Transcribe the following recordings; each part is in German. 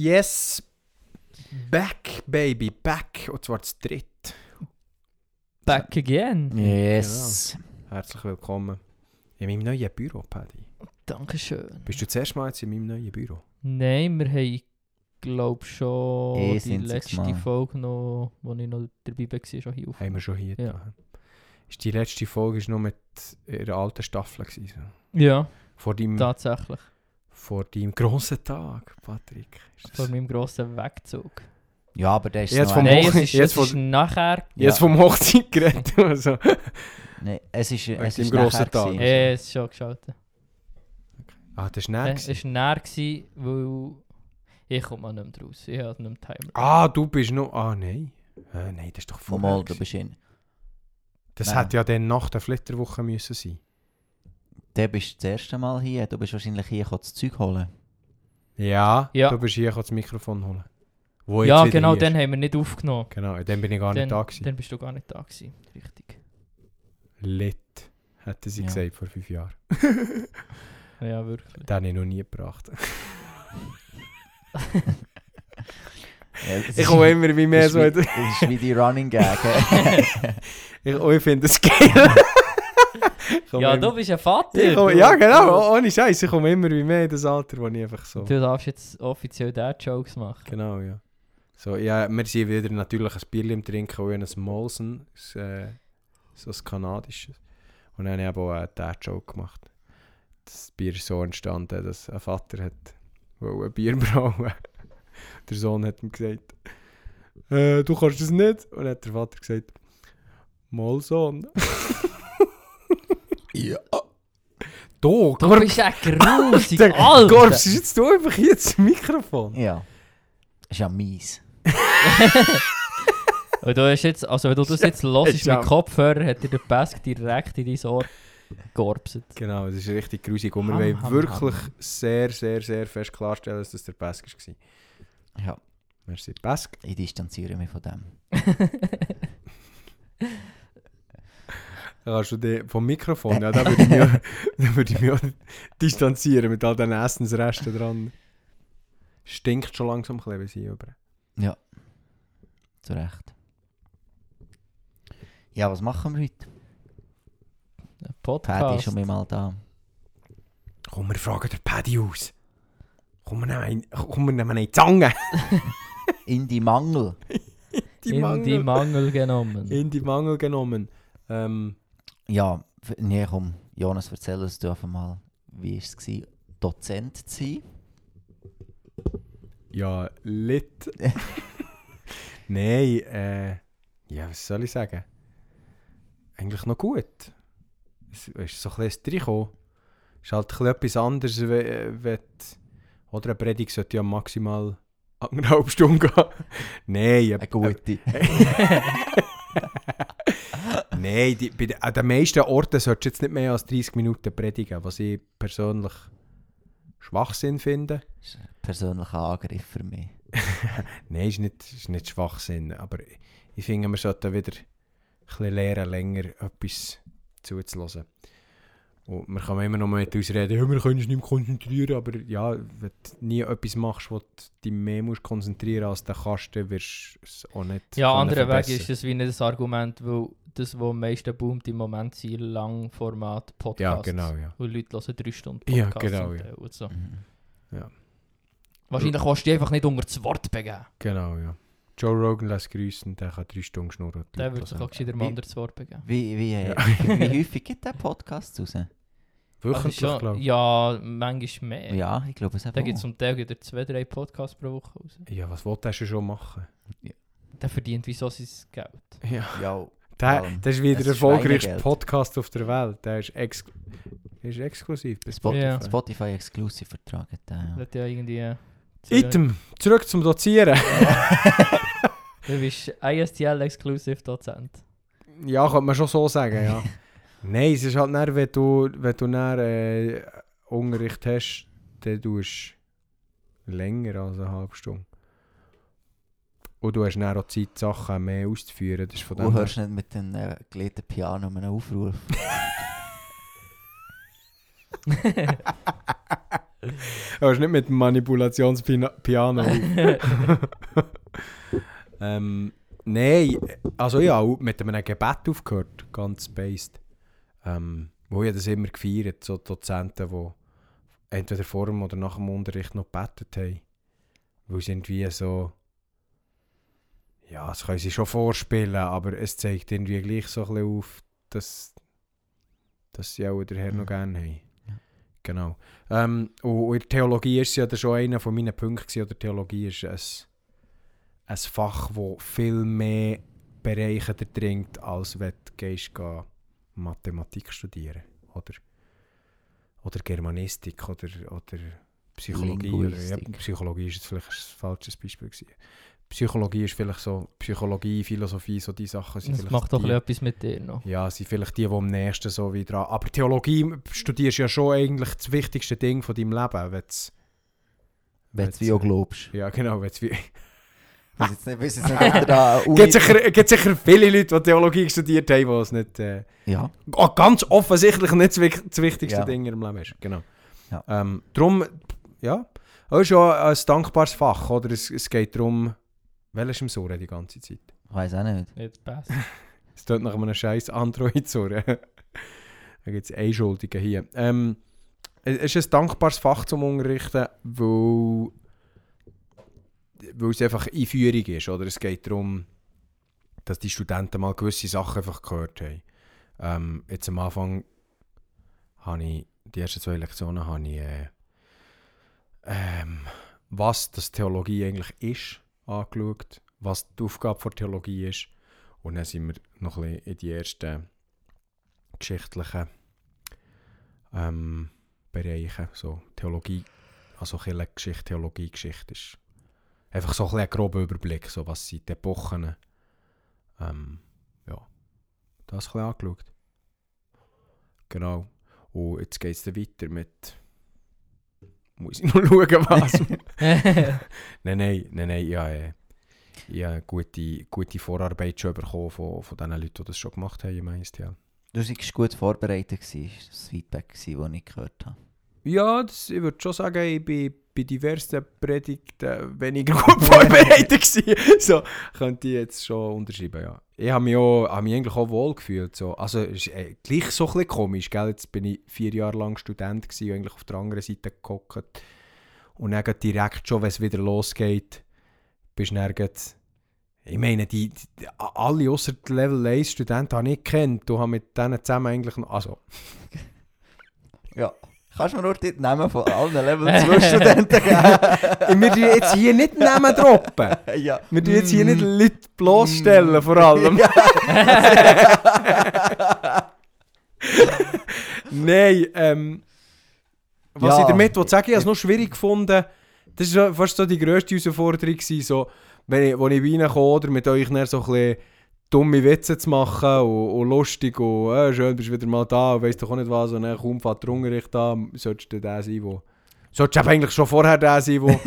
Yes, back, baby, back. Und zwar das dritte. Back again. Yes. Herzlich willkommen in meinem neuen Büro, Paddy. Dankeschön. Bist du das erste Mal jetzt in meinem neuen Büro? Nein, wir haben, glaube schon Eh, die letzte Mal. Folge noch, wo ich noch dabei war, schon hier auf. Haben wir schon hier. Ja. da. Ist die letzte Folge ist noch mit ihrer alten Staffel gewesen. so. Ja, Vor deinem, tatsächlich. Vor deinem grossen Tag, Patrick. Ist Vor das- meinem grossen Wegzug. Ja, aber der ist Jetzt noch vom Nein, Hoch- es ist, jetzt es ist von- nachher. Jetzt Ja. vom Hochzeit geredet. Also. Nein, es ist, es dem ist grossen nachher Tag. gewesen. Äh, es ist schon geschaltet. Ah, das Äh, näher. es gewesen. war näher, gewesen, weil ich komme mal nicht mehr raus. Ich habe nicht mehr Timer. Ah, du bist noch... Ah, nein. Äh, nein, das ist doch vorher mal, du gewesen. bist in. Das Nein. hätte ja dann nach der Flitterwoche müssen sein. Der bist das erste Mal hier. Du bist wahrscheinlich hier das Zeug holen. Ja, Ja. du bist hier das Mikrofon holen. Wo Ja, genau, dann haben wir nicht aufgenommen. Genau, dann bin ich gar Dann, nicht da gewesen. dann bist du gar nicht da gewesen. Richtig. Lit, hätte sie Ja. gesagt vor fünf Jahren. Ja, wirklich. Den habe ich noch nie gebracht. Ja, Ich komme immer wie mehr so... das ist wie die Running Gag. ich, ich finde es geil. Ja, immer- du bist ein Vater. Komme, ja, genau, ohne Scheiß. Ich komme immer wie mehr in das Alter, wo ich einfach so... Du darfst jetzt offiziell Dad-Jokes machen. Genau, ja. So, ja, wir sind wieder natürlich ein Bier im Trinken, und ein Molson, äh, so ein kanadisches. Und dann habe ich auch einen Dad-Joke gemacht. Das Bier ist so entstanden, dass ein Vater hat ein Bier brauen. der Sohn hat ihm gesagt, äh, du kannst das nicht. Und dann hat der Vater gesagt, mal Sohn. ja. Du, Du Korb, bist ja grusig, Der Alter! Korb, sitzt du einfach hier das Mikrofon? Ja. Ist ja mies. Und du hast jetzt, also wenn du das jetzt hörst mit Kopfhörer, hat dir der Pesk direkt in dein Ohr georpset. Genau, das ist richtig grusig. Und wir Ham, wollen ham, wirklich ham. sehr, sehr, sehr fest klarstellen, dass das der Pesk war. Ja. Merci, Pesk. Ich distanziere mich von dem. Da kannst du vom Mikrofon, ja, da würde ich mich, auch- da würde ich mich auch distanzieren mit all den Essensresten dran. Stinkt schon langsam ein bisschen, wie sie über. Zu Recht. Ja, was machen wir heute? Ein Paddy ist Podcast. schon mal da. Komm, wir fragen den Paddy aus. Komm, wir nehmen, ein- komm, wir nehmen eine Zange. In die Mangel. Die in Mangel. die Mangel genommen. in die Mangel genommen. Ähm, Ja, nee, komm, Jonas, erzähl uns doch einfach mal, wie war es, gewesen, Dozent zu sein? ja, lit. Nein, äh, ja, was soll ich sagen? Eigentlich noch gut. Es ist so ein bisschen ein Reinkommen. ist halt ein etwas anderes, wenn, oder eine Predigt sollte ja maximal eineinhalb Stunden gehen. Nein, Eine gute. Nein, die, bei den, an den meisten Orten solltest du jetzt nicht mehr als 30 Minuten predigen, was ich persönlich Schwachsinn finde. Das ist ein persönlicher Angriff für mich. Nein, ist nicht, ist nicht Schwachsinn, aber ich finde, wir sollten wieder ein bisschen lernen, länger etwas zuzulassen. Und wir können immer noch mal mit uns reden, ja, wir können uns nicht mehr konzentrieren, aber ja, wenn du nie etwas machst, wo du dich mehr musst konzentrieren als du kannst, dann wirst du es auch nicht Ja, anderer Weg ist das wie nicht das Argument, weil das, was am meisten boomt im Moment, sind Langformat Ja, Podcasts. genau, ja. Weil Leute hören drei Stunden Ja, Podcasts genau, zum ja. Und so. Mhm. Wahrscheinlich kannst du dich einfach nicht unter das Wort begeben. Genau, ja. Joe Rogan lässt grüßen, der kann drei Stunden schnurren. Der würde sich auch gescheiter Wie- mal unter das Wort begeben. Wie, wie, Ja. wie häufig gibt der Podcast raus? Wöchentlich, Also glaube ich. Ja, manchmal mehr. Ja, ich glaube es Da eben gibt es auch. zum Teil wieder zwei, drei Podcasts pro Woche raus. Ja, was wollte er schon machen? Der verdient wieso sein Geld. Ja. Ja, Der, das ist wieder der erfolgreichste. Podcast auf der Welt. Der ist, ex ist exklusiv bei Spotify, Ja. Spotify Exclusive Vertrag hat der. Der Ja. ja irgendwie... äh, Item, zurück zum Dozieren. Du bist ISTL-Exclusive-Dozent. ja, könnte man schon so sagen, ja. Nein, es ist halt dann, wenn du, wenn du dann, äh, Unterricht hast, dann tust du länger als eine halbe Stunde. Und du hast dann auch Zeit, Sachen mehr auszuführen. Das ist von Du dem her- hörst nicht mit dem äh, gelegten Piano einen Aufruf. Hörst nicht mit dem Manipulationspiano auf. ähm, Nein, also ja, mit einem Gebet aufgehört, ganz based. Ähm, wo ich das immer gefeiert, so Dozenten, die entweder vor dem oder nach dem Unterricht noch gebetet haben. Weil sie irgendwie so... Ja, das können sie schon vorspielen, aber es zeigt irgendwie gleich so ein bisschen auf, dass, dass sie auch den Herrn noch gerne haben. Ja. Genau. Ähm, und in der Theologie ist es ja schon einer von meinen Punkten, oder Theologie ist ein, ein Fach, wo viel mehr Bereiche durchdringt, als wenn du gehst, geh Mathematik studieren oder, oder Germanistik oder, oder Psychologie. Oder, ja. Psychologie ist jetzt vielleicht ein falsches Beispiel. Gewesen. Psychologie ist vielleicht so, Psychologie, Philosophie, so die Sachen sind Das macht doch die, etwas mit dir noch. ja, sind vielleicht die, die am nächsten so wie dran. Aber Theologie studierst ja schon eigentlich das wichtigste Ding von deinem Leben. Wenn's, Wenn du wie auch glaubst. ja, genau. Wenn's wie, Ich weiß jetzt nicht, weiss jetzt nicht, ob ihr da gibt, sicher, gibt sicher viele Leute, die Theologie studiert haben, die es nicht. Äh, Ja, oh, ganz offensichtlich nicht das, wichtigste Ja. Ding in ihrem Leben ist. Genau. Ja. Ähm, darum, ja, das ist ja ein dankbares Fach. Oder? Es, es geht darum, welches im Surren die ganze Zeit. ich weiß auch nicht. Nicht passt. Es tut nach einem scheiß Android-Surren. da gibt es Einschuldigen hier. Ähm, es ist ein dankbares Fach zum Unterrichten, weil, weil es einfach Einführung ist. Oder? Es geht darum, dass die Studenten mal gewisse Sachen einfach gehört haben. Ähm, jetzt am Anfang habe ich, die ersten zwei Lektionen habe ich, äh, ähm, was das Theologie eigentlich ist, angeschaut, was die Aufgabe der Theologie ist. Und dann sind wir noch ein bisschen in die ersten geschichtlichen ähm, Bereiche, so Theologie, also Theologie, Geschichte ist einfach so ein, bisschen ein grober Überblick, so was sind die Epochen. Ähm, ja, das ein bisschen angeschaut. Genau. Und jetzt geht es dann weiter mit. Muss ich noch schauen, was. nein, nein, nein, nein, ja, äh, ich habe gute, gute Vorarbeit schon bekommen von, von den Leuten, die das schon gemacht haben im ISTL. Du warst gut vorbereitet, gewesen, das war das Feedback, das ich gehört habe. Ja, das, ich würde schon sagen, ich bin bei diversen Predigten weniger gut vorbereitet gewesen. So, könnte ich jetzt schon unterschreiben, ja. Ich habe mich, auch, habe mich eigentlich auch wohl gefühlt. So. Also, es ist äh, gleich so ein bisschen komisch, gell? Jetzt bin ich vier Jahre lang Student gewesen und eigentlich auf der anderen Seite gehockt. Und dann direkt schon, wenn es wieder losgeht, bist du gerade- ich meine, die, die, alle außer die Level 1 Studenten habe ich kennt. Du hast mit denen zusammen eigentlich noch, also, Ja. Kannst du mir nur die Namen von allen Level 2 Studenten geben? wir tun jetzt hier nicht Namen droppen. ja. Wir tun jetzt hier nicht Leute bloßstellen, vor allem. Nein, ähm, was Ja. ich damit will sagen, ich habe es noch schwierig gefunden. Das war fast so die grösste Herausforderung, so, wenn ich, als ich reinkomme, oder mit euch so ein bisschen dumme Witze zu machen und, und lustig und äh, schön, bist du wieder mal da und weißt doch auch nicht was und dann kaum fährt der Unterricht an, solltest du der sein, wo... Solltest du eigentlich schon vorher der sein, wo...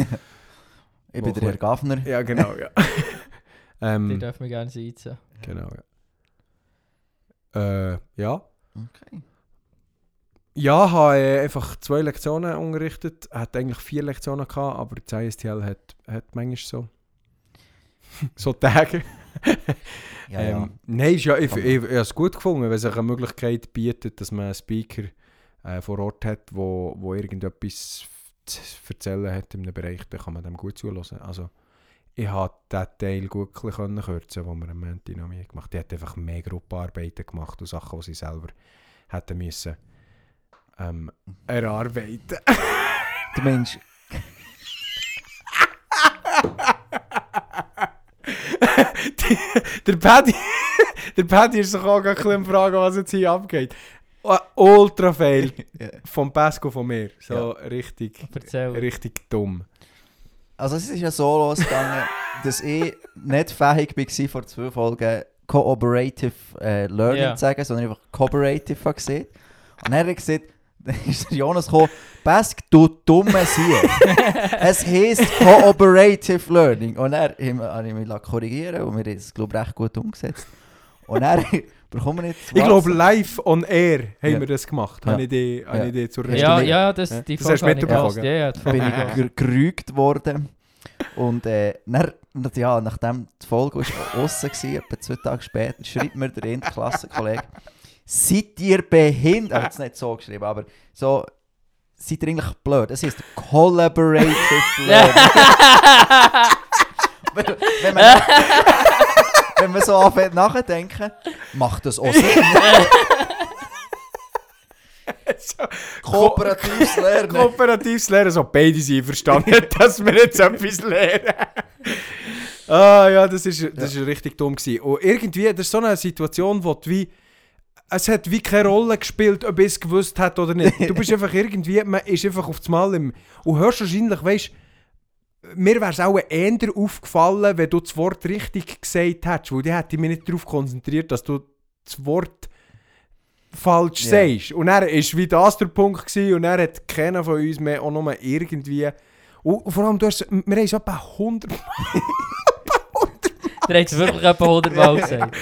Ich bin der Herr Gaffner. ja, genau, ja. Die ähm, dürfen wir gerne sitzen. genau, ja. Äh, ja. Okay. Ja, ich habe äh, einfach zwei Lektionen unterrichtet. Er hat eigentlich vier Lektionen gehabt, aber das ISTL hat, hat manchmal so, so Tage. Ja, ja. ähm, Nein, ist ja, ich, Kann ich, ich, habe es gut gefunden, wenn sich eine Möglichkeit bietet, dass man einen Speaker äh, vor Ort hat, wo, wo irgendetwas zu erzählen hat in einem Bereich, dann kann man dem gut zuhören. Also, ich habe diesen Teil gut können kürzen, den wir am Montag noch mehr gemacht haben. Die hat einfach mehr Gruppenarbeiten gemacht und Sachen, die sie selber hätten müssen ähm, erarbeiten. Der Mensch. der Paddy, der Paddy ist sich auch gerade ein fragen, was jetzt hier abgeht. Ultra fail vom Pasco von mir. So richtig, Erzähl. richtig dumm. Also es ist ja so losgegangen, dass ich nicht fähig war, vor zwei Folgen Cooperative äh, Learning Ja. zu sagen, sondern einfach Cooperative gesehen. Und dann hat er gesagt, dann ist der Jonas gekommen, Bask, du dumme Sieg. es heisst Cooperative Learning. Und habe ich mich korrigieren und wir haben es, glaube ich, recht gut umgesetzt. Und er bekommen wir jetzt Ich glaube, live on air haben Ja. wir das gemacht. Ja. Habe ich die, habe Ja. ich die zur Hast Ja, ja, das, Ja. die Das hast du habe mitbekommen. Ja, ja, bin ich habe ich ger- gerügt worden. Und äh, dann, ja, nachdem die Folge war war, etwa zwei Tage später, schreibt mir der Klassenkollege, seid ihr behindert? Er hat es nicht so geschrieben, aber so, seid ihr eigentlich blöd? Es heisst Collaborative Learning. wenn, wenn, man, wenn man so anfängt nachzudenken, macht das auch Sinn. So, Kooperatives Lernen. Kooperatives Lernen, so beide sind verstanden, dass wir jetzt etwas lernen. ah ja, das ist, das ist richtig dumm gewesen. Und irgendwie, das ist so eine Situation, wo du wie, es hat wie keine Rolle gespielt, ob ich es gewusst hat oder nicht. Du bist einfach irgendwie, man ist einfach auf das Mal im, und hörst wahrscheinlich, weißt mir wäre es auch eher aufgefallen, wenn du das Wort richtig gesagt hättest, weil die hätte ich mich nicht darauf konzentriert, dass du das Wort falsch Ja. sagst. Und er ist wie das der Punkt gewesen, und er hat keiner von uns mehr auch nur irgendwie... Und vor allem, du hast, wir haben es etwa 100 Der hat es wirklich etwa 100 Mal gesagt.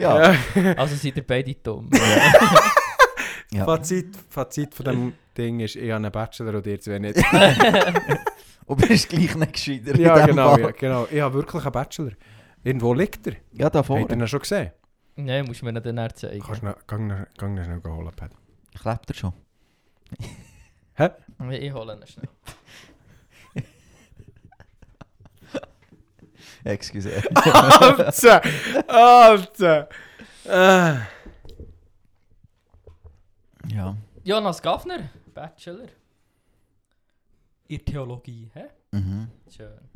Ja. Also seid ihr beide dumm. ja. Fazit, Fazit von dem Ding ist, ich habe einen Bachelor und ihr zwei nicht. Und bist gleich nicht gescheiter. ja, genau, ja, genau. Ich habe wirklich einen Bachelor. Irgendwo liegt er. Ja, da Habt ihr vorne. ihn schon gesehen? Nein, musst du mir dann eher zeigen. Kannst du ihn- schnell holen, Pat. Klebt er schon? Ich hole ihn schnell. Excuse. Alter! Alter! Äh. ja. Jonas Gaffner, Bachelor. In Theologie, hä? Mhm. Schön.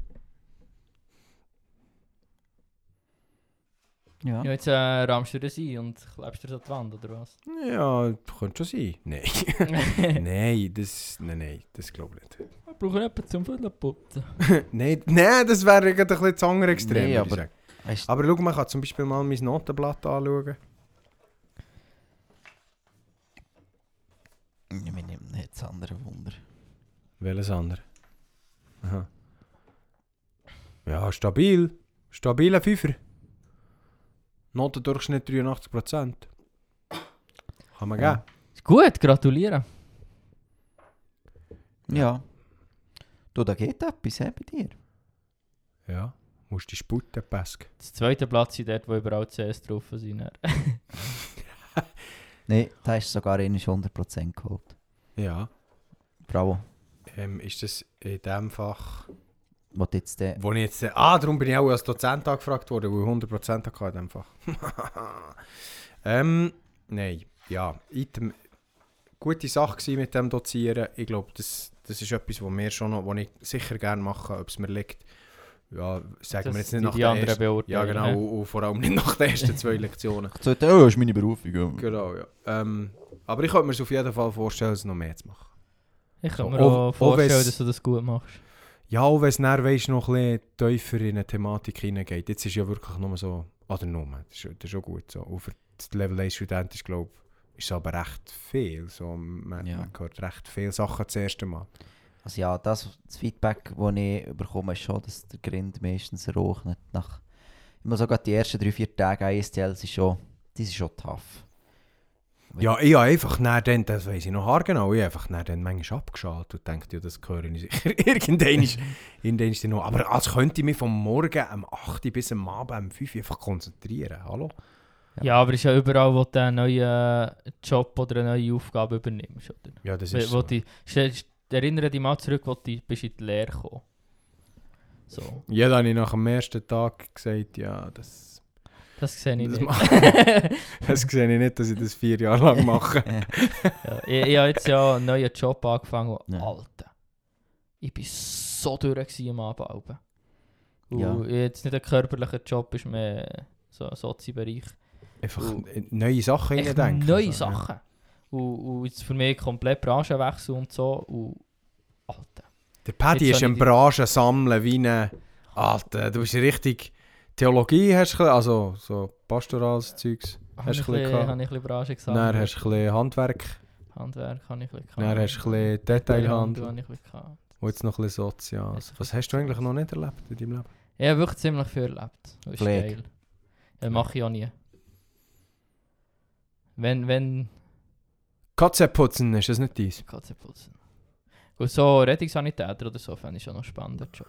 Ja. Ja, jetzt äh, rahmst du das ein und klebst du das an die Wand, oder was? Ja, könnte schon sein. Nein. nein, das, nein, nein, das glaube ich nicht. Wir brauchen jemanden zum Viertelputzen. nein, nein, das wäre ein bisschen zu andere Extrem. Nee, aber-. Weißt, aber schau, man kann zum Beispiel mal mein Notenblatt anschauen. ich bin nicht das andere Wunder. Welches andere? Aha. Ja, stabil. Stabiler Fünfer. Notendurchschnitt 83%. Kann man Ja. geben. Ist gut, gratuliere. Ja. Du, da geht etwas hä, bei dir. Ja. Musst die Sputen Pesk. Das zweite Platz ist dort, wo überall CS drauf sind. dann. Nein, da hast du sogar einmal 100% geholt. Ja. Bravo. Ähm, ist das in dem Fach, Was du jetzt äh, wo ich jetzt... Ah, darum bin ich auch als Dozent angefragt worden, weil ich 100% hatte in dem Fach. ähm, nein. Ja. Item, gute Sache gewesen mit dem Dozieren. Ich glaube, das, das ist etwas, was mir schon noch, was ich sicher gerne mache, ob es mir liegt. Ja, sagen wir jetzt nicht die nach die der anderen ersten... Ja, genau. hä? Und, und vor allem nicht nach den ersten zwei Lektionen. gesagt, oh, das ist meine Berufung. Genau, ja. Ähm, aber ich könnte mir auf jeden Fall vorstellen, es noch mehr zu machen. Ich kann So, mir auch- auch vorstellen, dass du das gut machst. Ja, auch wenn es dann weisst, noch ein bisschen tiefer in eine Thematik hineingeht. Jetzt ist ja wirklich nur so, oder nur, das ist, das ist schon gut so. Und für das Level 1 Student ist, glaube ist aber recht viel. So, man, Ja. man hört recht viele Sachen das erste Mal. Also ja, das, das Feedback, das ich bekomme, ist schon, dass der Grind meistens raucht. Nach, muss sagen, die ersten drei, vier Tage ISTL sind schon, die sind schon tough. Ja, ich habe einfach dann, das weiss ich noch haargenau, ich habe einfach dann manchmal abgeschaltet und dachte, ja, das höre ich sicher irgendwann ist, irgendwann ist noch. Aber als könnte ich mich vom Morgen um 8 Uhr bis am Abend um 5 Uhr einfach konzentrieren. Hallo? Ja, aber es ist ja überall, wo du einen neuen Job oder eine neue Aufgabe übernimmst. Oder? Ja, das Wo ist so. die, erinnere dich mal zurück, wo du bist in die Lehre gekommen So, Ja, dann habe ich nach dem ersten Tag gesagt, ja, das... das sehe ich Das, nicht. das sehe ich nicht, dass ich das vier Jahre lang mache. ja, ich, ich habe jetzt ja einen neuen Job angefangen. und Ja. Alter, ich war so durch am Abend. Und Ja. jetzt nicht ein körperlicher Job, ist mehr so ein Sozi-Bereich. Einfach in neue Sachen hineindenken. neue Also, ja. Sachen. Und, und jetzt für mich komplett Branchenwechsel und so. Und, Alter. Der Paddy ist ein Branchensammeln wie eine... Alter, du bist richtig... Theologie hast du, also so pastorales Zeugs. Hast ich, ein habe ich ein Branche Dann gesammelt. hast du ein Handwerk. Handwerk habe ich ein bisschen Dann hast du ein Detailhandel. habe ich ein. Und jetzt noch ein bisschen Soziales. Was hast du eigentlich noch nicht erlebt in deinem Leben? Ich habe wirklich ziemlich viel erlebt. Das ist Pflege. geil. Äh, mache ich auch nie. Wenn, wenn... Katze putzen, ist das nicht dies? Katze putzen. Gut, so Rettungssanitäter oder so fände ich schon noch spannender Job.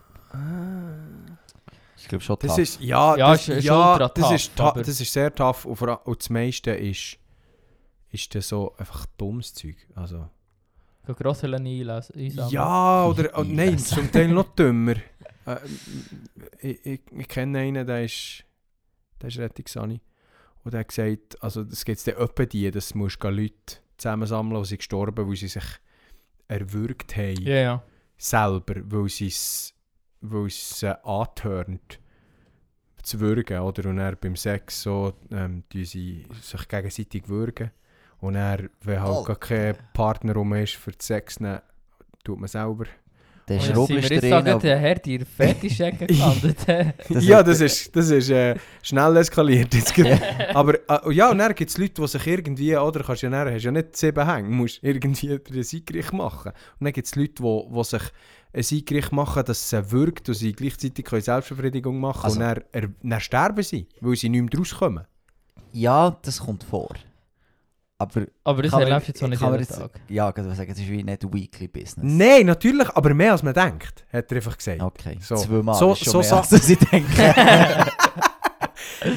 Ich glaube schon Das tough. ist, ja, Ja, das, ist- ist ja, das, ist tough, ta- das ist sehr tough und, vor und das meiste ist, ist das so einfach dummes Zeug. Also, Ich kann Grosseln einlesen. einsammeln. ja, oder oh, nein, zum Teil noch dümmer. Äh, ich, ich, ich kenne einen, der ist, der ist Rettungssani. Und der hat gesagt, also das gibt es dann öppe die, dass du musst gehen Leute zusammensammeln, die sind gestorben, weil sie sich erwürgt haben. Ja, ja. selber, weil sie es weil es äh, antörnt zu würgen, oder? Und dann beim Sex so, ähm, sie sich gegenseitig würgen. Und dann, wenn halt Alter. gar kein Partner rum ist für den Sex, dann tut man selber. Der Und ist jetzt sind wir jetzt sagen, der Herr, die Fetisch-Ecke gelandet. Ja, das ist, das ist äh, schnell eskaliert. Jetzt. Aber äh, ja, und dann gibt es Leute, die sich irgendwie, oder kannst ja, dann, hast ja nicht sieben Hänge, du musst irgendwie ein Eingericht machen. Und dann gibt es Leute, die, die sich ein Eingericht machen, dass es wirkt und sie gleichzeitig Selbstbefriedigung machen Also- und dann, er, dann sterben sie, weil sie nicht mehr rauskommen. Ja, das kommt vor. Aber Aber das du jetzt auch nicht jeden jetzt- Tag. Ja, ich würde sagen, es ist wie nicht Weekly Business. Nein, natürlich, aber mehr als man denkt, hat er einfach gesagt. Okay, So. zweimal So- ist schon so mehr, sa- als ich denke.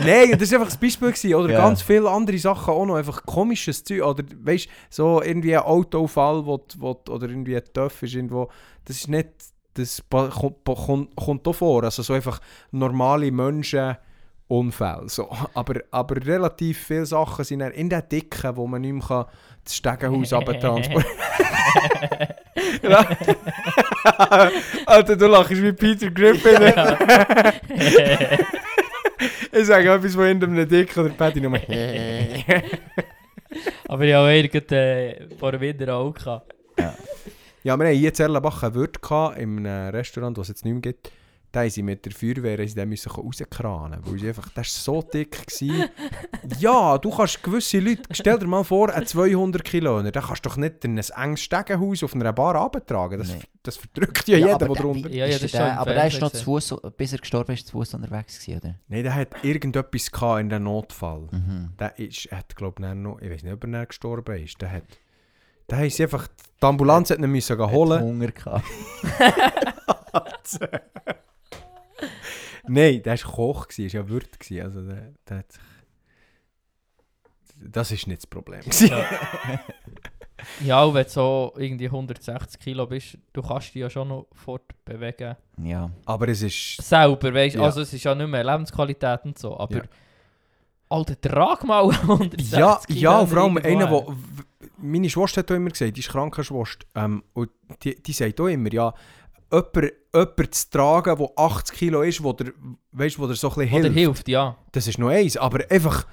Nein, das war einfach ein Beispiel. Gewesen, oder Ja. ganz viele andere Sachen auch noch. Einfach komisches Zeug. Oder weißt so irgendwie ein Autofall, wo, wo, oder irgendwie ein Töff ist irgendwo. Das ist nicht. Das kommt, pa- kommt, kommt auch vor. Also so einfach normale Menschen. Unfälle. So. Aber, aber relativ viele Sachen sind in der Dicke, wo man nicht mehr kann das Stegenhaus abtransportieren kann. Alter, du lachst wie Peter Griffin. ich sage etwas von hinter einem Dick oder Patty nur. Aber ich habe irgend äh, vor dem Winter auch gehabt. Ja, wir hatten hier in Erlenbach einen Wirt gehabt, in einem Restaurant, das es jetzt nicht mehr gibt. Da haben sie mit der Feuerwehr sie den müssen rauskranen, weil sie einfach, das war so dick. Gewesen. ja, du kannst gewisse Leute, stell dir mal vor, ein 200 Kilo, der kannst du doch nicht in ein enges Stegenhaus auf einer Bar abtragen. Das, Nee. das verdrückt ja, Ja, jeder, der drunter... Ja, ja, ist das der- Aber der ist noch zu Fuß, bis er gestorben ist, zu Fuß unterwegs gewesen, oder? Nein, der hat irgendetwas gehabt in dem Notfall. Mhm. Der ist, hat, glaube ich, noch, ich weiß nicht, ob er gestorben ist. Der hat, der haben sie einfach, die Ambulanz hat ihn müssen holen. Hunger gehabt. Nein, der war Koch, gewesen, ist ja Wirt. gewesen, Also der, der hat sich... Das ist nicht das Problem. Ja. ja, und wenn du so irgendwie 160 Kilo bist, du kannst dich ja schon noch fortbewegen. Ja. Aber es ist... Selber, weißt du? Ja. Also es ist ja nicht mehr Lebensqualität und so, aber... Ja. Alter, trag mal 160 Ja, Kilo ja, vor allem einer, wo... Meine Schwester hat auch immer gesagt, die ist Krankenschwester. Ähm, und die, die sagt auch immer, ja, jemand, jemand zu tragen, der 80 Kilo ist, wo der, weißt, wo der so ein bisschen hilft. hilft, ja. Das ist noch eins, aber einfach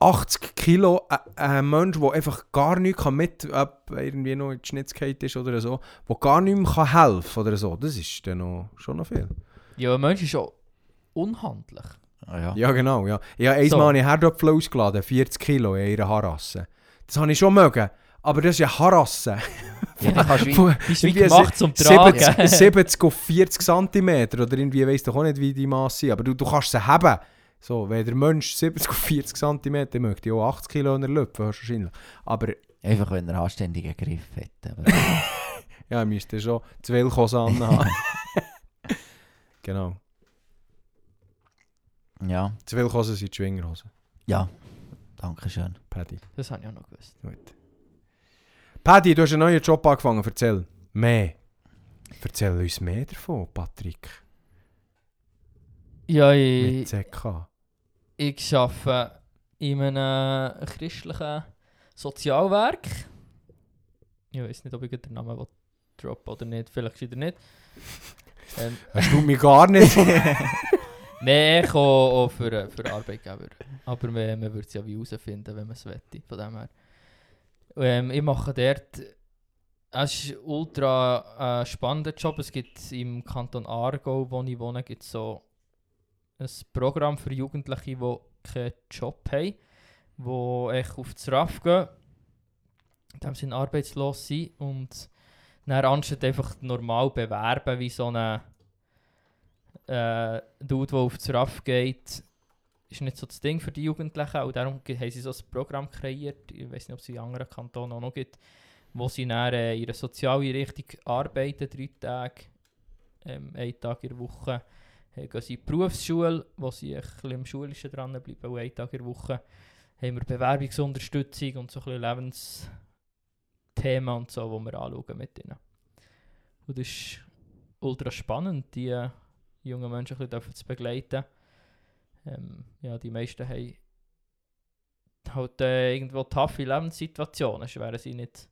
80 Kilo, äh, ein Mensch, der einfach gar nichts kann mit, ob irgendwie noch in die Schnitzkeit ist oder so, der gar nicht mehr kann helfen oder so, das ist dann noch, schon noch viel. Ja, ein Mensch ist schon unhandlich. Ah, ja. Ja, genau, ja. Ich habe So. einmal eine Herdöpfel ausgeladen, 40 Kilo in ihrer Haarrasse. Das habe ich schon mögen, aber das ist ja Haarrasse. ja kannst du wie, Die ist wie gemacht zum Tragen. 70, 70 auf 40 cm oder irgendwie, weiss doch auch nicht, wie die Masse sind, aber du, du kannst sie haben. So, wenn der Mensch 70 auf 40 cm möchte, auch 80 Kilo in der Löpfe wahrscheinlich. Aber einfach wenn er anständigen Griff. Aber, ja, er müsste schon zwei Willkosen anhaben. genau. ja. Zwei Willkosen sind die Schwingerhosen. Ja. Danke schön. Paddy. Das habe ich auch noch gewusst. Gut. Paddy, du hast einen neuen Job angefangen. Erzähl. Mehr. Erzähl uns mehr davon, Patrick. Ja, Mit ich, ZK. ich arbeite in einem christlichen Sozialwerk. Ich weiß nicht, ob ich den Namen will droppen oder nicht. Vielleicht wieder nicht. Ähm, Das tut mich gar nicht. Nein, ich auch, auch für, für Arbeitgeber. Aber man, man würde es ja wie herausfinden, wenn man es wette. Von dem her. Ähm, ich mache dort. Es ist ein ultra äh, spannender Job. Es gibt im Kanton Aargau, wo ich wohne, gibt so ein Programm für Jugendliche, die keinen Job haben, die echt auf das RAF gehen. Dem sind arbeitslos sind und dann anstatt einfach normal bewerben wie so eine äh, Dude, der auf das RAF geht, ist nicht so das Ding für die Jugendlichen und darum haben sie so ein Programm kreiert, ich weiß nicht, ob es in anderen Kantonen auch noch gibt, wo sie dann äh, in einer Sozialeinrichtung arbeiten, drei Tage, ähm, einen Tag in der Woche. Dann gehen sie in die Berufsschule, wo sie ein bisschen im Schulischen dranbleiben, und einen Tag in der Woche haben wir Bewerbungsunterstützung und so ein bisschen Lebensthemen und so, die wir anschauen mit ihnen. Und das ist ultra spannend, die äh, jungen Menschen ein bisschen zu begleiten. Ähm, ja, die meisten haben halt äh, irgendwo taffe Lebenssituationen, sonst wären sie nicht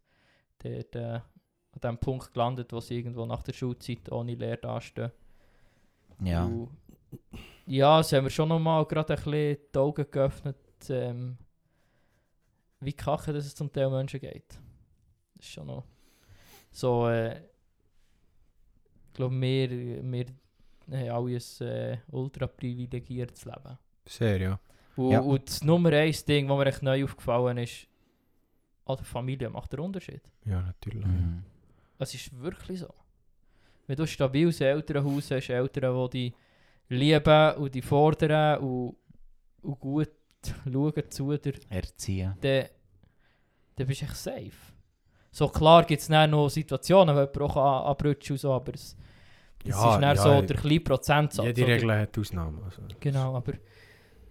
dort, äh, an dem Punkt gelandet, wo sie irgendwo nach der Schulzeit ohne Lehre dastehen. Ja. Und ja, es haben wir schon nochmal gerade ein bisschen die Augen geöffnet, ähm, wie kacke dass es zum Teil Menschen geht. Das ist schon noch so, äh, ich glaube, wir, wir haben alle ein äh, ultra privilegiertes Leben. Sehr, ja. Und, Ja. und das Nummer eins Ding, das mir echt neu aufgefallen ist, an der Familie macht den Unterschied. Ja, natürlich. Mhm. Es ist wirklich so. Wenn du ein stabiles Elternhaus hast, Eltern, die dich lieben und die fordern und, und gut schauen zu dir, Erziehen. dann, dann bist du echt safe. So klar gibt es noch Situationen, wo jemand auch und so, aber es, das Ja, ist ja, so der kleine Prozentsatz. Jede oder? Regel hat Ausnahmen. Also. Genau, aber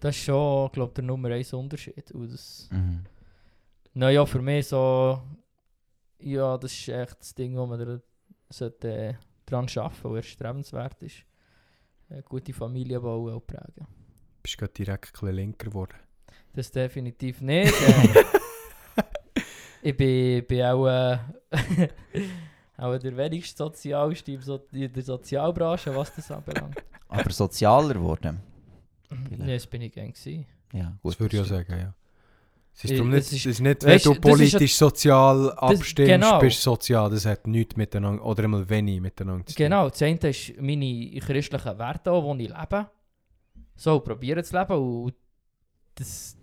das ist schon, glaube der Nummer eins Unterschied. Und das, Mhm. naja, für mich so, ja, das ist echt das Ding, wo man da sollte, äh, dran arbeiten sollte, weil es strebenswert ist. Eine gute Familie bauen und prägen. Bist gerade direkt ein linker geworden. Das definitiv nicht. Äh, ich bin, bin auch, äh, auch der wenigst sozialste im so in der Sozialbranche, was das anbelangt. Aber sozialer geworden. Nein, das bin ich gern gewesen. Ja, gut. Das würde ich auch sagen, ja. Es ist Äh, nicht, es es ist- nicht wenn du, politisch sozial abstimmst, genau. bist du sozial. Das hat nichts miteinander, oder einmal wenig miteinander zu tun. Genau, das eine ist meine christlichen Werte, auch, die ich lebe. So, probieren zu leben. Und das,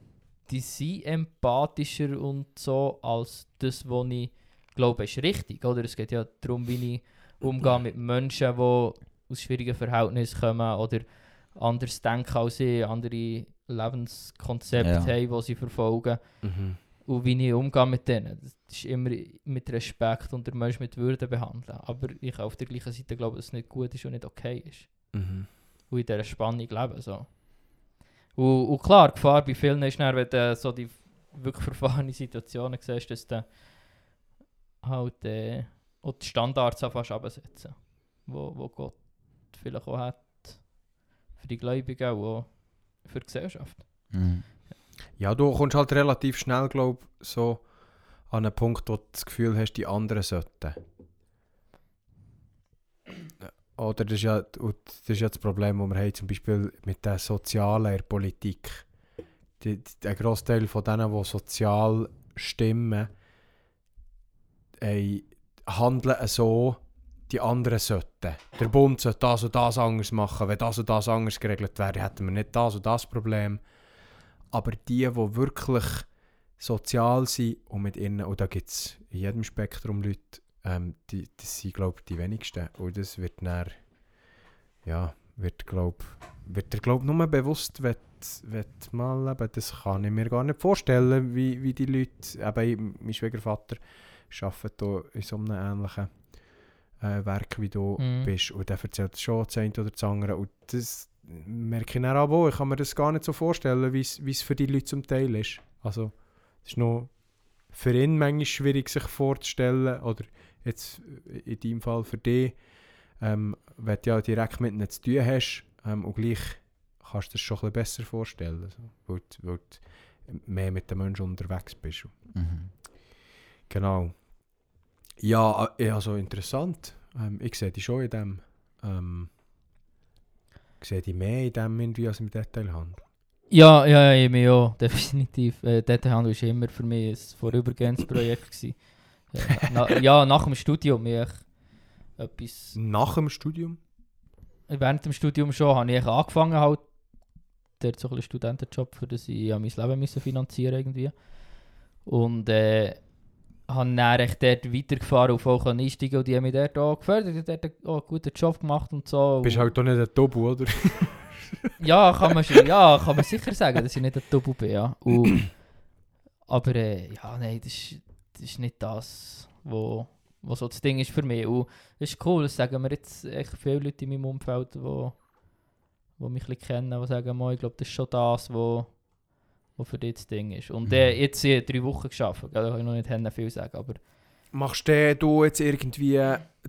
die sind empathischer und so, als das, was ich glaube, ist richtig. Oder? Es geht ja darum, wie ich umgehe mit Menschen, die aus schwierigen Verhältnissen kommen oder anders denken als ich, andere Lebenskonzepte Ja. haben, die sie verfolgen. Mhm. Und wie ich umgehe mit denen. Das ist immer mit Respekt und der Mensch mit Würde behandeln. Aber ich auf der gleichen Seite glauben, dass es nicht gut ist und nicht okay ist. Mhm. Und in dieser Spannung leben. So. Und, und klar, die Gefahr bei vielen ist dann, wenn du so die wirklich verfahrene Situationen siehst, dass du halt äh, auch die Standards anfängst absetzen. Wo, wo Gott vielleicht auch hat für die Gläubigen und auch für die Gesellschaft. Mhm. Ja, du kommst halt relativ schnell, glaube so an einen Punkt, wo du das Gefühl hast, die anderen sollten. Oder das ist, ja, und das ist ja das Problem, das wir haben, zum Beispiel mit der Sozialen in der Politik. Die, die, ein Großteil von denen, die sozial stimmen, ey, handeln so, die anderen sollten. Der Bund sollte das und das anders machen. Wenn das und das anders geregelt wäre, hätten wir nicht das und das Problem. Aber die, die wirklich sozial sind und mit ihnen, und da gibt es in jedem Spektrum Leute, ähm, die, das sind, glaube ich, die wenigsten. Und das wird dann, ja, wird, glaube wird dir, glaube nur bewusst, wenn, mal, eben, das kann ich mir gar nicht vorstellen, wie, wie die Leute, eben mein Schwiegervater arbeitet hier in so einem ähnlichen äh, Werk, wie du Mhm. bist. Und der erzählt schon das eine oder das andere. Und das merke ich dann aber auch. Ich kann mir das gar nicht so vorstellen, wie es wie es für die Leute zum Teil ist. Also, es ist noch für ihn manchmal schwierig, sich vorzustellen. Oder jetzt in deinem Fall für dich, ähm, wenn du ja direkt mit ihnen zu tun hast ähm, und gleich kannst du das schon ein bisschen besser vorstellen. Weil, du- weil du mehr mit den Menschen unterwegs bist. Mhm. Genau. Ja, äh, also interessant. Ähm, ich sehe die schon in dem. Ähm, ich sehe die mehr in dem irgendwie als im Detailhandel. Ja, ja, ja, mich auch, definitiv. Äh, Detailhandel war immer für mich ein vorübergehendes Projekt. gewesen. Ja, na, ja, nach dem Studium ich etwas. Nach dem Studium? Während dem Studium schon habe ich angefangen, halt, dort so ein bisschen Studentenjob, für das ich ja mein Leben müssen finanzieren irgendwie. Und äh, habe dann echt dort weitergefahren und können einsteigen und die haben mich dort auch gefördert, haben dort auch einen guten Job gemacht und so. Bist Und- halt doch nicht ein Tobu, oder? ja, kann man schon, ja, kann man sicher sagen, dass ich nicht ein Double bin, ja. Und, aber äh, ja, nein, das ist, das ist nicht das, wo, wo so das Ding ist für mich. Und das ist cool, das sagen mir jetzt echt viele Leute in meinem Umfeld, die wo, wo mich ein bisschen kennen, die sagen, «Mo, ich glaube, das ist schon das, wo, wo für dich das Ding ist. Und äh, jetzt äh, drei Wochen geschafft, da kann ich noch nicht viel sagen, aber Machst du du jetzt irgendwie,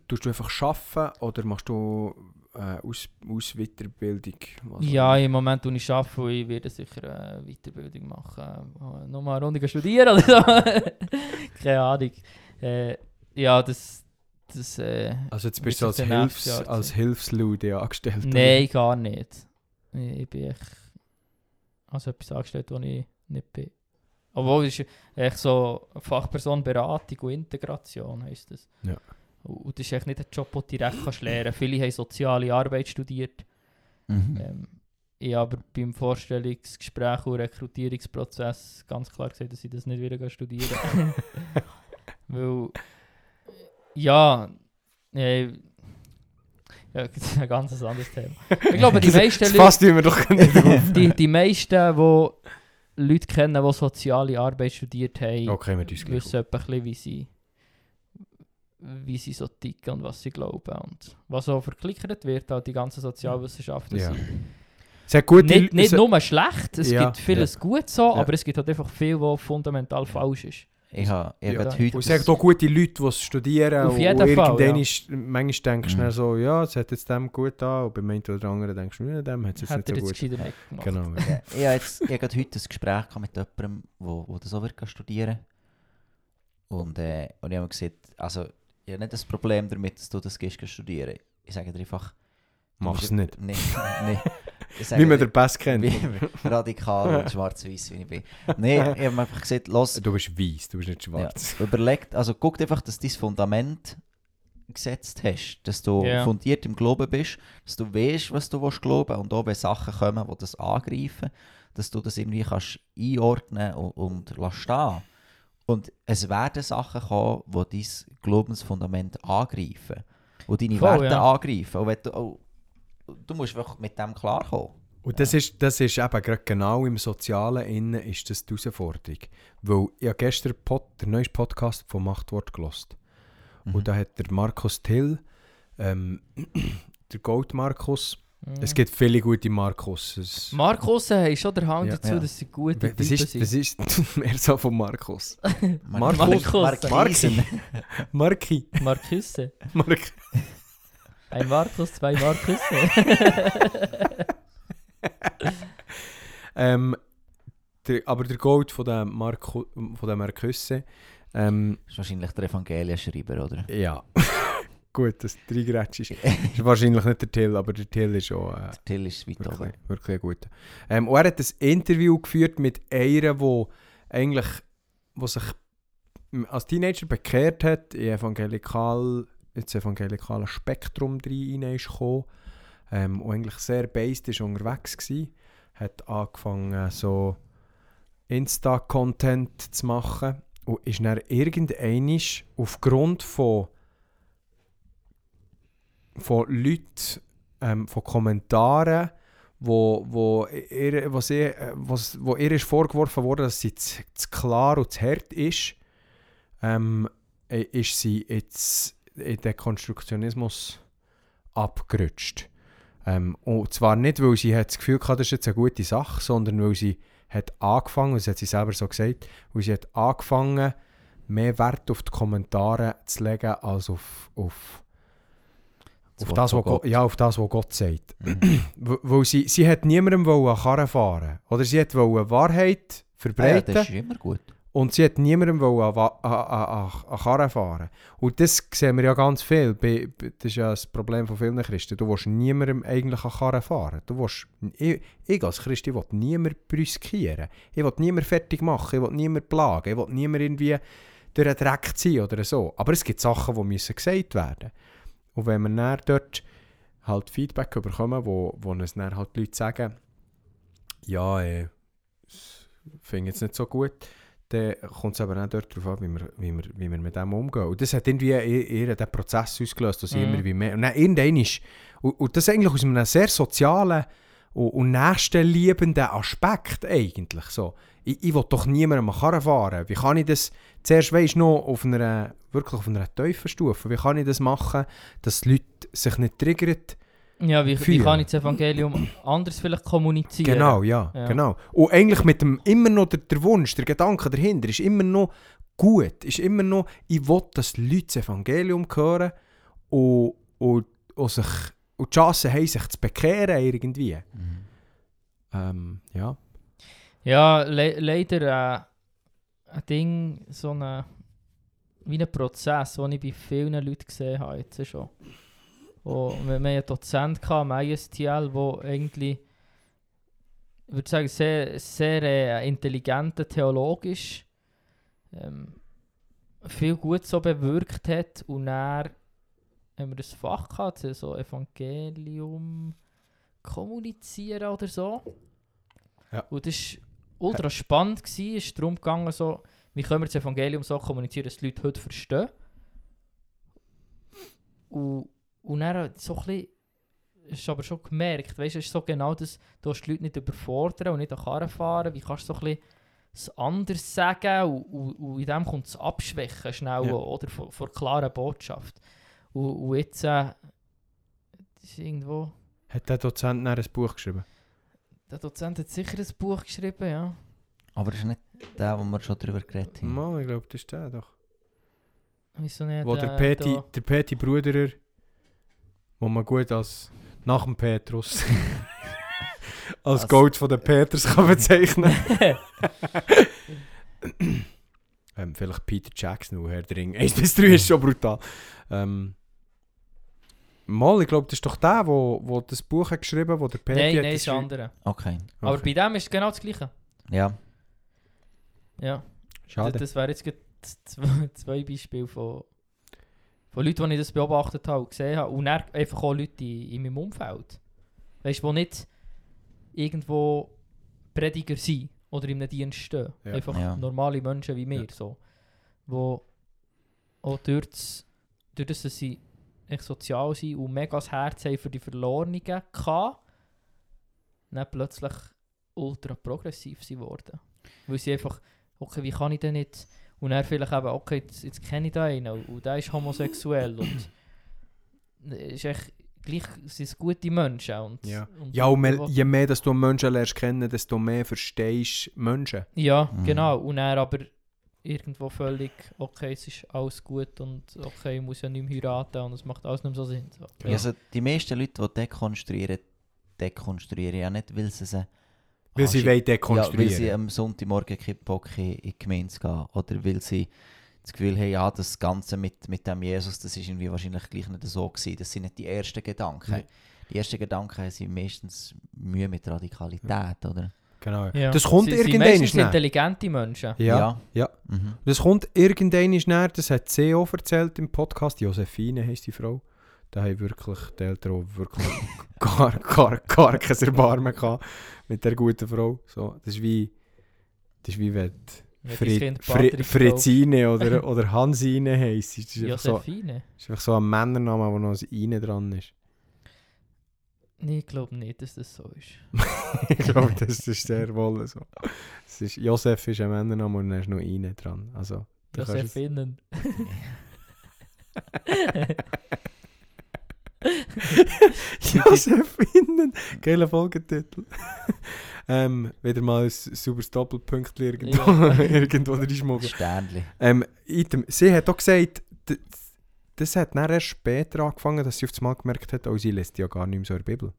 tust du einfach arbeiten oder machst du äh, Aus, Ausweiterbildung? Was auch Ja, im Moment tue ich arbeiten und ich werde sicher eine Weiterbildung machen. Äh, Nochmal eine Runde studieren oder so. Keine Ahnung. Äh, ja, das... das äh, Also jetzt bist du als, Hilfs, als. Hilfslude angestellt? Nein, gar nicht. Ich, ich bin echt... Also etwas angestellt, wo ich nicht bin. Obwohl, es ist echt so Fachperson Beratung und Integration heisst das. Ja. Und, das ist echt nicht ein Job, den du direkt kannst lernen kannst. Viele haben soziale Arbeit studiert. Mhm. Ähm, ich habe aber beim Vorstellungsgespräch und Rekrutierungsprozess ganz klar gesagt, dass ich das nicht wieder studieren Weil, ja, äh, ja, das ist ein ganz anderes Thema. Ich glaube, die meisten Leute, fasst wir doch nicht die, die meisten, die Leute kennen, die soziale Arbeit studiert haben, Okay, uns gleich. wissen etwa ein bisschen, wie sie, wie sie so ticken und was sie glauben. Und was auch verklickert wird, auch die ganzen Sozialwissenschaften Ja. sind gute nicht, nicht nur schlecht, es Ja, gibt vieles gut so, Ja. aber es gibt halt einfach viel, was fundamental falsch ist. Ich habe ich Ja. heute... Und es auch gute Leute, die es studieren. Auf und- jeden und Fall, irgendwann ja. ist, manchmal denkst du Mhm. so, ja, es hat jetzt dem gut an. Und beim einen oder anderen denkst du, ja, dem hat es jetzt Hat er nicht jetzt so gut. nicht gemacht. Genau. ja. Ja, ich habe jetzt ich habe heute ein Gespräch gehabt mit jemandem, wo, wo das auch wird studieren Und, äh, und ich habe gesagt, also, ich habe nicht das Problem damit, dass du das gehst studieren. Ich sage dir einfach... du Mach's musst- nicht. Nee, nee. Wie man den Pass kennt. wie, radikal und schwarz-weiß wie ich bin. Nein, ich habe mir einfach gesagt, los, Du bist weiß, du bist nicht schwarz. überlegt, also guck einfach, dass du dein Fundament gesetzt hast, dass du Ja. fundiert im Glauben bist, dass du weißt, was du willst glauben und auch wenn Sachen kommen, die das angreifen, dass du das irgendwie kannst einordnen und, und lassen stehen. Und es werden Sachen kommen, die dein Glaubensfundament angreifen, die deine Voll, Werte ja. angreifen. Und wenn du, oh, du musst einfach mit dem klarkommen. Und das ist, das ist eben gerade genau im Sozialen innen ist das die Herausforderung. Weil ich habe gestern Pod, den neuesten Podcast von Machtwort gelost. Mhm. Und da hat der Markus Till, ähm, der Gold Markus, Mhm. es gibt viele gute Markus. Markus haben schon der Hang Ja. dazu, Ja. dass sie gute was Typen ist, sind. was ist mehr so von Markus? Markus. Markus. Markisen. Marki. Markusse. Mark. Ein Markus, zwei Markusse. Ähm, der, aber der Gold von dem, Marco, von dem Markusse, ähm, Das ist wahrscheinlich der Evangelienschreiber, oder? ja. Gut, das Dreigrätsch ist, ist wahrscheinlich nicht der Till, aber der Till ist auch äh, Till ist weit wirklich, oben. wirklich ein guter. Ähm, und er hat ein Interview geführt mit einer, wo eigentlich, wo sich als Teenager bekehrt hat, in evangelikal, ins evangelikale Spektrum rein ist gekommen, ähm, und eigentlich sehr based ist unterwegs gsi, hat angefangen so Insta-Content zu machen und ist dann irgendwann aufgrund von von Leuten, ähm, von Kommentaren, wo, wo, ihr, sie, äh, was, wo ihr ist vorgeworfen wurde, dass sie zu, zu klar und zu hart ist, ähm, äh, ist sie jetzt in den Konstruktionismus abgerutscht. Ähm, und zwar nicht, weil sie hat das Gefühl hatte, das ist jetzt eine gute Sache, sondern weil sie hat angefangen, das hat sie selber so gesagt, weil sie hat angefangen, mehr Wert auf die Kommentare zu legen, als auf, auf, auf, Wort das, was Gott, Gott. ja, auf das, was Gott sagt. Mhm. Weil sie, sie hat niemandem wollen Karren fahren Oder sie hat wollen Wahrheit Ah ja, verbreiten das ist immer gut. Und sie hat niemandem wollen an, an, an, Karren fahren Und das sehen wir ja ganz viel. Das ist ja das Problem von vielen Christen. Du willst niemandem eigentlich an Karren fahren. Du willst, ich, ich als Christ ich will niemanden brüskieren. Ich will niemanden fertig machen. Ich will niemanden plagen. Ich will niemanden irgendwie durch den Dreck ziehen oder so. Aber es gibt Sachen, die müssen gesagt werden Und wenn wir dann dort halt Feedback bekommen, wo, wo uns dann halt die Leute sagen, ja, das finde ich jetzt nicht so gut, dann kommt es aber auch dort darauf an, wie wir, wie, wir, wie wir mit dem umgehen. Und das hat irgendwie eher, eher den Prozess ausgelöst, dass Mhm. immer wie mehr... Und dann irgendwann ist... Und, und das eigentlich aus einem sehr sozialen und, und nächstenliebenden Aspekt eigentlich so. Ich, ich will doch niemandem an Karren fahren. Wie kann ich das zuerst, weisst noch, auf einer, wirklich auf einer tiefen Stufe, wie kann ich das machen, dass die Leute sich nicht triggern? Ja, wie, wie kann ich das Evangelium anders vielleicht kommunizieren? Genau, ja, Ja. genau. Und eigentlich mit dem immer noch der, der Wunsch, der Gedanke dahinter ist immer noch gut, ist immer noch, ich will, dass die Leute das Evangelium hören und, und, und, sich, und die Chance haben, sich zu bekehren irgendwie. Mhm. Ähm, ja. Ja, le leider äh, ein Ding, so eine, wie ein Prozess, den ich bei vielen Leuten gesehen habe jetzt schon. Und wir, wir hatten einen Dozent gehabt am ISTL, der eigentlich, ich würde sagen, sehr, sehr äh, intelligenter Theologe ist. Ähm, viel gut so bewirkt hat und dann haben wir das Fach gehabt, so Evangelium kommunizieren oder so. Ja. Und das war ultra spannend. Gewesen. Es ist darum gegangen, so, wie können wir das Evangelium so kommunizieren, dass die Leute heute verstehen. Und, und dann so ein bisschen, hast du aber schon gemerkt, weißt du, es ist so genau das, du hast die Leute nicht überfordern und nicht an Karren fahren. Wie kannst du so ein bisschen es anders sagen und, und, und in dem kommt es abschwächen schnell Ja. oder vor, vor klaren Botschaft. Und, und jetzt äh, das ist irgendwo, Hat der Dozent dann ein Buch geschrieben? der Dozent hat sicher ein Buch geschrieben, ja. Aber das ist nicht der, wo wir schon drüber geredet haben. Mal, ich glaube, das ist der doch. Wieso nicht? Wo der äh, Peti, da- der Peti Bruderer, wo man gut als nach dem Petrus als Als- Coach von den Peters kann bezeichnen. ähm, vielleicht Peter Jackson, wo Herr der Ring 1 bis 3 ist schon brutal. Ähm, mal, ich glaube, das ist doch der, wo, wo das Buch hat geschrieben hat, wo der Peti Nein, nein, das ist ein anderer. Okay. Aber Okay. bei dem ist es genau das Gleiche. Ja. Ja. Schade. Das, das wären jetzt gerade zwei, zwei Beispiele von, von Leuten, die ich das beobachtet habe und gesehen habe. Und dann einfach auch Leute in, in meinem Umfeld. Weißt du, die nicht irgendwo Prediger sind oder in einem Dienst stehen. Ja. Einfach Ja. normale Menschen wie mir. Ja. So, wo auch durch das, durch das, dass sie echt sozial sind und mega das Herz haben für die Verlorenen gehabt, dann plötzlich ultra progressiv sind worden. Weil sie einfach, okay, wie kann ich denn nicht... Und dann vielleicht eben, okay, jetzt, jetzt kenne ich da einen und, der ist homosexuell und es ist echt, gleich sind gute Menschen. Und, Ja. und Ja, und mehr, je mehr dass du Menschen lernst kennen, desto mehr verstehst du Menschen. Ja, Mhm. genau. Und dann aber irgendwo völlig, okay, es ist alles gut und okay, ich muss ja nicht mehr heiraten und es macht alles nicht mehr so Sinn. So. Ja. Also die meisten Leute, die dekonstruieren, dekonstruieren ja nicht, weil sie sie... Weil Ah, sie wollen Ja, weil dekonstruieren. sie am Sonntagmorgen keinen Bock haben, in die Gemeinde zu gehen. Oder weil sie das Gefühl haben, ja, das Ganze mit, mit dem Jesus, das ist irgendwie wahrscheinlich gleich nicht so gewesen. Das sind nicht die ersten Gedanken. Nein. Die ersten Gedanken sind meistens Mühe mit Radikalität, oder? genau. Ja. Das kommt Sie- irgendwann näher. intelligente Menschen. Ja, ja. Mhm. Das kommt irgendwann näher, das hat auch erzählt im Podcast. Josephine heisst die Frau. Da haben wirklich die Eltern auch wirklich gar, gar, gar kein Erbarmen gehabt mit der guten Frau. So, das ist wie, das ist wie wenn Fri Fri Fritzine oder, oder Hansine heisst. Das ist einfach so, Josephine? das ist einfach so ein Männername, wo noch ein Ine dran ist. Nee, ich glaube nicht, dass das so ist. ich glaube, das ist sehr wohl so. Es ist, Josef ist ein Männername und dann ist noch Ine dran. Also, du Josephinnen. Josephinen. Geiler Folgetitel. ähm, wieder mal ein super Doppelpunkt irgendwo, Ja. irgendwo reinschmuggeln. Sternli. Ähm, Item, sie hat auch gesagt, das hat dann erst später angefangen, dass sie auf einmal gemerkt hat, oh, sie lässt ja gar nicht mehr so in der Bibel.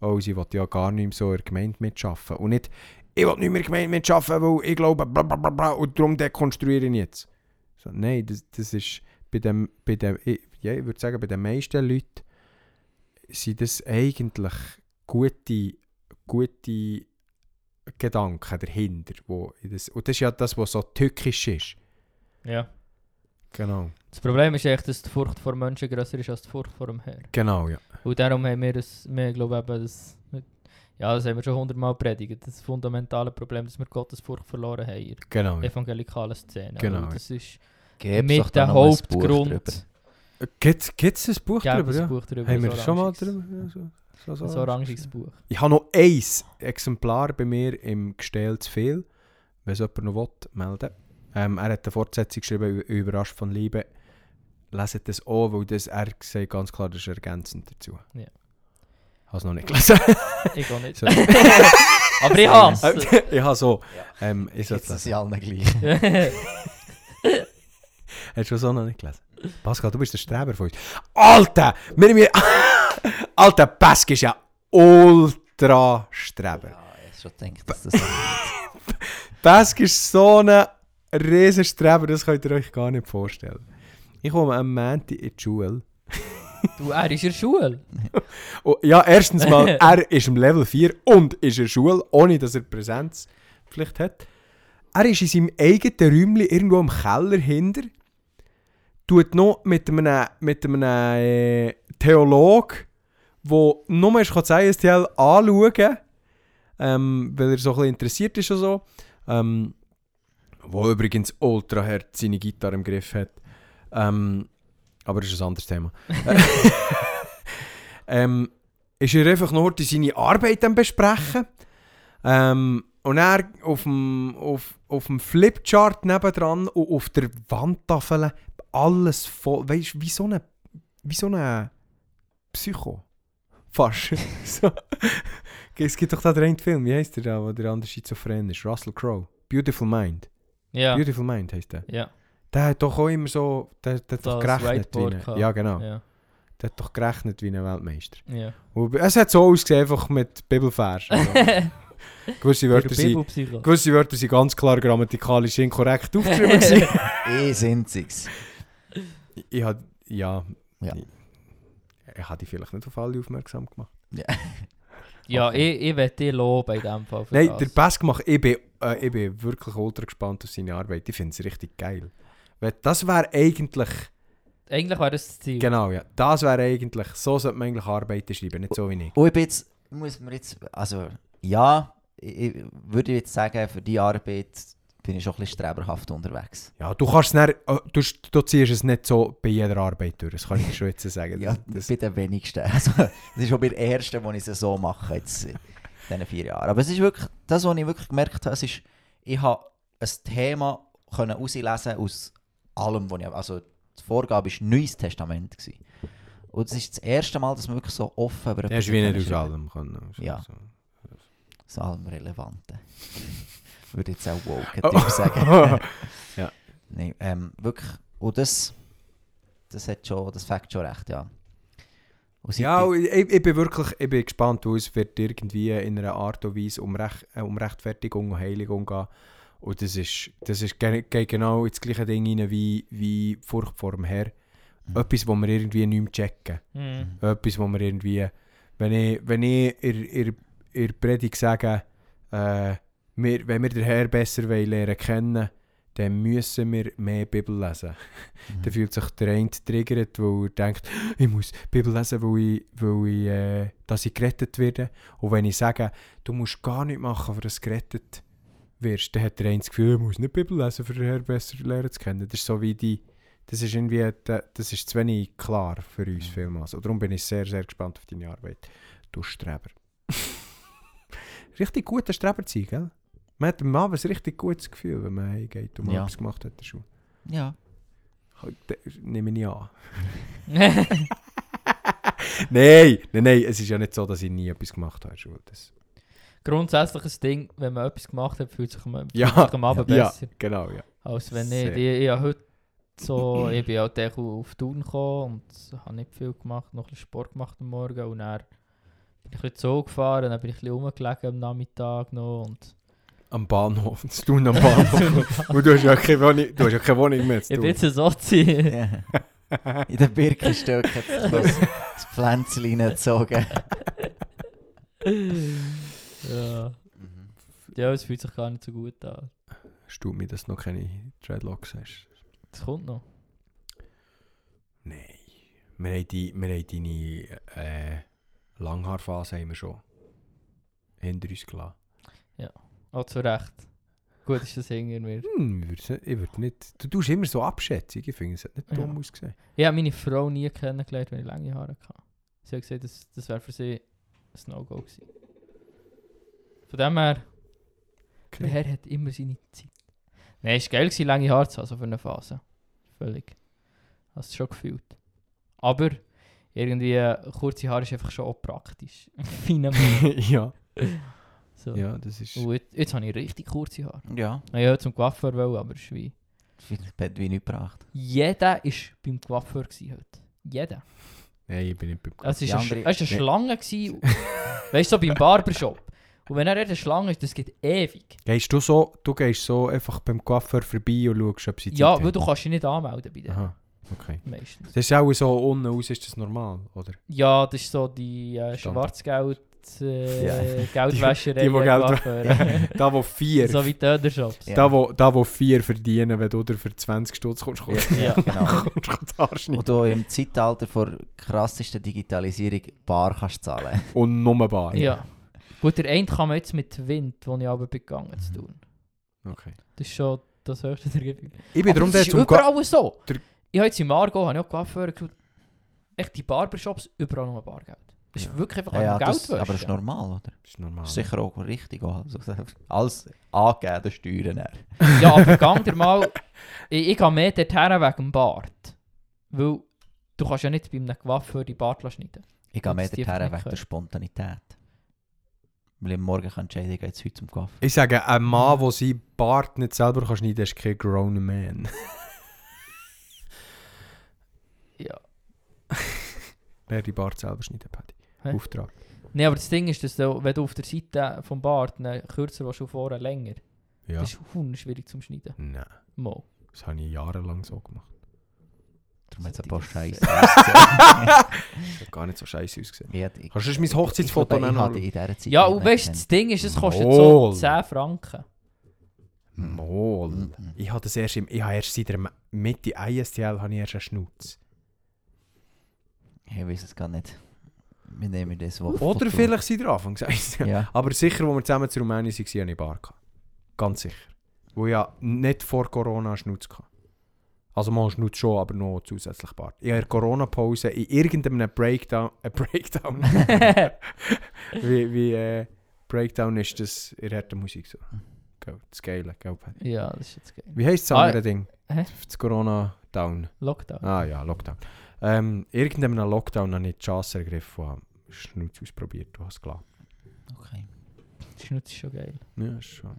Oh, sie will ja gar nicht mehr so in der Gemeinde mitschaffen. Und nicht, ich will nicht mehr in der Gemeinde mitschaffen, weil ich glaube, bla bla bla bla, und darum dekonstruiere ich jetzt. So, nein, das, das ist bei dem, bei dem ich, ja, ich würde sagen, bei den meisten Leuten sind das eigentlich gute, gute Gedanken dahinter. Wo das, und das ist ja das, was so tückisch ist. Ja. Genau. Das Problem ist echt, dass die Furcht vor Menschen grösser ist als die Furcht vor dem Herrn. Genau, ja. Und darum haben wir das, wir glauben eben, das, ja, das haben wir schon hundertmal predigt, das fundamentale Problem, dass wir Gottes Furcht verloren haben in Genau. evangelikalen Szene. Genau, Und das ist doch mit der. Hauptgrund. Gibt es ein Buch Gäbe drüber? es ein Ja? Buch drüber. Haben wir so schon mal drüber? Ja, so. So, so, Ein orangiges Buch. Ich habe noch ein Exemplar bei mir im Gestell zu viel. Wenn es jemand noch will, melden. Ähm, er hat eine Fortsetzung geschrieben, Überrascht von Liebe. Leset das auch, weil das, er sagt ganz klar, das ist ergänzend dazu. Ja. Hast du noch nicht gelesen? Ich auch nicht. So. Aber ich hasse es. ich habe so. Ähm, ich soll Jetzt es sind lesen. sie allen gleich. Hast du so noch nicht gelesen? Pascal, du bist der Streber von uns. Alter! Wir, wir, Alter, Pesk ist ja ultra Streber. Ja, ich schon gedacht, dass das so Pesk ist so ein riesen Streber, das könnt ihr euch gar nicht vorstellen. Ich komme am Montag in die Schule. Du, er ist in der Schule. Oh, ja, erstens mal, er ist im Level 4 und ist in der Schule, ohne dass er Präsenzpflicht hat. Er ist in seinem eigenen Räumchen irgendwo im Keller hinter. Tut noch mit einem, mit einem äh, Theolog, der nur ist das ISTL anschauen ähm, weil er so ein bisschen interessiert ist und so. Ähm, wo übrigens ultra hart seine Gitarre im Griff hat. Ähm, aber das ist ein anderes Thema. ähm, ist er einfach nur die seine Arbeit am besprechen. Ähm, und er auf dem, auf, auf dem Flipchart nebendran und auf der Wandtafel alles voll. Weißt du, wie so eine, wie so eine Psycho. Fast. so. Es gibt doch da den einen Film, wie heißt der da, wo der andere schizophren ist? Russell Crowe. Beautiful Mind. Ja. Beautiful Mind heißt der. Ja. Der hat doch auch immer so. Der, der hat doch Das gerechnet wie ein, gehabt. Ja, genau. Ja. Der hat doch gerechnet wie ein Weltmeister. ja. Und es hat so ausgesehen, einfach mit Bibelvers. Also, gewisse, Wörter sind, gewisse Wörter sind ganz klar grammatikalisch inkorrekt aufgeschrieben. Eh sind sie's. Ich habe, ja, Ja. Ich, ich habe die vielleicht nicht auf alle aufmerksam gemacht. Ja, Okay. ich, ich will dich loben in dem Fall. Für Nein, das. der Pass gemacht. Ich bin, äh, ich bin wirklich ultra gespannt auf seine Arbeit. Ich finde es richtig geil. Weil das wäre eigentlich, Eigentlich wäre das das Ziel. genau, ja, das wäre eigentlich, so sollte man eigentlich Arbeiten schreiben, nicht so wie ich. Und ich bin jetzt, muss mir jetzt, also ja, ich, ich würde jetzt sagen, für die Arbeit bin ich schon ein bisschen streberhaft unterwegs. Ja, du kannst es nicht, äh, du, du ziehst es nicht so bei jeder Arbeit durch, das kann ich schon jetzt sagen. Ja, das, bei den wenigsten. Also, das ist schon bei der ersten, wo ich es so mache, jetzt in diesen vier Jahren. Aber es ist wirklich, das, was ich wirklich gemerkt habe, ist, ich habe ein Thema können herauslesen aus allem, was ich habe. Also, die Vorgabe war Neues Testament. Gewesen. Und es ist das erste Mal, dass man wirklich so offen über Er ist wie nicht aus allem können. Ja. So. Das allem Relevante. Würde jetzt auch woke Oh. Typ sagen. Ja. Nein, ähm, wirklich. Und das, das hat schon, das fängt schon recht, ja. Ja, ich- ich, bin wirklich ich bin gespannt, weil es wird irgendwie in einer Art und Weise um, Rech, äh, um Rechtfertigung und Heiligung gehen. Und das ist, das ist ge- geht genau ins gleiche Ding rein wie, wie Furcht vor dem Herr. Mhm. Etwas, wo wir irgendwie nicht mehr checken. Mhm. Etwas, wo wir irgendwie... Wenn ich, wenn ich in, in, in der Predigt sage, äh, wir, wenn wir den Herr besser wollen lernen kennen, dann müssen wir mehr Bibel lesen. Mhm. Dann fühlt sich der eine triggert, weil er denkt, ich muss Bibel lesen, weil ich, weil ich, äh, dass ich gerettet werde. Und wenn ich sage, du musst gar nicht machen, für dass du gerettet wirst, dann hat der eine das Gefühl, ich muss nicht die Bibel lesen, für den Herr besser lernen zu kennen. Das ist so wie die, das ist irgendwie, da- das ist zu wenig klar für uns vielmals. Und darum bin ich sehr, sehr gespannt auf deine Arbeit. Du Streber. richtig guter Streber zu sein, gell? Man hat am Abend ein richtig gutes Gefühl, wenn man heimgeht und mal Ja. etwas gemacht hat in der Schule. Ja. Ich nehme ich an. Nein, nein, nein, es ist ja nicht so, dass ich nie etwas gemacht habe in der Schule. Das, Grundsätzlich ein Ding, wenn man etwas gemacht hat, fühlt sich man Ja, fühlt sich am Abend ja, besser. genau, ja. Als wenn Sehr. nicht. Ich, ich, habe heute so, ich bin halt auf Tour gekommen und habe nicht viel gemacht, noch ein bisschen Sport gemacht am Morgen und dann bin ich ein bisschen Zug gefahren, dann bin ich ein bisschen rumgelegen am Nachmittag noch und Am Bahnhof, das tun am Bahnhof. Und du hast ja keine Wohnung, du hast ja keine Wohnung mehr zu ich bin tun. jetzt ein Sozi. ja. In den Birkenstöcken hat sich das, das Pflänzchen reingezogen. ja. ja, es fühlt sich gar nicht so gut an. Stut mir, dass du noch keine Dreadlocks hast. Das kommt noch. Nein. Wir haben, die, wir haben deine äh, Langhaarphase haben wir schon hinter uns gelassen. Auch zu Recht. Gut ist das mir. Hm, ich würde nicht... Du tust immer so Abschätzung. Ich finde, es hat nicht dumm Ja. ausgesehen. Ich habe meine Frau nie kennengelernt, wenn ich lange Haare hatte. Sie hat gesagt, das, das wäre für sie ein No-Go. gewesen. Von dem her, Okay. der Herr hat immer seine Zeit. Nein, es war geil, gewesen, lange Haare zu haben, so für eine Phase. Völlig. Hast du schon gefühlt. Aber irgendwie, äh, kurze Haare ist einfach schon auch praktisch. Ja, so. ja, das ist... Und jetzt, jetzt habe ich richtig kurze Haare. Ja, Ich wollte zum Coiffeur, wollen, aber es ist wie... das hat wie nichts gebracht. Jeder war beim Coiffeur heute. Jeder. Nein, ich bin nicht beim Es Die war eine, es eine Nee. Schlange. gewesen. weißt du, so beim Barbershop. Und wenn er eine Schlange ist, das geht ewig. Gehst du so, du gehst so einfach beim Coiffeur vorbei und schaust, ob sie Zeit Ja, haben? weil du kannst dich nicht anmelden bei denen. Aha, okay. Meistens. Das ist auch so unten aus, ist das normal, oder? Ja, das ist so die äh, Standard. Schwarzgeld... Äh, Ja. Geldwäscherei. Die, die Geld-. Da, wo vier, so wie die Ödershops. Ja. da, wo, da, wo vier verdienen, wenn du dir für 20 Stutz kommst, kommst Ja, ja, genau. kommst. Und du im Zeitalter der krassesten Digitalisierung Bar kannst zahlen. Und nur Bar. Ja. Gut, der eine kann man jetzt mit Wind, wo ich aber begangen zu tun. Okay. Das ist schon das höchste der. Ich bin darum das der ist überall so. Der- Ich habe jetzt in Margot habe ich auch Coiffeur geschaut. Echt, die Barbershops, überall nur Bargeld. Das ist Ja. wirklich einfach Ja, ja, Geld das, aber das ist normal, oder? Das ist normal. Das ist sicher auch richtig. Also, alles angegeben, Steuern. dann. Ja, aber gang dir mal... Ich, ich gehe mehr dorthin wegen dem Bart. Weil du kannst ja nicht bei einem Coiffeur die Bart schneiden Ich gehe mehr die dorthin wegen der. Spontanität. Weil ich morgen kann entscheiden, ich gehe jetzt heute zum Kaffee. Ich sage, ein Mann, der seinen Bart nicht selber kann schneiden kann, ist kein grown man. Ja. Wer die Bart selber schneiden, Paddy. Hä? Auftrag. Nein, aber das Ding ist, dass du, wenn du auf der Seite vom Bart einen kürzer willst und vorne länger, Ja. das ist schwierig zum Schneiden. Nein, Mal. das habe ich jahrelang so gemacht. Darum hat es ein paar. Scheiße. Das hat gar nicht so scheiße ausgesehen. Kannst Kannst du mein Hochzeitsfoto ich, ich, nennen? Ja, und weißt das Ding ist, es kostet Mol. so 10 Franken. Mol. Mhm. Ich habe das erst, im, ich habe erst seit der Mitte ISTL habe ich erst einen Schnutz. Ich weiß es gar nicht. Wir nehmen das Wort. Oder vielleicht seit der Anfang. Ja. Aber sicher, als wir zusammen zu Rumänien waren, hatte ich eine Bar. gehabt. Ganz sicher. Wo ich ja nicht vor Corona Schnutz hatte. Also mal einen Schnutz schon, aber noch zusätzlich Bart. Habe in der Corona-Pause in irgendeinem Breakdown... Äh, Breakdown? wie wie äh, Breakdown ist das in der Musik so. Das Geile, gell, ja, das ist jetzt geil. Wie heisst das Ah, andere Ding? hä? Das Corona-Down. Lockdown. Ah ja, Lockdown. Ähm, irgendeinem Lockdown habe ich die Chance ergriffen Schnutz ausprobiert und habe es gelassen. Okay. Schnutz ist schon geil. Ja, ist schon.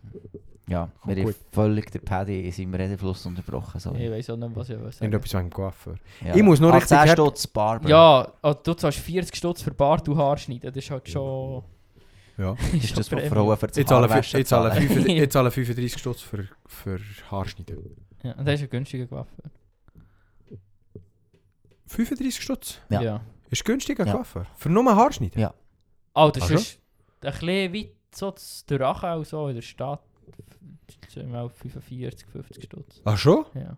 Ja, Kommt wir haben völlig den Paddy in seinem Redefluss unterbrochen. So. Ich weiß auch nicht, was ich will sagen. Irgendetwas wegen Coiffeur. Ja. Ich muss noch Ah, richtig 10 hart- Stutz Barber. Ja, also du zahlst 40 Stutz für Bart und Haarschneiden. Das ist halt schon... Ja. Ist das, was. Frauen für zahle, Haarwaschen ich zahle, zahlen? 35 ich zahle 35 Stutz für, für Haarschneiden. Ja, und das ist ein günstiger Coiffeur. 35 Stutz? Ja. Ist günstiger Ja. Coiffeur? Für nur Haarschneiden? Ja. Oh, das Ach ist ein bisschen weit so zu Rachau so in der Stadt. Mal 45, 50 Stutz. Ach schon? Ja.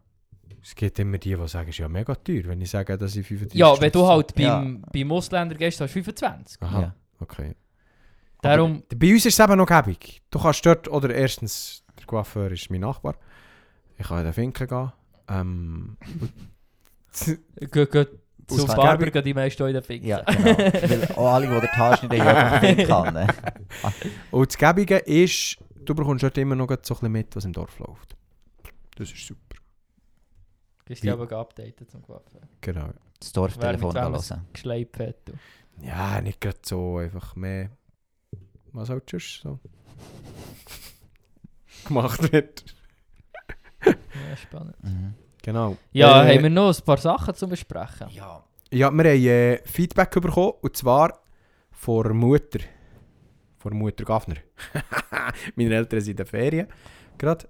Es gibt immer die, die sagen, es ist ja mega teuer, wenn ich sage, dass ich 35 Ja, Stutz wenn du halt beim, beim Ausländer gehst, hast du 25. Aha, Ja. okay. Darum, Aber bei uns ist es eben noch gäbig. Du kannst dort, oder erstens, der Coiffeur ist mein Nachbar. Ich kann in den Finken gehen. Ähm, zum Barber gehen die meisten in den Fix. Ja, genau. Weil auch alle, die den Haar schneiden, einfach finden kann. ne? und das Gäbige ist, du bekommst dort immer noch so ein bisschen mit, was im Dorf läuft. Das ist super. Du aber geupdatet zum Coiffeur. Genau. Das Dorftelefon hören. Geschleipt hat. du. Ja, nicht gerade so, einfach mehr. Was halt sonst so gemacht wird. Ja, spannend. Mhm. Genau. Ja, Äh, haben wir noch ein paar Sachen zu besprechen? Ja. Ja, wir haben äh, Feedback bekommen, und zwar von der Mutter. Von der Mutter Gaffner. Meine Eltern sind in den Ferien. Gerade.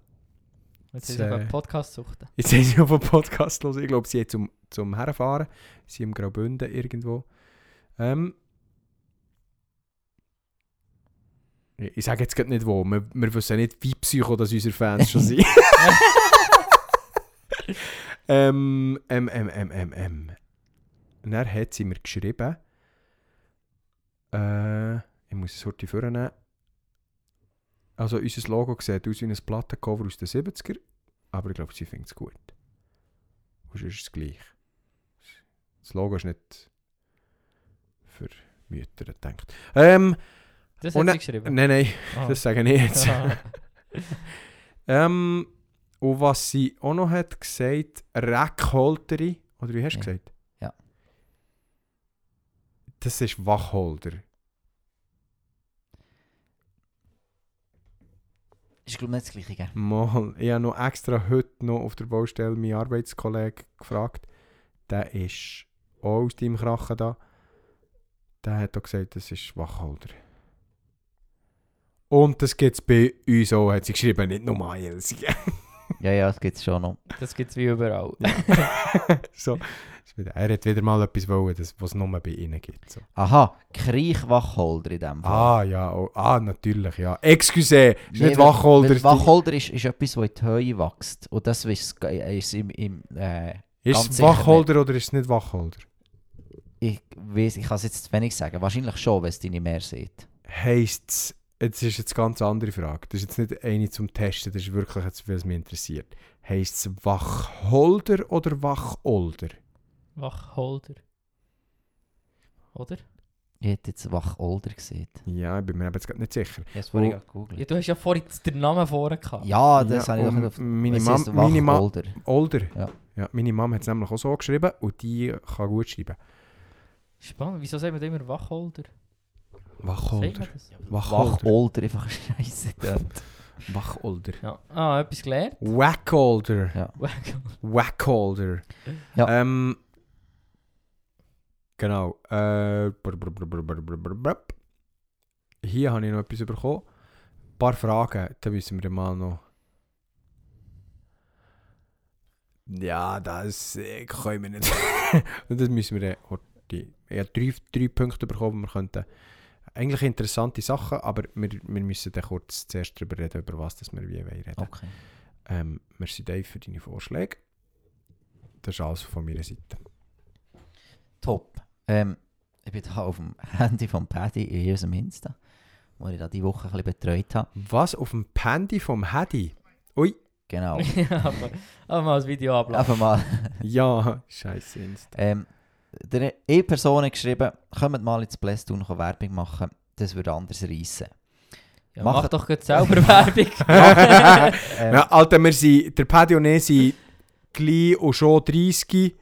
Jetzt ist auf äh, einen Podcast suchten. Jetzt sind sie auf einen Podcast los. Ich glaube, sie sind zum, zum Herfahren. Sie im Graubünden irgendwo. Ähm, ich ich sage jetzt gerade nicht wo. Wir, wir wissen nicht, wie psycho das unsere Fans schon sind. ähm, ähm, ähm, ähm, ähm, ähm. Und dann hat sie mir geschrieben, äh, ich muss es heute vornehmen. Also unser Logo sieht aus wie ein Plattencover aus den 70er, aber ich glaube, sie findet es gut. Und sonst ist es gleich. Das Logo ist nicht für Mütter denkt. Ähm, Das hat sie geschrieben. nein, nein, Ah. das sage ich jetzt. Ah. ähm, und was sie auch noch hat gesagt, Reckholteri, oder wie hast du Ja. gesagt? Ja. Das ist Wachholder. Ist glaube ich nicht das Gleiche. gell? Mal, ich habe noch extra heute noch auf der Baustelle meinen Arbeitskollegen gefragt. Der ist auch aus deinem Krachen da. Der hat auch gesagt, das ist Wachholder. Und das gibt es bei uns auch, hat sie geschrieben, nicht nur Miles. Ja, ja, das gibt es schon noch. Das gibt es wie überall. so. ist wieder- Er hat wieder mal etwas wollen, das, was es nur bei ihnen gibt. So. Aha, Kriechwachholder in dem Fall. Ah, ja, oh, ah, natürlich, ja. Excuse, ist Nee, nicht Wachholder. weil Wacholder ist, ist etwas, das in die Höhe wächst. Und das ist, ist im, im äh, Ist ganz es Wachholder oder ist es nicht Wachholder? ich weiß, ich kann es jetzt zu wenig sagen. Wahrscheinlich schon, wenn es deine mehr sieht. Heisst es, jetzt ist jetzt eine ganz andere Frage. Das ist jetzt nicht eine zum Testen, das ist wirklich jetzt, was mich interessiert. Heisst es Wachholder oder Wacholder? Wachholder. Oder? Ich hätte jetzt Wacholder gesehen. Ja, ich bin mir eben jetzt gerade nicht sicher. Ich habe es vorhin Oh. gegoogelt. Ja, du hast ja vorhin den Namen vorher gehabt. Ja, das Ja, habe ich doch nicht auf... meine heisst meine Wacholder. Older. Ja. Ja, meine Mom hat es nämlich auch so geschrieben und die kann gut schreiben. Spannend. Wieso sagen wir immer Wacholder. Wacholder. Wacholder, einfach scheiße dort. Wacholder. Ja. Ah, etwas gelernt? Wackolder. Ja. Wackolder. Ja. Ähm, genau. Äh, hier habe ich noch etwas bekommen. Ein paar Fragen, da müssen wir mal noch. Ja, das können wir nicht. das müssen wir. Ich habe drei, Punkte bekommen, die wir könnten. Eigentlich interessante Sachen, aber wir, wir müssen dann kurz zuerst darüber reden, über was das wir wie wollen reden. Okay. Ähm, merci Dave für deine Vorschläge. Das ist alles von meiner Seite. Top. Ähm, ich bin hier auf dem Handy von Paddy in unserem Insta, wo ich da die Woche ein bisschen betreut habe. Was auf dem Handy vom Hedy? Ui, Genau. ja, aber, aber mal das Video abladen. Einfach mal. ja, scheiße. Insta. Ähm, der eine Person hat geschrieben, kommt mal ins Playstoon noch Werbung machen, das würde anders reissen. Ja, mach- mach doch gerade selber Werbung. Ähm, Ja, Alter, wir sind, der Paddy und ich sind gleich und schon 30.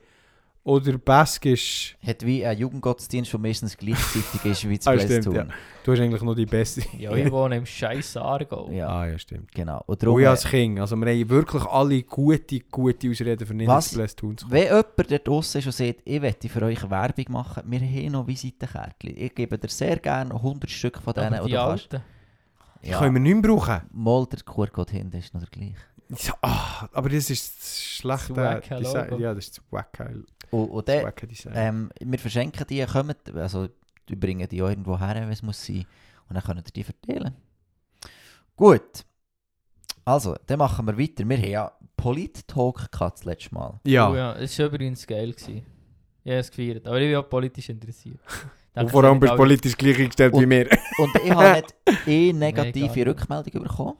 Oder Besk ist. Hat wie ein Jugendgottesdienst, der meistens gleichzeitig ist wie das Ah, stimmt, ja. Du hast eigentlich noch die beste. ja, ich wohne im scheiß Aargau. Ja. Ah, ja, stimmt. Genau. Und darum, ich als Kind. Also, wir haben wirklich alle gute, gute Ausreden für nicht ins Bless tun zu kommen. wenn jemand dort draussen ist und sagt, ich möchte für euch Werbung machen, wir haben noch Visitenkärtchen. Ich gebe dir sehr gerne 100 Stück von denen. Aber die du kannst- Alten. Die können wir nicht mehr brauchen. Mal der QR-Code hinten ist noch der gleiche. Ja, ah, aber das ist das schlechte Das Design. Ja, das ist das wacke, Und, und Design. ähm, wir verschenken die, kommen, also wir bringen die auch irgendwo her, wenn es muss sein. Und dann können wir die verteilen. Gut. Also, dann machen wir weiter. Wir haben ja Polit-Talk das letzte Mal. ja. Oh, ja, es war übrigens geil. Gewesen. Ich habe es gefeiert. Aber ich bin auch politisch interessiert. Und vor allem bist du politisch gleich eingestellt wie Und- mir. Und ich habe nicht gar negative nicht. Rückmeldung bekommen,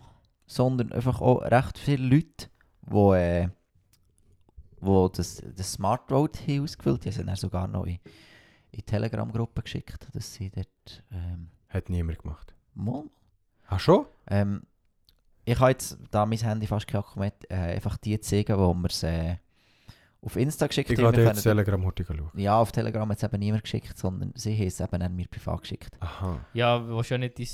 sondern einfach auch recht viele Leute, die, äh, wo das, das Smart Road haben ausgefüllt haben. Die haben dann sogar noch in, in die Telegram-Gruppe geschickt, dass sie dort ähm, Hat niemand gemacht. mal. Ach schon? Ähm, ich habe jetzt, da mein Handy fast kein Akku mehr äh, einfach die zeigen, wo wir es äh, auf Insta geschickt Ich haben. Wir jetzt Telegram heute schauen. Ja, auf Telegram hat es eben niemand geschickt, sondern sie haben es eben an mir privat geschickt. Aha. Ja, nicht dein,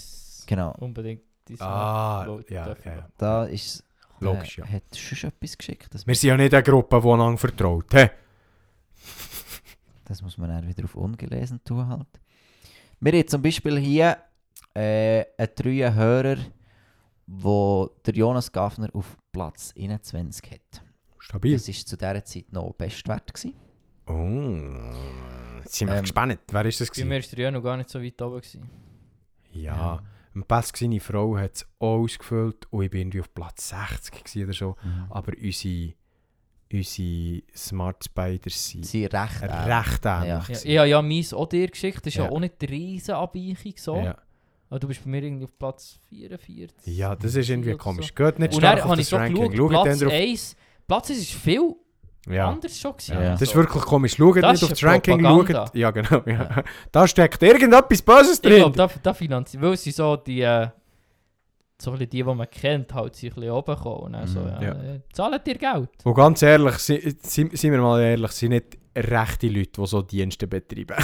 Genau. unbedingt dein Ah, ja, ja, ja. Da ist Logisch, äh, ja. hat schon etwas geschickt. Das Wir sind ja nicht eine Gruppe, die einander vertraut. He? Das muss man dann wieder auf ungelesen tun halt. Wir haben zum Beispiel hier äh, einen treuen Hörer, wo der Jonas Gaffner auf Platz 21 hat. Stabil. Das war zu dieser Zeit noch Bestwert. Gewesen. Oh, jetzt sind wir Ähm, gespannt. Wer ist das? Bei Gewesen? mir war der ja noch gar nicht so weit oben. Gewesen. Ja, ein Pass seine Frau hat es ausgefüllt und ich bin irgendwie auf Platz 60 gewesen oder so. Aber unsere, unsere Smart Spiders sind Sie sind recht ähnlich. recht ähnlich. Ja. Ja, habe ja meins auch dir geschickt. Das ist ja, Ja. auch nicht eine riesen Abweichung. So. Ja. Aber du bist bei mir irgendwie auf Platz 44. ja, das ist irgendwie oder so. komisch. Geht nicht Und stark dann auf habe ich das so Ranking. geschaut, Schaut Platz dann drauf. 1, Platz 1 ist viel Ja. anders schon gewesen. Ja. Das ist wirklich komisch. Schaut Das nicht auf das Ranking, schaut. Ja, genau. Ja. Da steckt irgendetwas Böses Ich drin. glaube, da, da finanziert, weil sie so die, äh, so ein bisschen die, die man kennt, halt sich ein bisschen oben kommen. Und dann so, Mhm. ja, Ja. äh, zahlt ihr Geld? Und ganz ehrlich, si- si- seien wir mal ehrlich, sind nicht rechte Leute, die so Dienste betreiben.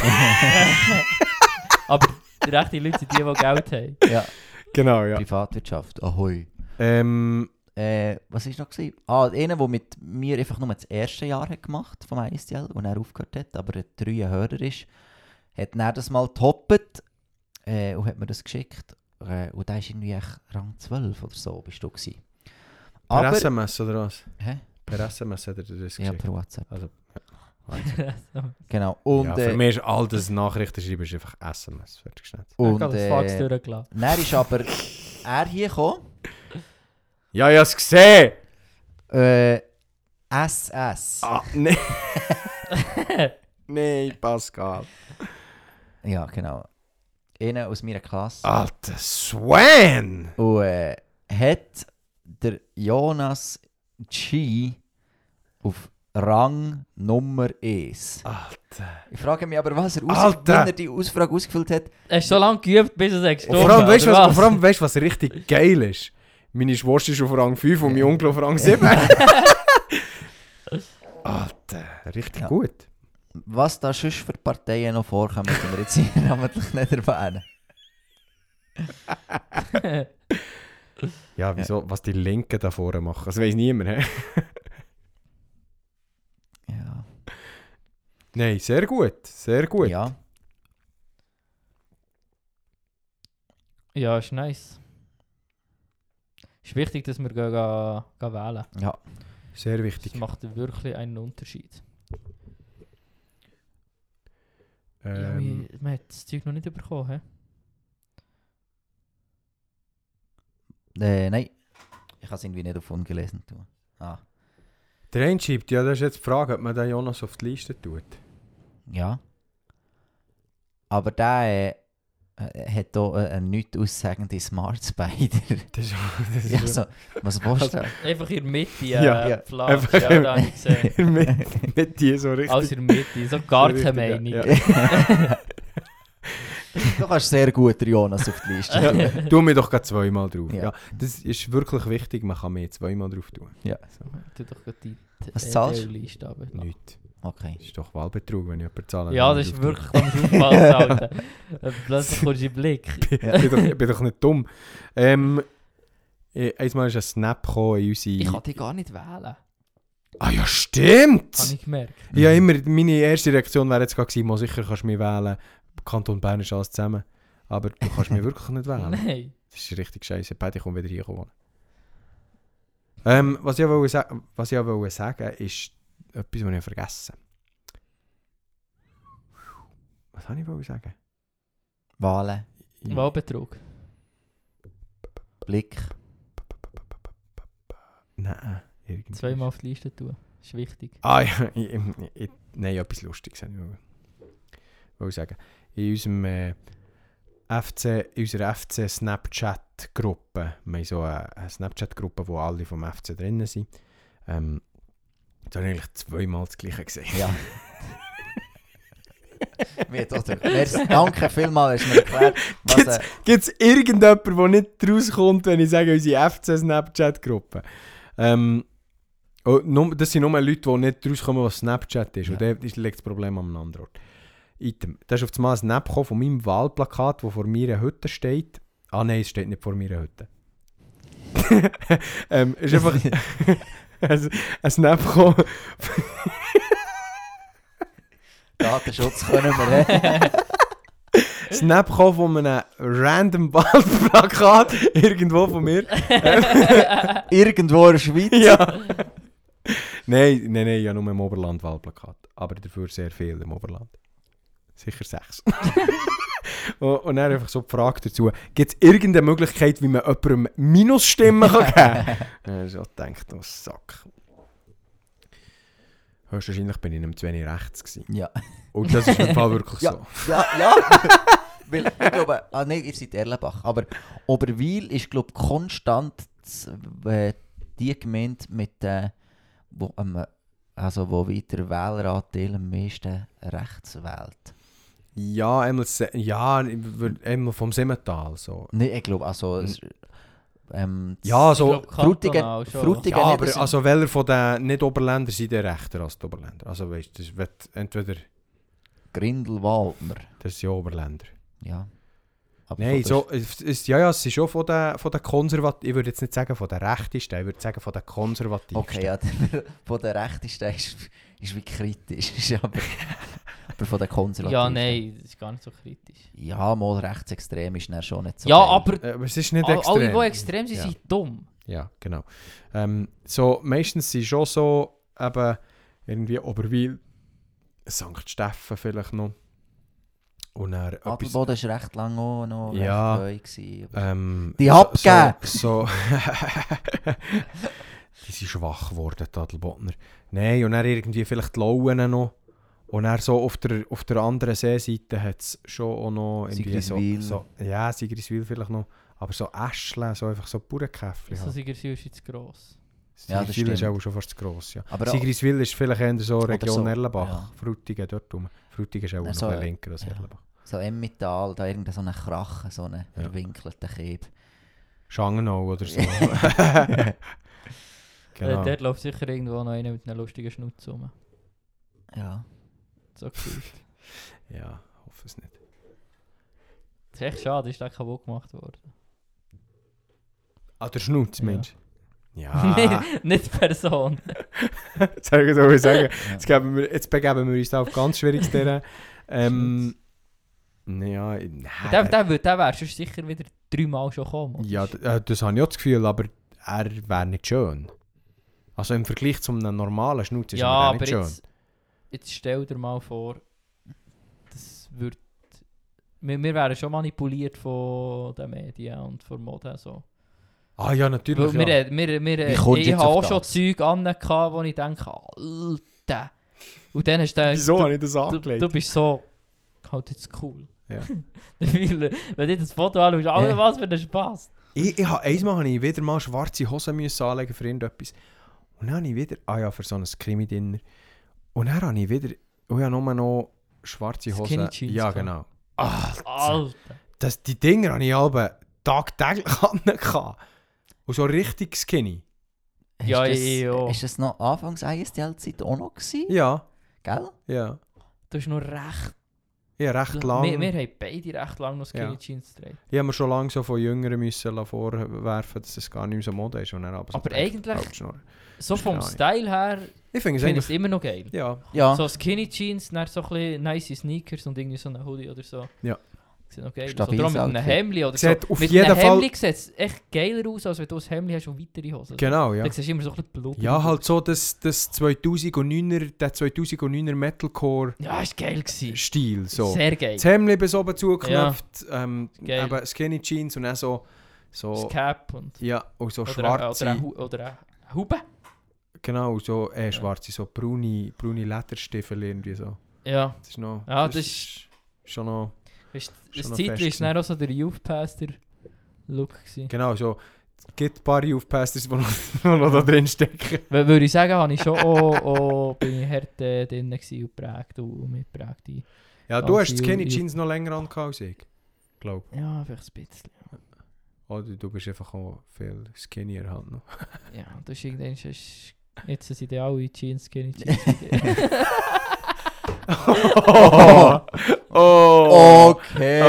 Aber die rechten Leute sind die, die Geld haben. ja, genau, ja. Privatwirtschaft. Ahoi. Ähm, Äh, was war noch? Gewesen? Ah, einer, der mit mir einfach nur das erste Jahr hat gemacht vom ISTL und er aufgehört hat, aber ein drei Hörer ist, hat dann das mal getoppt äh, und hat mir das geschickt. Äh, und da ist irgendwie echt Rang 12 oder so bist du gewesen. per Aber, SMS oder was? hä? Per SMS hat er dir das Ja, geschickt. per WhatsApp. Also, Genau. Und, ja, für äh, mich ist all das Nachrichten schreiben ist einfach SMS. Fertig schnell. Und, und ich habe das Fax äh, durchgelassen. dann ist aber er hier gekommen, Ja, ich hab's gesehen! äh, SS. Ah, nee. nee, Pascal. Ja, genau. Einer aus meiner Klasse. Alter Swan! Und äh, hat der Jonas G auf Rang Nummer 1. Alter. Ich frage mich aber, was er, aus Alter! wenn er die Ausfrage ausgefüllt hat. Hast du so lange geübt, bis es Und gestorben vor allem, weißt du, was, und vor allem, weißt, was richtig geil ist? Meine Schwester ist auf Rang 5 und mein Onkel auf Rang 7. Alter, richtig Ja. gut. Was da sonst für Parteien noch vorkommen, müssen wir jetzt hier namentlich nicht erwähnen. Ja, wieso, was die Linken da vorne machen, das weiß niemand. Ja. Nein, sehr gut, sehr gut. ja. Ja, ist nice. Ist wichtig, dass wir gehen, gehen, gehen wählen. Ja. Sehr Das wichtig. macht wirklich einen Unterschied. ja, Ähm, wir, man hat das Zeug noch nicht bekommen, hä? Äh, nein. Ich kann es irgendwie nicht auf ungelesen tun. Ah. der eine schreibt, ja, das ist jetzt die Frage, ob man den Jonas auf die Liste tut. Ja. Aber der äh, hat hier äh, eine nicht aussagende Smart Spider. Das ist, das ist ja, so, was willst du? Einfach in der Mitte, äh, Ja, ja, ja. Einfach ja, im- da habe ich gesehen. mit, mit die so richtig. Alles in der Mitte, so gar So keine richtig, Meinung. ja. du kannst sehr gut Jonas auf die Liste tun. Ja. Tu mir doch gerade zweimal drauf. Ja. Ja. das ist wirklich wichtig, man kann mir zweimal drauf tun. Tu doch gerade die Was zahlst du? Liste runter. Nichts. Okay. Das ist doch Wahlbetrug, wenn ich jemanden zahle. Ja, das ist wirklich, aufpassen, Alter. Plötzlich kommst du in den Blick. ich, bin doch, ich bin doch nicht dumm. Ähm, einmal ist ein Snap gekommen in unsere... Ich kann die gar nicht wählen, ah ja, stimmt! habe ich gemerkt. Ja, immer, meine erste Reaktion wäre jetzt gerade gewesen, mal sicher kannst du mich wählen. Kanton Bern ist alles zusammen. Aber du kannst mich wirklich nicht wählen. Nein. Das ist richtig scheiße. Beide kommen wieder hier wohnen. Ähm, was ich auch wollte, was ich auch wollte sagen ist etwas, was ich vergessen Was habe ich wollte sagen? Wahlen, Wahlbetrug. Blick. Nein, irgendwie. Zweimal auf die Liste tun. ist wichtig. Ah ja, ich, ich, ich, nein, etwas Lustiges wollte ich wollte- wollte sagen. In unserem äh, FC, in unserer FC Snapchat-Gruppe, wir haben so eine, eine Snapchat-Gruppe, wo alle vom FC drinnen sind, ähm, da habe ich eigentlich zweimal das Gleiche gesehen. Ja. Mir hat auch der- Merci, danke vielmals, hast du mir erklärt, Äh, Gibt es irgendjemanden, der nicht rauskommt, wenn ich sage, unsere FC-Snapchat-Gruppe? Ähm, oh, nur, das sind nur Leute, die nicht rauskommen, was Snapchat ist. Und Ja. da ist- liegt das Problem einem anderen Ort. Item. Da ist auf einmal ein Snap gekommen von meinem Wahlplakat, das vor meiner Hütte steht. Ah nein, es steht nicht vor meiner Hütte. ähm, ist einfach ein, Snap. Datenschutz können wir, hä? Snap von einem random Wahlplakat irgendwo von mir. Irgendwo in der Schweiz. ja. nein, nein, nein, ja nur im Oberland Wahlplakat. Aber dafür sehr viel im Oberland. Sicher sechs. Und, dann einfach so die Frage dazu: Gibt es irgendeine Möglichkeit, wie man jemandem Minusstimmen kann geben kann? Ich so gedacht, oh Sack. Höchstwahrscheinlich bin ich ihm zu wenig rechts gewesen. Ja. Und das ist im Fall wirklich Ja. so. Ja, ja. Weil ich glaube, ah nein, ihr seid Erlenbach. Aber Oberwil ist, glaube ich, konstant äh, die Gemeinde mit, äh, wo am, Also wo weiter Wähleranteil am meisten rechts wählt. Ja, einmal, se- ja, einmal vom Simmental. So. Nein, ich glaube, also... Es, ähm, Ja, so. Ich glaub, Frutigen. Frutigen Ja, aber also welcher von den Nicht-Oberländern sind der rechter als die Oberländer? Also weißt du, das wird entweder Grindelwaldner. das sind ja Oberländer. Ja. Aber Nein, so, es ist, ja, ja, es ist schon von den, von den Konservativen, ich würde jetzt nicht sagen von den Rechtesten, ich würde sagen von den der- Konservativen. Okay, ja, der, von der Rechtesten ist, ist wie kritisch. Ist aber, aber von der Konservativen. Ja, nein, das ist gar nicht so kritisch. Ja, mal rechtsextrem ist dann schon nicht so ja, aber Äh, Aber es ist nicht all- extrem. alle, die extrem sind, Ja. sind dumm. Ja, genau. Ähm, so, meistens sind schon so, eben, irgendwie Oberwil, St. Steffen vielleicht noch. Und dann Adelboden war recht lange auch noch Ja. neu. gewesen, ähm, Die abgeben! So, so die sind schwach geworden, die Adelbodner. Nein, und dann irgendwie vielleicht die Lauen noch. Und dann so auf der, auf der anderen Seeseite hat es schon auch noch irgendwie so, Sigriswil. so... Ja, Sigriswil vielleicht noch. Aber so Äschle, so einfach so Bauernkäffchen. So halt. Sigurdswil ist jetzt gross. Ja, das Sigriswil ist auch schon fast zu gross, ja. Aber auch- Sigriswil ist vielleicht eher so Region so, Erlenbach, ja. Frutigen dort rum. Frutigen ist auch Ja, noch ein bisschen linker als ja. Erlenbach. So Emmental, da irgendein so eine Krache, so einen Ja. verwinkelten Kieb. Schangenau oder so. Äh, genau. dort läuft sicher irgendwo noch einer mit einer lustigen Schnauze rum. Ja. So gefühlt. Ja, hoffe es nicht. Das ist echt schade, ist der kaputt gemacht worden. Ah, der Schnutz, Ja. Mensch. Ja, nicht, nicht die Person. soll ich so sagen. Ja. Jetzt, geben wir, jetzt begeben wir uns da auf ganz schwieriges Terrain. Ähm, ja, nein. Der, der, wär- der wäre sicher wieder dreimal schon gekommen. ja, d- äh, das habe ich auch das Gefühl, aber er wäre nicht schön. Also im Vergleich zu einem normalen Schnutz ist ja er nicht schön. jetzt, jetzt stell dir mal vor, das wird. Wir, wir wären schon manipuliert von den Medien und von Mode. So. Ah ja, natürlich. Weil Ja. wir, wir, wir, du ich habe auch schon das? Zeug an, wo ich denke, Alter. Und dann ist der. Wieso du, habe ich das du, angelegt? du bist so. Halt jetzt cool. Ja. Wenn ich das Foto anschaue, Alter, Ja. was für ein Spaß. Ich, ich einmal habe ich wieder mal schwarze Hosen müssen anlegen für irgendetwas. Und dann habe ich wieder, ah ja, für so ein Krimi-Dinner. Und dann habe ich wieder, oh ja, nur noch schwarze Hosen. Skinny Jeans ja, gehabt. genau. Ah, Alter. das, die Dinger habe ich aber tagtäglich angehabt. Und so richtig skinny. Ja, ist das, auch. Ist das noch Anfangs ISDL-Zeit auch noch gewesen? Ja, Gell? ja. Du hast noch recht. Ja, recht lang. Wir, wir haben beide recht lange noch Skinny Ja. Jeans getragen. Ich habe mir schon lange so von Jüngeren müssen vorwerfen, dass es gar nicht mehr so Mode ist. Und dann aber so Aber gedacht, eigentlich-. So Ist vom. Style her Ich finde es es eigentlich... immer noch geil. Ja, Ja. So Skinny Jeans, dann so ein bisschen nice Sneakers und irgendwie so ein Hoodie oder so. Ja. Sieht noch geil aus. Stabiles Oder auch mit einem Outfit. Hemd oder Sieht so. auf mit jeden einem Fall- Hemd sieht es echt geiler aus, als wenn du ein Hemd hast und weitere Hosen. genau, ja. Dann siehst du immer so ein bisschen Blut. Ja, halt so das, das 2009er, der 2009er Metalcore-Stil. Ja, ist geil gewesen. So. Sehr geil. Das Hemd bis oben zugeknöpft, ähm, Geil. eben Skinny Jeans und dann so... so Das Cap und... ja, und so Oder, schwarze... Oder, eine Hu- oder eine Hube. Genau, so äh, schwarze, so braune, braune Lederstiefel irgendwie so. Ja. Das ist noch... Ja, das ist- Schon noch... Weißt, das Zeitlich war auch so der Youth Pastor Look. Gewesen. Genau, so... Es gibt ein paar Youth-Pastors, die noch, die noch da drin stecken. Würde ich sagen, habe ich schon auch, auch bin ich hart äh, drin und geprägt und mitgeprägt. in- Ja, du hast die Skinny Youth- Jeans noch länger an als ich. Glaub. Ja, vielleicht ein bisschen. Oder du bist einfach auch viel skinnier halt noch. Ja, das ist irgendwann... ist- Jetzt sind ja alle Jeans, Skinny Jeans. oh! oh. Okay.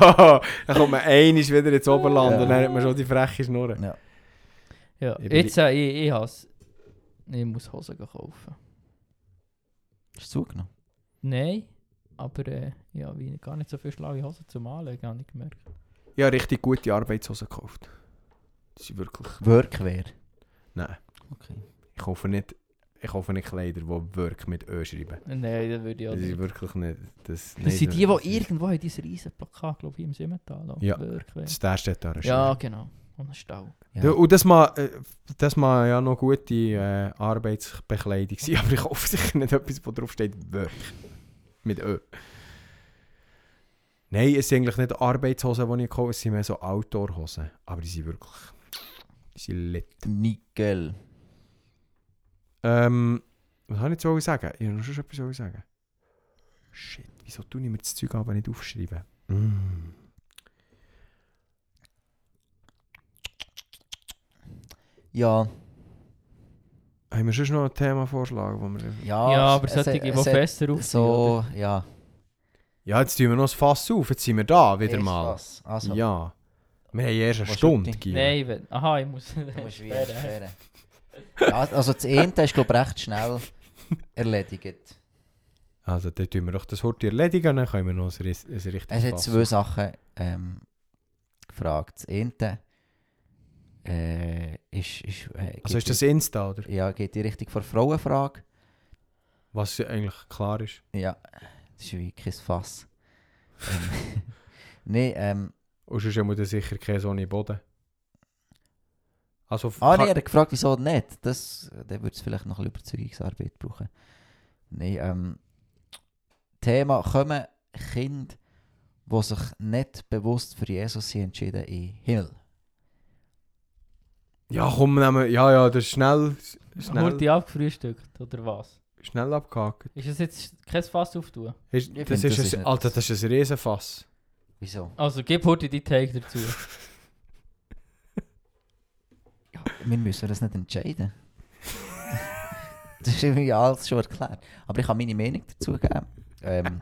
Oh, dann kommt man einig wieder ins Oberland Ja. und dann hat man schon die freche Schnurren. Ja. ja, jetzt äh, ich, ich has, Ich muss Hosen kaufen. Hast du zugenommen? Nein, aber äh, ja, wie gar nicht so viel schlaue Hosen zum Anlegen, habe ich gemerkt. Habe richtig gute Arbeitshosen gekauft. Die sind wirklich... Workwear. Nein, Okay. Ich kaufe nicht... Ich kaufe nicht Kleider, die Work mit Ö schreiben. Nein, das würde ich auch Das ist nicht. wirklich nicht... Das, Das sind die, die irgendwo haben dieses riesen Plakat, glaube ich, im Simmental. Ja. Wirklich. Das der steht da. Ja, genau. Und ein Stau. Ja. Und das mag, äh, das mag ja noch gute äh, Arbeitsbekleidung sein, aber ich kaufe sicher nicht etwas, wo drauf steht Work. Mit Ö. Nein, es sind eigentlich nicht Arbeitshosen, die ich kaufe, es sind mehr so Outdoor-Hosen. Aber die sind wirklich... Die sind lit. Nickel. Ähm, Was habe ich jetzt sagen? Ich habe noch schon etwas sagen. Shit, wieso tue ich mir das Zeug aber nicht aufschreiben? Mm. Ja, Haben wir schon noch einen Themavorschlag, wo wir... ja, Ja, aber es- solche, es- die es- fester aufziehen. So, ja. Ja, jetzt tun wir noch das Fass auf, jetzt sind wir da, wieder Erst mal. Also, Ja. Wir haben erst eine Stunde, Guido. Nein, aha, ich muss. du musst wie sperren. sperren. Ja, also das eine ist glaube ich recht schnell erledigt. Also, dann tun wir doch das heute erledigen, dann können wir noch ein, ein richtiges Es hat zwei. Sachen ähm, gefragt. Das eine äh, ist, ist, äh, Also ist das Insta, oder? Ja, geht die Richtung vor Frauenfrage. Was ja eigentlich klar ist. Ja, das ist wie kein Fass. ähm, Nein, ähm, Und sonst haben wir sicher keinen so einen Boden. Also, ah, nee, er hat gefragt, wieso nicht. Das, dann würde es vielleicht noch ein bisschen Überzeugungsarbeit brauchen. Nein, ähm, Thema, kommen Kinder, die sich nicht bewusst für Jesus sind, entschieden in den Himmel? Ja, komm, nehmen, ja, ja, das ist schnell, schnell, Wurde abgefrühstückt, oder was? schnell abgehakt. Ist es jetzt kein Fass? Ist, Ich das, find, ist das ist ein, nicht- Alter, das ist ein Riesenfass. Wieso? Also, gib heute die Take dazu. Wir müssen das nicht entscheiden. das ist irgendwie alles schon erklärt. Aber ich kann meine Meinung dazu geben. Ähm,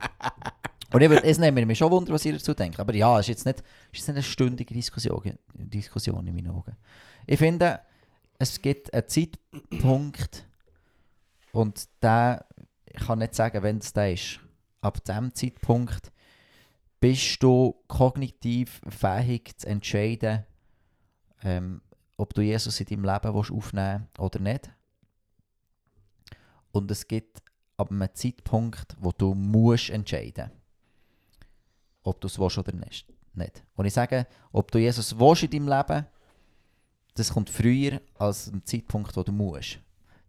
und es nimmt mich schon wunder, was ihr dazu denkt. Aber ja, es ist jetzt nicht, ist jetzt nicht eine stündige Diskussion, Diskussion in meinen Augen. Ich finde, es gibt einen Zeitpunkt und der, ich kann nicht sagen, wenn es der ist. Ab diesem Zeitpunkt bist du kognitiv fähig zu entscheiden, ähm, ob du Jesus in deinem Leben willst aufnehmen oder nicht. Und es gibt ab einem Zeitpunkt, wo du musst entscheiden ob du es willst oder nicht. Und ich sage, ob du Jesus willst in deinem Leben, das kommt früher als ein Zeitpunkt, wo du musst.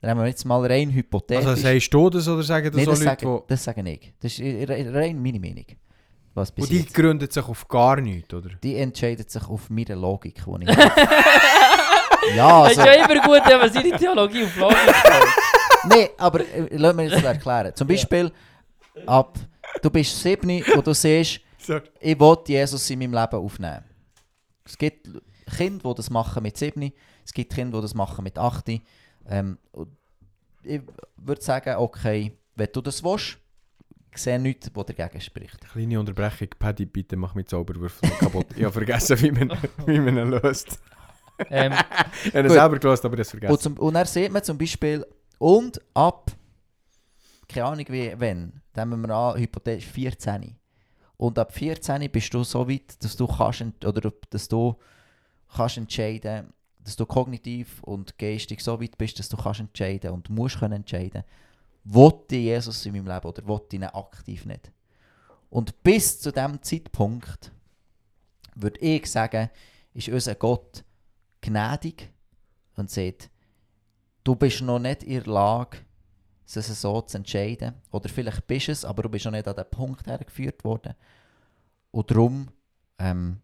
Dann haben wir jetzt mal rein hypothetisch. Also sagst du das oder sagen das nee, so das, Leute, sagen, das sagen ich. Das ist re- rein meine Meinung. Was Und die jetzt. gründet sich auf gar nichts, oder? Die entscheidet sich auf meine Logik, die ich. Ja, Es ist also, ja immer gut, wenn man seine Theologie auf Logik nee, aber äh, lass mir jetzt erklären. Zum Beispiel, ab, du bist 7 und du siehst, Sorry. ich will Jesus in meinem Leben aufnehmen. Es gibt Kinder, die das machen mit 7, es gibt Kinder, die das machen mit 8. Ähm, ich würde sagen, okay, wenn du das willst, sehe nichts, was dagegen spricht. Kleine Unterbrechung. Paddy, bitte mach mit Zauberwürfel kaputt. ich habe vergessen, wie man, wie man ihn löst. Ähm, Ich habe Gut. selber gelöst, aber es vergessen. Und, zum, und dann sieht man zum Beispiel, und ab, keine Ahnung wie, wenn, dann nehmen wir an, hypothetisch 14. Und ab 14 bist du so weit, dass du kannst, oder dass du kannst entscheiden, dass du kognitiv und geistig so weit bist, dass du kannst entscheiden und musst können entscheiden, ich Jesus in meinem Leben oder ich ihn aktiv nicht. Und bis zu dem Zeitpunkt würde ich sagen, ist unser Gott gnädig und sagt, du bist noch nicht in der Lage, es so zu entscheiden. Oder vielleicht bist du es, aber du bist noch nicht an den Punkt hergeführt worden. Und darum ähm,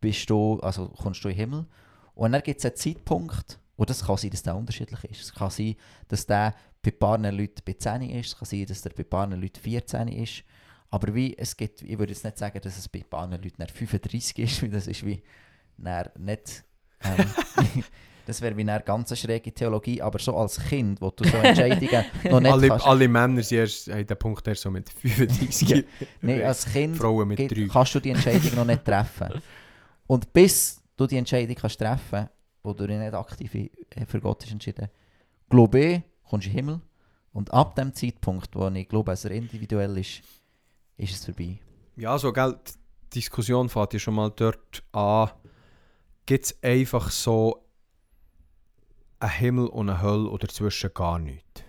bist du, also kommst du in den Himmel. Und dann gibt es einen Zeitpunkt, und das kann sein, dass der unterschiedlich ist. Es kann sein, dass der bei ein paar Leuten bei 10 ist, es kann sein, dass der bei ein paar Leuten 14 ist. Aber wie es gibt, ich würde jetzt nicht sagen, dass es bei ein paar Leuten dann 35 ist, weil das ist wie dann nicht. Ähm, das wäre wie eine ganz schräge Theologie, aber so als Kind, wo du so Entscheidungen noch nicht alle, kannst. alle Männer sind erst, haben den Punkt erst so mit 35. Nee, als Kind Frauen mit 3. kannst du die Entscheidung noch nicht treffen. Und bis du die Entscheidung kannst treffen, wo du dich nicht aktiv für Gott hast entschieden, glaube ich, kommst du in den Himmel. Und ab dem Zeitpunkt, wo ich glaube, dass er individuell ist, ist es vorbei. Ja, so, gell, die Diskussion fängt ja schon mal dort an. Gibt es einfach so einen Himmel und eine Hölle oder zwischen gar nichts?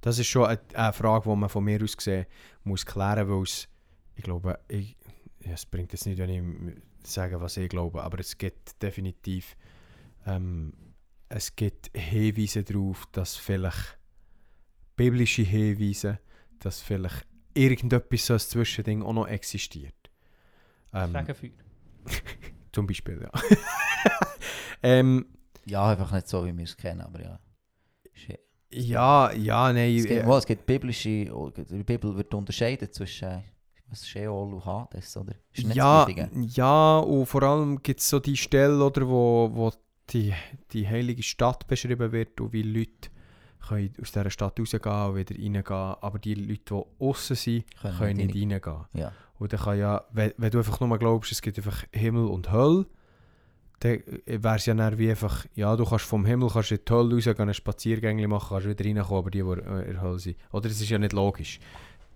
Das ist schon eine, eine Frage, die man von mir aus gesehen muss klären, weil es, ich glaube, ich, ja, es bringt jetzt nicht, wenn ich sage, was ich glaube, aber es gibt definitiv ähm, es gibt Hinweise darauf, dass vielleicht biblische Hinweise, dass vielleicht irgendetwas so ein Zwischending auch noch existiert. Ähm, Fegefeuer. zum Beispiel, ja. ähm, Ja, einfach nicht so, wie wir es kennen, aber ja. Ist, Ja, ja, nein. Es gibt, äh, es gibt biblische, der Bibel wird unterscheiden zwischen was Sheol und Hades, oder? Ja, ja, und vor allem gibt es so die Stelle, oder, wo, wo die, die heilige Stadt beschrieben wird und wie Leute können aus dieser Stadt rausgehen und wieder reingehen. Aber die Leute, die außen sind, Können können nicht nicht reingehen. Ja. Und dann kann ja, wenn, wenn du einfach nur glaubst, es gibt einfach Himmel und Hölle, dann wäre es ja dann wie einfach, ja, du kannst vom Himmel kannst in die Hölle raus, gehen, einen Spaziergängli machen, kannst wieder reinkommen, aber die, die äh, in der Hölle sind. Oder das ist ja nicht logisch.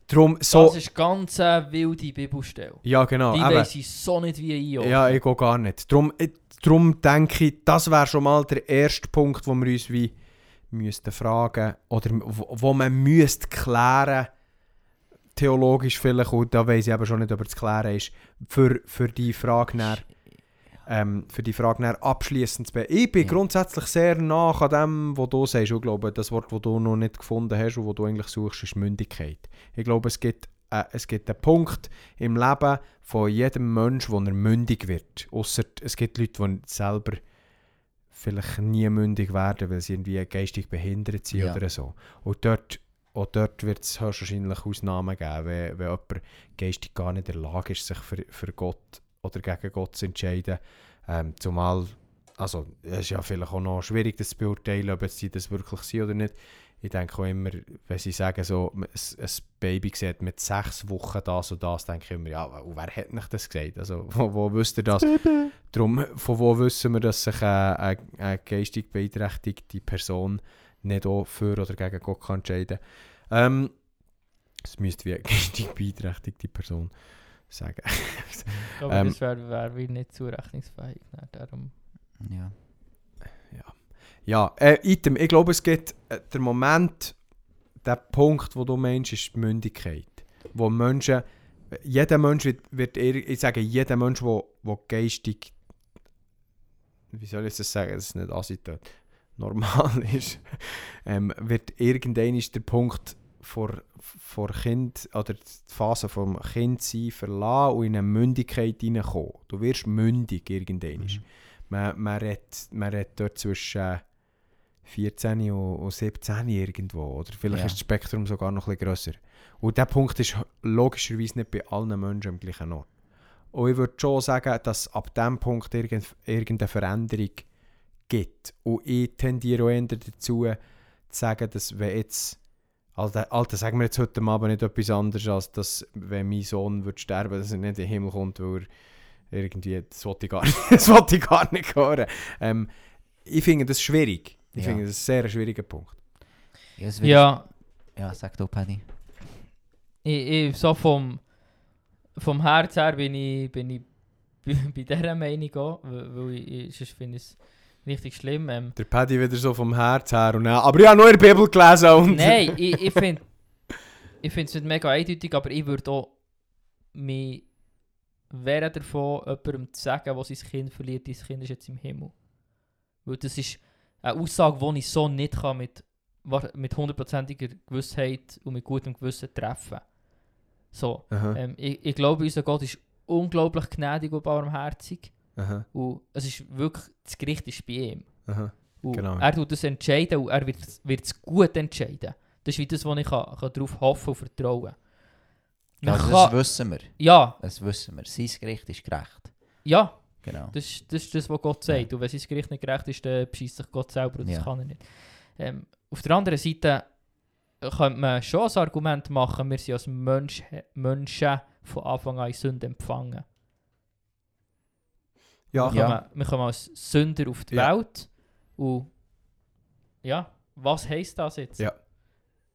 Darum, so, Das ist ganz eine wilde Bibelstelle. ja genau, Die eben. weiss ich so nicht wie einordnen. Ja, ich gehe gar nicht. Darum, ich- darum denke ich, das wäre schon mal der erste Punkt, wo wir uns wie müssten fragen oder wo, wo man müsste klären, theologisch vielleicht, und da weiß ich aber schon nicht, ob er zu klären ist, für, für die Frage nach, ähm, für die Frage abschließend zu be Ich bin Ja. grundsätzlich sehr nach an dem, was du sagst. Ich glaube, das Wort, das du noch nicht gefunden hast und was du eigentlich suchst, ist Mündigkeit. Ich glaube, es gibt, äh, es gibt einen Punkt im Leben von jedem Mensch, wo er mündig wird. Ausser es gibt Leute, die selber vielleicht nie mündig werden, weil sie irgendwie geistig behindert sind Ja. oder so. Und dort, auch dort wird es höchstwahrscheinlich Ausnahmen geben, wenn, wenn jemand geistig gar nicht in der Lage ist, sich für, für Gott oder gegen Gott zu entscheiden. Ähm, zumal, also es ist ja vielleicht auch noch schwierig, das zu beurteilen, ob sie das wirklich sind oder nicht. Ich denke auch immer, wenn sie sagen, so, ein, ein Baby sieht mit sechs Wochen das und das, denke ich immer, ja, wer hat nicht das gesagt? Also, wo, wo wisst ihr das? Darum, von wo wissen wir, dass sich eine, eine, eine geistig beeinträchtigte Person nicht auch für oder gegen Gott kann entscheiden kann? Ähm, es müsste wie eine geistig beeinträchtigte Person sagen. Aber Ähm, das wäre wär wie nicht zurechnungsfähig. Ne? Darum. Ja. Ja, äh, Item, ich glaube, es gibt äh, der Moment, der Punkt, wo du meinst, ist die Mündigkeit. Wo Menschen, jeder Mensch wird, wird ir- ich sage, jeder Mensch, wo, wo geistig, wie soll ich das sagen, dass es nicht ansieht, normal ist, ähm, wird irgendein ist der Punkt vor, vor Kind, oder die Phase vom Kindsein verlassen und in eine Mündigkeit hineinkommen. Du wirst mündig irgendein. Mhm. Man, man, redet, man redet dort zwischen äh, 14 und, und 17 irgendwo. Oder vielleicht Ja. ist das Spektrum sogar noch ein bisschen grösser. Und dieser Punkt ist logischerweise nicht bei allen Menschen am gleichen Ort. Und ich würde schon sagen, dass ab diesem Punkt irgend, irgendeine Veränderung gibt. Und ich tendiere auch eher dazu, zu sagen, dass wenn jetzt Alter, Alter, sagen wir jetzt heute Abend nicht etwas anderes, als dass, wenn mein Sohn würde sterben dass er nicht in den Himmel kommt, weil er irgendwie, das wollte ich gar nicht, das wollte ich gar nicht hören. Ähm, ich finde das schwierig. Ich Ja. finde das ein sehr schwieriger Punkt. Ja, wird- Ja, ja, sag du, Paddy. ich, ich, so vom, vom Herz her bin ich, bin ich bei, dieser Meinung auch, weil, ich, ich, finde es richtig schlimm. Ähm, Der Paddy wieder so vom Herz her und dann, aber habe nur in der Bibel gelesen und... Nein, ich, ich finde ich finde es nicht mega eindeutig, aber ich würde auch mich wehren davon, jemandem zu sagen, was sein Kind verliert, dein Kind ist jetzt im Himmel. Weil das ist eine Aussage, die ich so nicht kann mit, mit hundertprozentiger Gewissheit und mit gutem Gewissen treffen So, ähm, ich, ich glaube, unser Gott ist unglaublich gnädig und barmherzig. Aha, Und es ist wirklich, das Gericht ist bei ihm. aha. Und Genau. Er tut das entscheiden und er wird, es gut entscheiden. Das ist wie das, wo ich kann, kann darauf hoffen und vertrauen Ja, Man also kann- das wissen wir. ja, Das wissen wir. Sein Gericht ist gerecht. ja, Genau. das, ist- das ist das, was Gott sagt. Und wenn sein Gericht nicht gerecht ist, dann bescheißt sich Gott selber und das Ja. kann er nicht. Ähm, auf der anderen Seite könnte man schon ein Argument machen, wir sind als Mensch, Menschen von Anfang an in Sünde empfangen. Ja, Wir, Ja. kommen, wir kommen als Sünder auf die Ja. Welt. Und ja, was heisst das jetzt? Ja.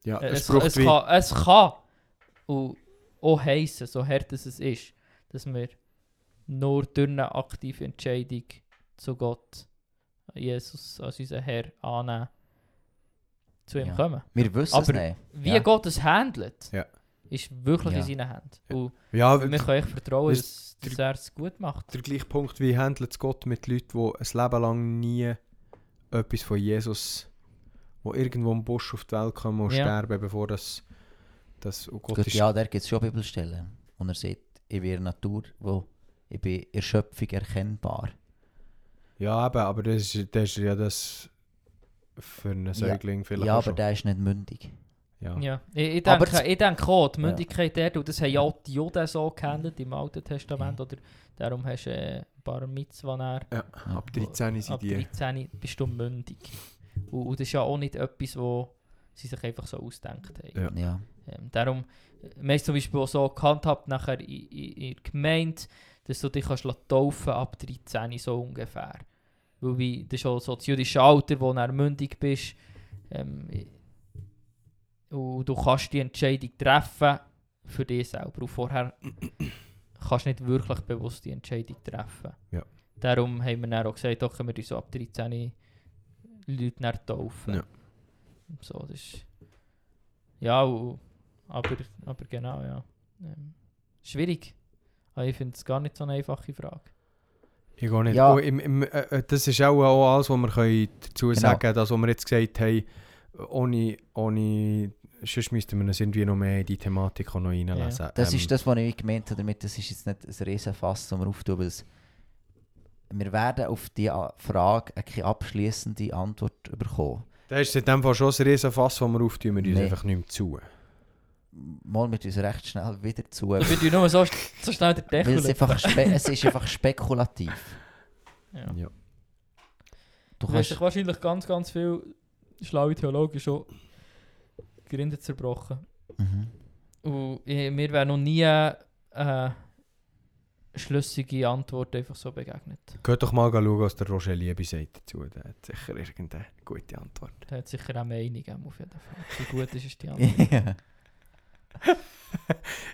ja Äh, es, es, es, kann, es kann und auch heissen, so hart es es ist, dass wir nur durch eine aktive Entscheidung zu Gott, Jesus als unseren Herr annehmen, zu ihm Ja. kommen. Wir wissen es Aber- nicht. Wie Ja. Gott es handelt, Ja. Ist wirklich Ja. in seinen Händen. Ja. Und Ja, wir können echt vertrauen, das- dass, dass er es gut macht. der gleiche Punkt, wie handelt es Gott mit Leuten, die ein Leben lang nie etwas von Jesus, wo irgendwo im Busch auf die Welt kommen und Ja. sterben, bevor das, das oh Gott Gut, ist. ja, da gibt es schon Bibelstellen. Und er sagt, ich bin in der Natur, wo ich bin in der Schöpfung erkennbar. Ja, eben, aber das ist, das ist ja das, für einen Säugling vielleicht ja aber schon. der ist nicht mündig. Ja. Ja, ich, ich, Aber denke, ich denke auch, die Ja. Mündigkeit dort, und das haben ja auch die Juden so gehandelt im Alten Testament, oder darum hast du äh, Bar Mitzvah näher. Ja, ab 13 sind Ab die. 13 bist du mündig. Und, und das ist ja auch nicht etwas, wo sie sich einfach so ausdenkt haben. Ja. Ja. Ähm, darum, wir haben zum Beispiel auch so gehandhabt nachher in, in, in der Gemeinde, dass du dich kannst taufen ab 13 so ungefähr. Weil wie, das ist auch so das jüdische Alter, wo du mündig bist. Ähm, und du kannst die Entscheidung treffen für dich selber. Und vorher kannst du nicht wirklich bewusst die Entscheidung treffen. Ja. Darum haben wir dann auch gesagt, doch können wir uns so ab 13 Leute taufen. Ja. So, das ist... Ja, und, aber, aber genau, ja. Ähm, schwierig. Aber ich finde es gar nicht so eine einfache Frage. Ich gehe nicht. Ja. Oh, im, im, äh, äh, das ist auch, auch alles, was wir können dazu Genau. sagen können. Das, was wir jetzt gesagt haben, ohne, ohne sonst müssten wir uns irgendwie noch mehr in die Thematik auch noch reinlesen. Das Ähm, ist das, was ich gemeint habe damit. Das ist jetzt nicht ein Riesenfass, das wir auftun, weil wir werden auf diese Frage eine abschließende Antwort bekommen. Das ist in dem Fall schon ein riesen Fass, das wir auftun, wir uns Nee. einfach nicht mehr zu. Mal mit uns recht schnell wieder zu. Ich würde nur so, so schnell weil Deckel es, einfach es ist einfach spekulativ. Ja. Ja. Du Du hast kannst, sich wahrscheinlich ganz, ganz viel schlaue Theologen schon Gründe zerbrochen. mhm. Und ich, mir wäre noch nie eine schlüssige Antwort einfach so begegnet. Geht doch mal schauen, was der Roger Liebe sagt dazu. Der hat sicher irgendeine gute Antwort. Der hat sicher eine Meinung auf jeden Fall. Wie gut ist es die Antwort? ja.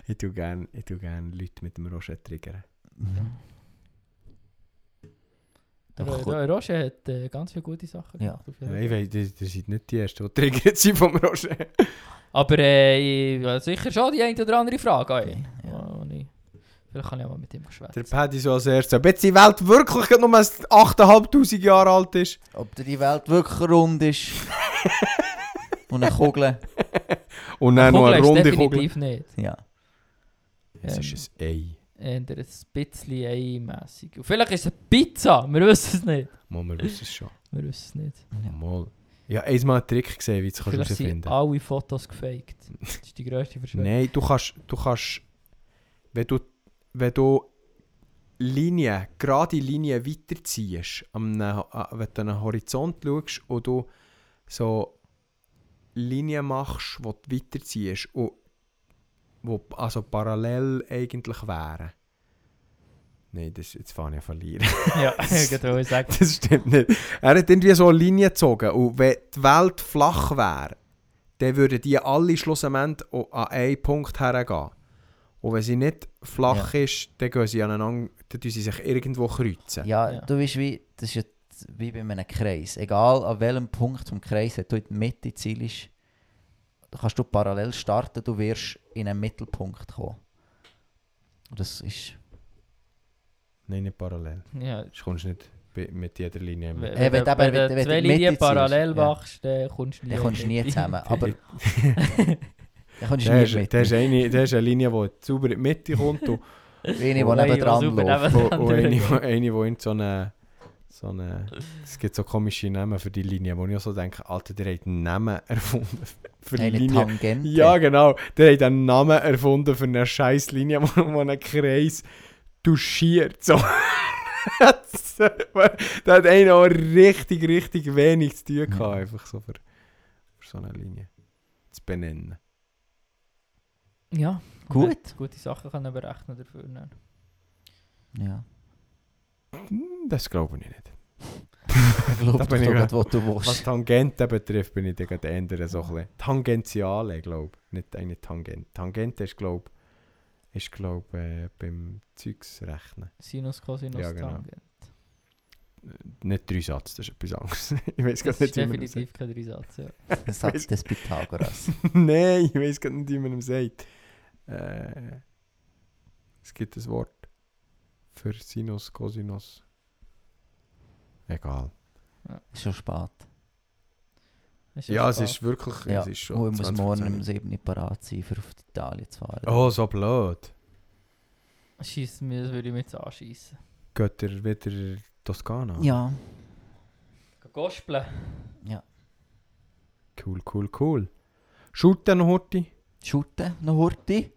Ich tue gerne tu gern Leute mit dem Roger triggern. Mhm. Doch, der Roger hat äh, ganz viele gute Sachen gemacht. Ja, Fall. ich weiß, das, das sind nicht die Ersten, die triggert sind vom Roger. Aber äh, sicher schon die eine oder andere Frage ihn. Ja. Ich- Vielleicht kann ich auch mal mit ihm schwätzen. Der Paddy so als erstes. Ob jetzt die Welt wirklich nur 8'500 Jahre alt ist? Ob die Welt wirklich rund ist. Und eine Kugel. Und dann noch Kugel eine runde Kugel. definitiv nicht. Ja. Es Ähm, ist ein Ei. Eher ein bisschen einmässig. Und vielleicht ist es eine Pizza, wir wissen es nicht. Mal, wir wissen es schon. Wir wissen es nicht. Ja. Mal. Ja, einmal einen Trick gesehen, wie du es Vielleicht sind herausfinden alle Fotos gefaked. Das ist die grösste Verschwörung. Nein, du kannst, du kannst, wenn du, wenn du Linien, gerade Linien weiterziehst, am, ne- wenn du an einen Horizont schaust und du so Linien machst, die du weiterziehst und wo also parallel eigentlich wären. Nein, das, jetzt fange ich verlieren. Ja, ich sagen. Das stimmt nicht. Er hat irgendwie so eine Linie gezogen und wenn die Welt flach wäre, dann würden die alle schlussendlich an einen Punkt hergehen. Und wenn sie nicht flach ist, dann gehen sie aneinander, dann sie sich irgendwo kreuzen. Ja, Ja. du weißt, wie, das ist wie bei einem Kreis. Egal an welchem Punkt vom Kreis, wenn du in die Mitte zielst, kannst du parallel starten, du wirst in einen Mittelpunkt kommen. Das ist... Nein, nicht parallel. Ja, Du kommst nicht mit jeder Linie wenn, Äh, wenn wenn, wenn wenn du zwei Linien parallel ja. machst, dann kommst du nie, Dann kommst du nie mit. zusammen. Aber dann kommst du nie ist, mit. der, ist eine, der ist eine Linie, die sauber in die Mitte kommt und, Eine, die neben dran läuft. und, eine, die- in so eine... So eine, es gibt so komische Namen für die Linie, wo ich auch so denke, Alter, der hat einen Namen erfunden für Eine Linie. Tangente. Ja, genau. Der hat einen Namen erfunden für eine scheiß Linie, wo, wo einen Kreis duschiert. So. da hat einer auch richtig, richtig wenig zu tun gehabt, einfach so für, für so eine Linie zu benennen. Ja, Gut. Gute Sachen können berechnen dafür. Ne? Ja. Hm, Das glaube ich nicht. Ich glaube, Da ich gerade, was du Was willst. Tangenten betrifft, bin ich dann gerade ändern so ein bisschen. Tangentiale, glaube ich. Nicht eine Tangente. Tangente ist, glaube ich, glaub, äh, beim Zeugsrechnen. Sinus, Cosinus, Ja, genau. Tangent. Nicht drei Satz, das ist etwas anderes. ich weiß gar nicht, wie man definitiv kein Dreisatz. Ja. Der Satz des Pythagoras. Nein, ich weiß gar nicht, wie man ihm sagt. Äh, es gibt ein Wort für Sinus, Cosinus. Egal. Ist schon spät. Ist Ja, es spät. ist wirklich. Ja, Es ist schon und ich muss 20 morgen um Prozent. 7 Uhr parat sein, für auf Italien zu fahren. Oh, so blöd. Scheiss mir, das würde ich mir jetzt anschiessen. Geht er wieder Toskana? Ja, Gospeln. Cool, cool, cool. Shooten noch Horti. Shooten, noch Horti.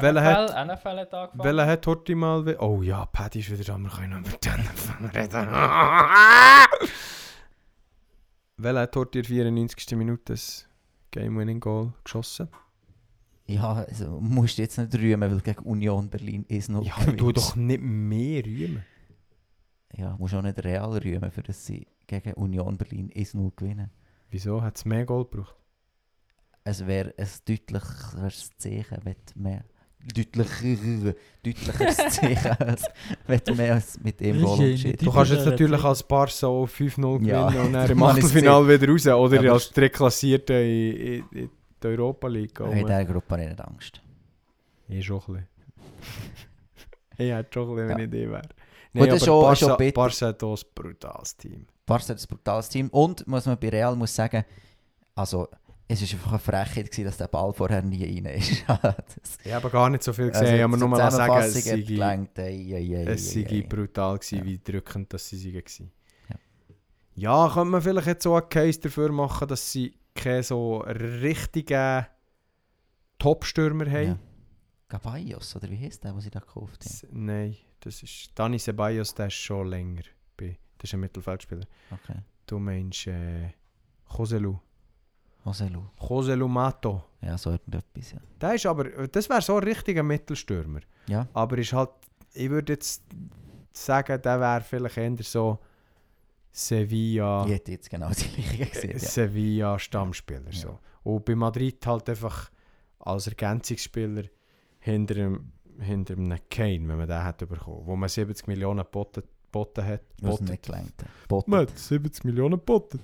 Welcher hat- NFL, NFL hat angefangen. Welcher hat Horti mal... we- Oh ja, Paddy ist wieder da, wir können über den anfangen reden. Welcher hat Horti in der 94. Minute das Game-Winning-Goal geschossen? Ja, also musst du jetzt nicht rühmen, weil gegen Union Berlin ist noch Ja, du doch nicht mehr rühmen. Ja, musst auch nicht real rühmen, für dass sie gegen Union Berlin ist 0 gewinnen. Wieso? Hat es mehr Goal gebraucht? Es wäre ein deutlicheres Zeichen, wenn du mehr... Deutlicher, deutlicheres Zeichen, als wenn du mehr als mit ist Goal Du kannst jetzt natürlich als Barca auch 5-0 gewinnen Ja, und dann im Achtelfinale wieder raus. Oder Ja, als Drittklassierter in, in, in der Europa League. In dieser Gruppe habe ich nicht Angst. Ich schon ein bisschen. ich hätte schon ein bisschen, wenn Ja. ich die wäre. Nein, aber schon- ist schon Barca, bitter. Barca hat auch ein brutales Team. Barca hat ein brutales Team. Und, muss man bei Real muss sagen, also, es war einfach eine Frechheit, gewesen, dass der Ball vorher nie rein ist. Das- Ich habe gar nicht so viel gesehen, also, habe mir nur mal sagen, es sei, gelangt, ei, ei, ei, es ei, sei ei. brutal gewesen, Ja. wie drückend dass sie waren. Ja. Ja, könnte man vielleicht jetzt so einen Case dafür machen, dass sie keine so richtigen Top-Stürmer haben. Ja. Caballos, oder wie heißt der, den sie da gekauft haben? S- Nein, das ist Dani Ceballos, der ist schon länger. Bei, das ist ein Mittelfeldspieler. Okay. Du meinst äh, Joselu. Joselu. Joselu Mato. Ja, so irgendetwas, ja. Der ist aber, das wäre so ein richtiger Mittelstürmer. Ja, Aber ist halt, ich würde jetzt sagen, der wäre vielleicht eher so Sevilla, ich hätte jetzt genau die gleiche gesehen. Ja. Sevilla Stammspieler. Ja. So. Und bei Madrid halt einfach als Ergänzungsspieler hinter dem, hinter einem Kane, wenn man den hat bekommen, wo man 70 Millionen geboten geboten hat. Was Geboten. nicht gelangt. Bottet. Man hat 70 Millionen geboten.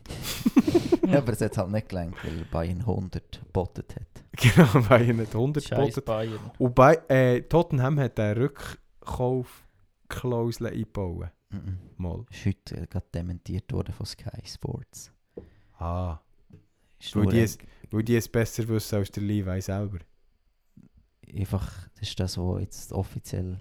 Ja, aber es hat halt nicht gelangt, weil Bayern 100 bottet hat. Genau, er nicht 100 Scheiß geboten Bayern. Und bei äh, Tottenham hat eine Rückkaufklausel eingebaut. Mhm. Mal. Ist heute äh, gerade dementiert worden von Sky Sports. Ah, Weil die es- weil die es besser wissen als der Levi selber. einfach, das ist das, was jetzt offiziell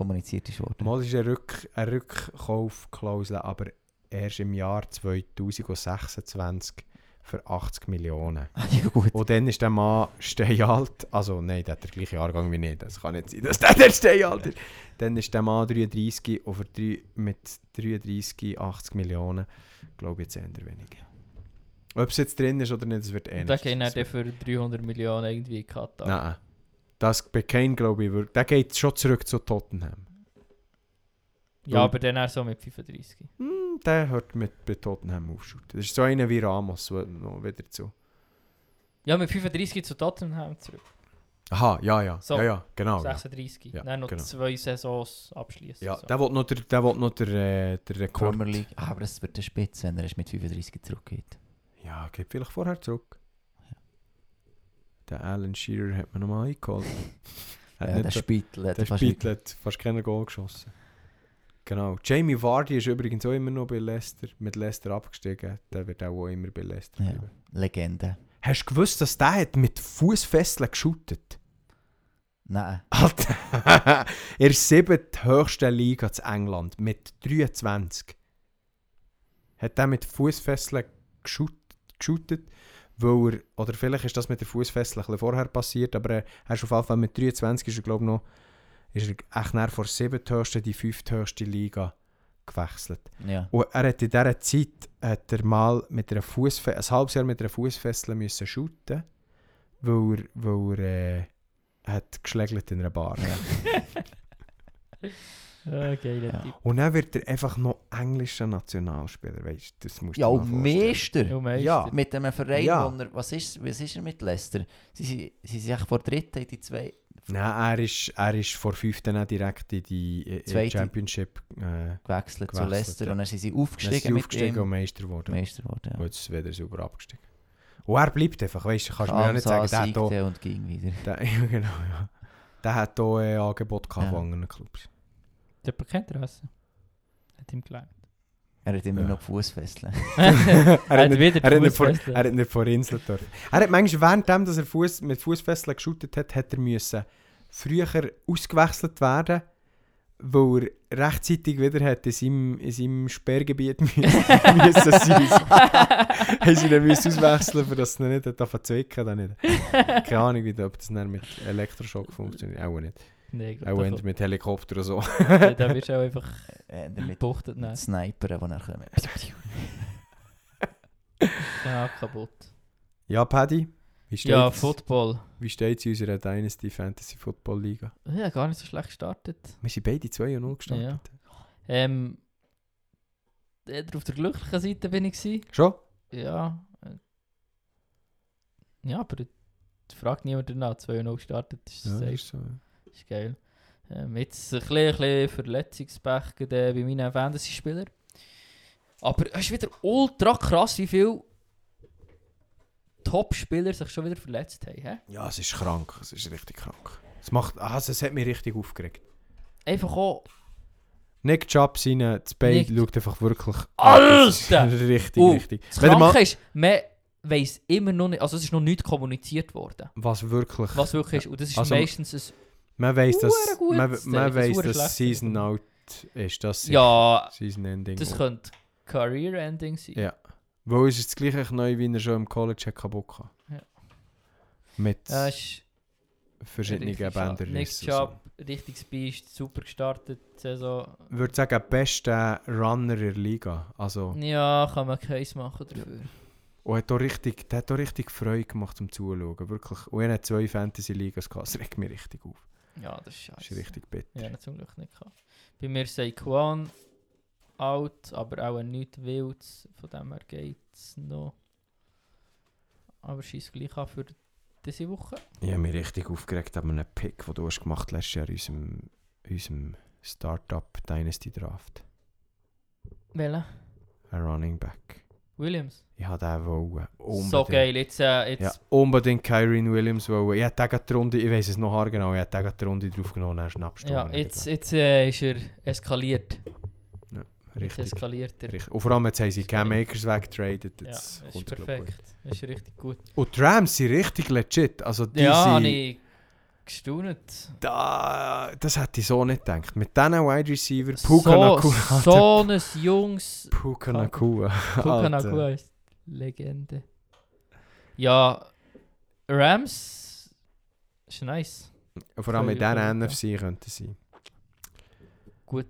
kommuniziert ist worden. Mal ist eine, Rück eine Rückkaufklausel, aber erst im Jahr 2026 für 80 Millionen. Ja gut. Und dann ist der Mann steinalt. Also nein, der hat den gleichen Jahrgang wie nicht. Das kann nicht sein, dass der der steinalt ist. Dann ist der Mann 33 und für drei, mit 33 80 Millionen, glaube ich, jetzt eher weniger. Ob es jetzt drin ist oder nicht, das wird eh Und da nicht. gehen Das dann für 300 Millionen irgendwie in Katar. Nein. Das bei Kane, glaube ich, wird, der geht schon zurück zu Tottenham. Ja, aber dann erst so mit 35. Hm, der hört mit bei Tottenham aufschuten. Das ist so einer wie Ramos, der noch wieder zu. Ja, mit 35 zu Tottenham zurück. Aha, ja, ja. So. Ja, ja, genau. Ja, 36. Ja, dann noch genau. zwei Saisons abschließen. ja so. der will noch der, der, will noch der, äh, der Rekord. Premier League. Ah, aber es wird der Spitze, wenn er erst mit 35 zurückgeht. Ja, geht vielleicht vorher zurück. Der Alan Shearer hat man nochmal eingeholt. Hat Ja, nicht der Spittel hat der fast Spittel hat fast keinen Goal geschossen. Genau. Jamie Vardy ist übrigens auch immer noch bei Leicester, mit Leicester abgestiegen. Der wird auch immer bei Leicester Ja. bleiben. Legende. Hast du gewusst, dass der hat mit Fußfesseln geshootet? Nein. Alter, in der siebten höchsten Liga zu England mit 23. Hat er mit Fußfesseln geshootet, weil er, oder vielleicht ist das mit der Fußfessel ein bisschen vorher passiert, aber er, er ist auf jeden Fall mit 23 ist er glaube ich noch, ist er echt nach vor siebthöchsten die fünfthöchste Liga gewechselt. Ja. Und er hat in dieser Zeit hat er mal mit einer Fußfe ein halbes Jahr mit einer Fußfessel müssen shooten, weil er, weil er äh, hat geschlägelt in einer Bar. Ah, geiler Ja. Typ. Und dann wird er einfach noch englischer Nationalspieler, weißt du, das musst du Ja, mal und. Meister. Ja, Meister. Ja. Mit einem Verein, Ja. er, was ist, was ist er mit Leicester? Sie, sind- sie sind echt vor dritten in die zwei. Nein, er ist, er ist vor fünf dann auch direkt in die äh, Zweite. Championship äh, gewechselt, zu Gewechselt, Leicester ja. und dann sind sie dann aufgestiegen, ist sie mit aufgestiegen ihm. und Meister geworden. Meister geworden. Und jetzt ist er wieder sauber abgestiegen. Und er bleibt einfach, weißt du, kannst du mir ja nicht sagen, der hat, da, und ging wieder. der, ja, genau, ja. der hat hier ein Angebot gehabt Ja. von anderen Clubs. Hat jemand kein Interesse? Hat ihm gelangt. Er hat immer Ja. noch Fußfesseln. er hat hat nicht- wieder Er hat, nicht vor, er hat nicht vor Inseln dürfen. Er hat manchmal, währenddem, dass er Fuß, mit Fußfesseln geshootet hat, hat er müssen früher ausgewechselt werden, weil er rechtzeitig wieder hat in seinem, in seinem Sperrgebiet müssen, müssen sein. haben sie ihn müssen auswechseln, für es ihn nicht hat zu zwicken. Keine Ahnung, wie, ob das dann mit Elektroschock funktioniert. Auch nicht. Nee, Auch wenn mit Helikopter oder so. da, da wirst du auch einfach Äh, mit gebuchtet. Nein, Sniper, die dann kommen. ja, kaputt. Ja, Paddy, wie steht's, Ja, Football. wie steht's in unserer Dynasty Fantasy Football Liga? Ja, gar nicht so schlecht gestartet. Wir sind beide 2-0 gestartet. Ähm, eher auf der glücklichen Seite bin ich. Gewesen. Schon? Ja. äh, Ja, aber es fragt niemand danach. 2-0 gestartet, das ist, Ja, safe, ist so. ja. Ist geil. Ähm, jetzt ein bisschen, ein bisschen Verletzungspech gerade bei meinen Fantasy-Spielern. Aber es ist wieder ultra krass, wie viele Top-Spieler sich schon wieder verletzt haben. He? Ja, es ist krank. Es ist richtig krank. Es, macht, also, es hat mich richtig aufgeregt. Einfach auch. Nick Chubb, seine Nick- schaut einfach wirklich... Alter! Ist richtig, Uh, richtig. Das Kranke mal, ist, man weiss immer noch nicht, also es ist noch nicht kommuniziert worden, was wirklich... was wirklich ist. Und das ist Also, meistens ein Man weiss, dass, man, man weiss, hure dass Season out ist. Das Ja, Season Ending. das könnte Career-Ending sein. Ja. Weil es ist das gleiche neu, wie er schon im College hat kaputt gehabt. Ja. Mit Ja, ist verschiedenen. Bändern. Nick Chubb, richtig Beast, super gestartet, Saison. Ich würde sagen, bester Runner in der Liga. Also, Ja, kann man Case machen dafür. und hat auch richtig, der hat auch richtig Freude gemacht zum Zuschauen. Wirklich. Und er hat zwei Fantasy-Ligas gehabt. Das regt mich richtig auf. Ja, das ist Das ist scheiße. richtig bitter. Ja, zum Glück nicht gehabt. Bei mir Saquon out, aber auch nicht wild. Von dem her geht es noch. Aber schießt gleich an für diese Woche. Ich habe mich richtig aufgeregt an einem Pick, den du hast gemacht letztes Jahr in unserem, in unserem Startup Dynasty Draft. Welcher? Ein Running Back. Williams. Ich habe den wollen. Unbedingt. So geil. Jetzt, äh, jetzt Ja, unbedingt Kyrie Williams wollen. Ich hätte die Runde, ich weiß es noch haargenau, ich hätte die Runde drauf genommen und schnappst du Ja, jetzt, jetzt äh, ist er eskaliert. Jetzt Richtig. eskaliert er. richtig. Und vor allem jetzt haben sie Cam. Akers weggetradet. Ja, Jetzt das ist er, perfekt. Das ist richtig gut. Und die Rams sind richtig legit. Also die Ja, sind, gestaunt. da, das hätte ich so nicht gedacht. Mit diesen Wide Receiver, Puka so, Nakua. so ein Jungs. Puka Nakua. Puka. Nakua ist Legende. Ja, Rams ist nice. Vor allem diesen gut, NFC könnte sie. Gut.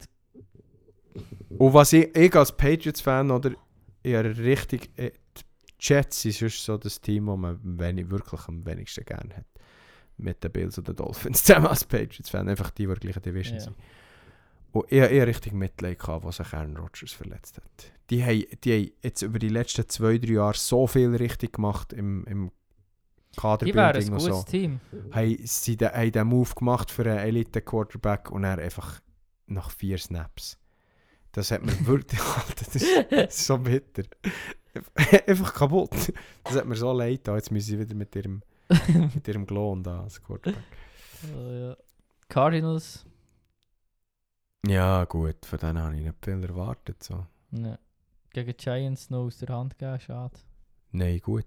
Und was ich, ich als Patriots-Fan oder eher richtig. äh, Jets ist so das Team, das man wenig, wirklich am wenigsten gerne hat. Mit den Bills und den Dolphins zusammen als Patriots-Fan. Einfach die, die in der gleichen Division Ja. sind. Und ich hatte eher richtig Mitleid, gehabt, als sich Aaron Rodgers verletzt hat. Die haben, die haben jetzt über die letzten zwei, drei Jahre so viel richtig gemacht im, im Die wären ein Kaderbuilding und gutes so. Team. Haben sie den, haben den Move gemacht für einen Elite-Quarterback und er einfach nach vier Snaps. Das hat mir wirklich. Alter, das, ist, das ist so bitter. einfach kaputt. Das hat mir so leid getan. Jetzt müssen sie wieder mit ihrem, mit ihrem Klon da als Quarterback. Oh, ja. Cardinals. Ja, gut, von denen habe ich nicht viel erwartet. So. Ja. Gegen Giants noch aus der Hand gegeben, schade. Nein, gut.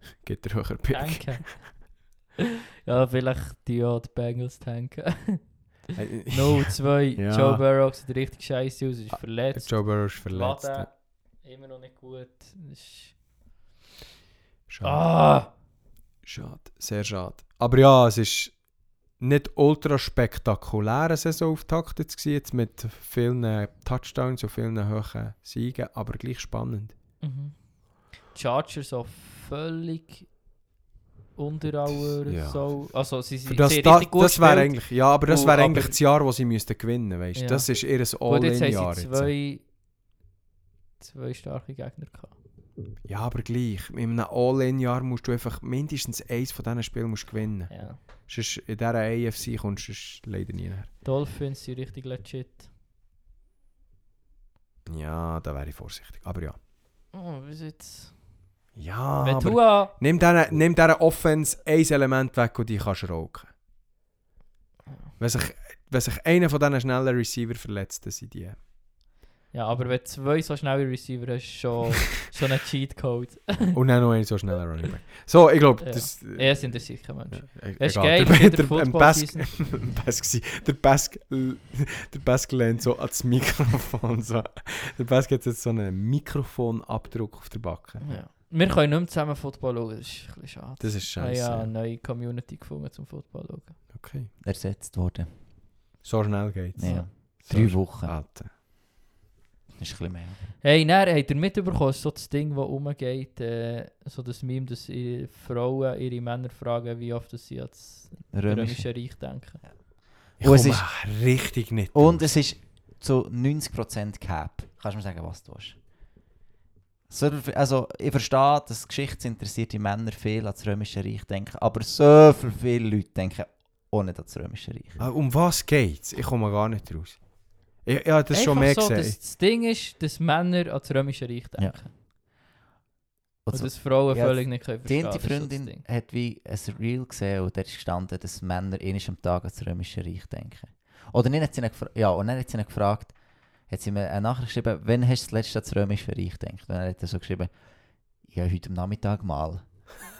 Geht höher Pick. Tanken. ja, vielleicht die ja die Bengals tanken. Äh, 0-2. Ja. Joe Burrow sieht richtig scheiße aus, ist Ah, verletzt. Joe Burrow ist verletzt. Wade, immer noch nicht gut. Ist... Schade. Ah! Schade, sehr schade. Aber ja, es ist nicht ultra spektakuläre Saisonauftakt jetzt gewesen, jetzt mit vielen Touchdowns und vielen hohen Siegen, aber gleich spannend. Mhm. Chargers auch völlig unter aller Ja. so. Also sie sind das sie da, richtig gut das wäre eigentlich, ja, aber das wäre eigentlich das Jahr, wo sie müssten gewinnen, weißt? Ja. Das ist ihr Gut, jetzt All-in-Jahr. haben sie jetzt. zwei, zwei starke Gegner gehabt. Ja, aber gleich. In einem All-in-Jahr musst du einfach mindestens eins von diesen Spielen musst gewinnen. Ja. Sonst in dieser AFC kommst du leider nie näher. Dolphins sind richtig legit. Ja, da wäre ich vorsichtig. Aber ja. Oh, bis jetzt. Ja, aber nimm dieser, nimm dieser Offense ein Element weg und die kannst du rauchen. Wenn sich, wenn sich einer von diesen schnellen Receiver verletzt, dann sind die. Ja, aber wenn du zwei so schnelle Receiver hast, schon, schon ein Cheatcode. Und dann noch einen so schneller Running Back. So, ich glaube, Ja. das... Er sind der sicher Mensch. Ja, e- Es ist geil, Der- der-. Der Bask, der Bask lehnt so ans Mikrofon. So. Der Bask hat jetzt so einen Mikrofonabdruck auf der Backe. Ja. Wir können nicht mehr zusammen Football schauen, das ist ein bisschen schade. Das ist Ich habe scheiße. ja eine neue Community gefunden zum Football schauen. Okay. Ersetzt worden. So schnell geht's. Ja. So Drei Wochen. Alter. Das ist ein bisschen mehr. Hey, dann habt ihr mitbekommen, so das Ding, das rumgeht, äh, so das Meme, dass ihre Frauen ihre Männer fragen, wie oft sie an das Römisch. Römische Reich denken. Ich Und es ist- richtig nicht Und es ist zu 90% Cap. Kannst du mir sagen, was du? So, also, ich verstehe, dass geschichtsinteressierte Männer viel an das Römische Reich denken, aber so viel viele Leute denken auch nicht an das Römische Reich. Ah, Um was geht's? Ich komme gar nicht raus. Ich, ja, das ist schon mehr Einfach so, gesehen. Das Ding ist, dass Männer an das Römische Reich Ja. denken. Und Und so, dass Frauen Ja, völlig nicht können die verstehen so das Freundin Ding. hat wie ein Reel gesehen und ist gestanden, dass Männer einmal am Tag an das Römische Reich denken. Oder nicht, hat sie ja, und dann hat sie ihn gefragt, hat sie mir eine Nachricht geschrieben, wann hast du das letzte an das Römische Reich gedacht? Und dann hat er so geschrieben, ja, heute am Nachmittag mal.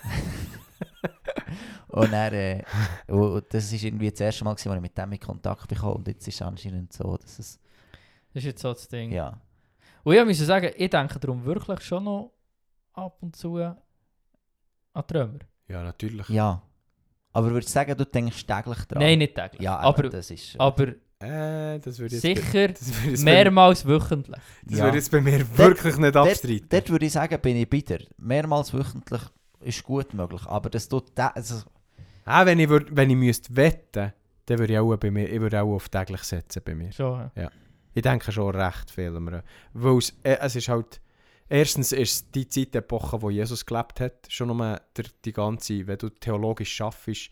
und dann, äh, und das ist irgendwie das erste Mal, gewesen, als ich mit dem in Kontakt bekam und jetzt ist es anscheinend so, dass es, Das ist jetzt so das Ding. ja. Und ich muss sagen, ich denke darum wirklich schon noch ab und zu an Römer. Ja, natürlich. Ja. Aber würdest du sagen, du denkst täglich dran? Nein, nicht täglich. Ja, aber, aber das ist... aber äh, Äh, das würde sicher das würde jetzt, bei, mehrmals wöchentlich. das Ja. würde jetzt bei mir wirklich nicht abstreiten. Dort würde ich sagen, bin ich bitter. Mehrmals wöchentlich ist gut möglich, aber das tut... da- Also, Ah, wenn ich, würd, wenn ich müsste wetten, dann würde ich auch bei mir, ich würde auch auf täglich setzen bei mir. Schon. ja. Ich denke schon recht viel. Weil es, äh, es ist halt... Erstens ist es die Zeitepoche, wo Jesus gelebt hat. Schon nur der, die ganze... Wenn du theologisch schaffst,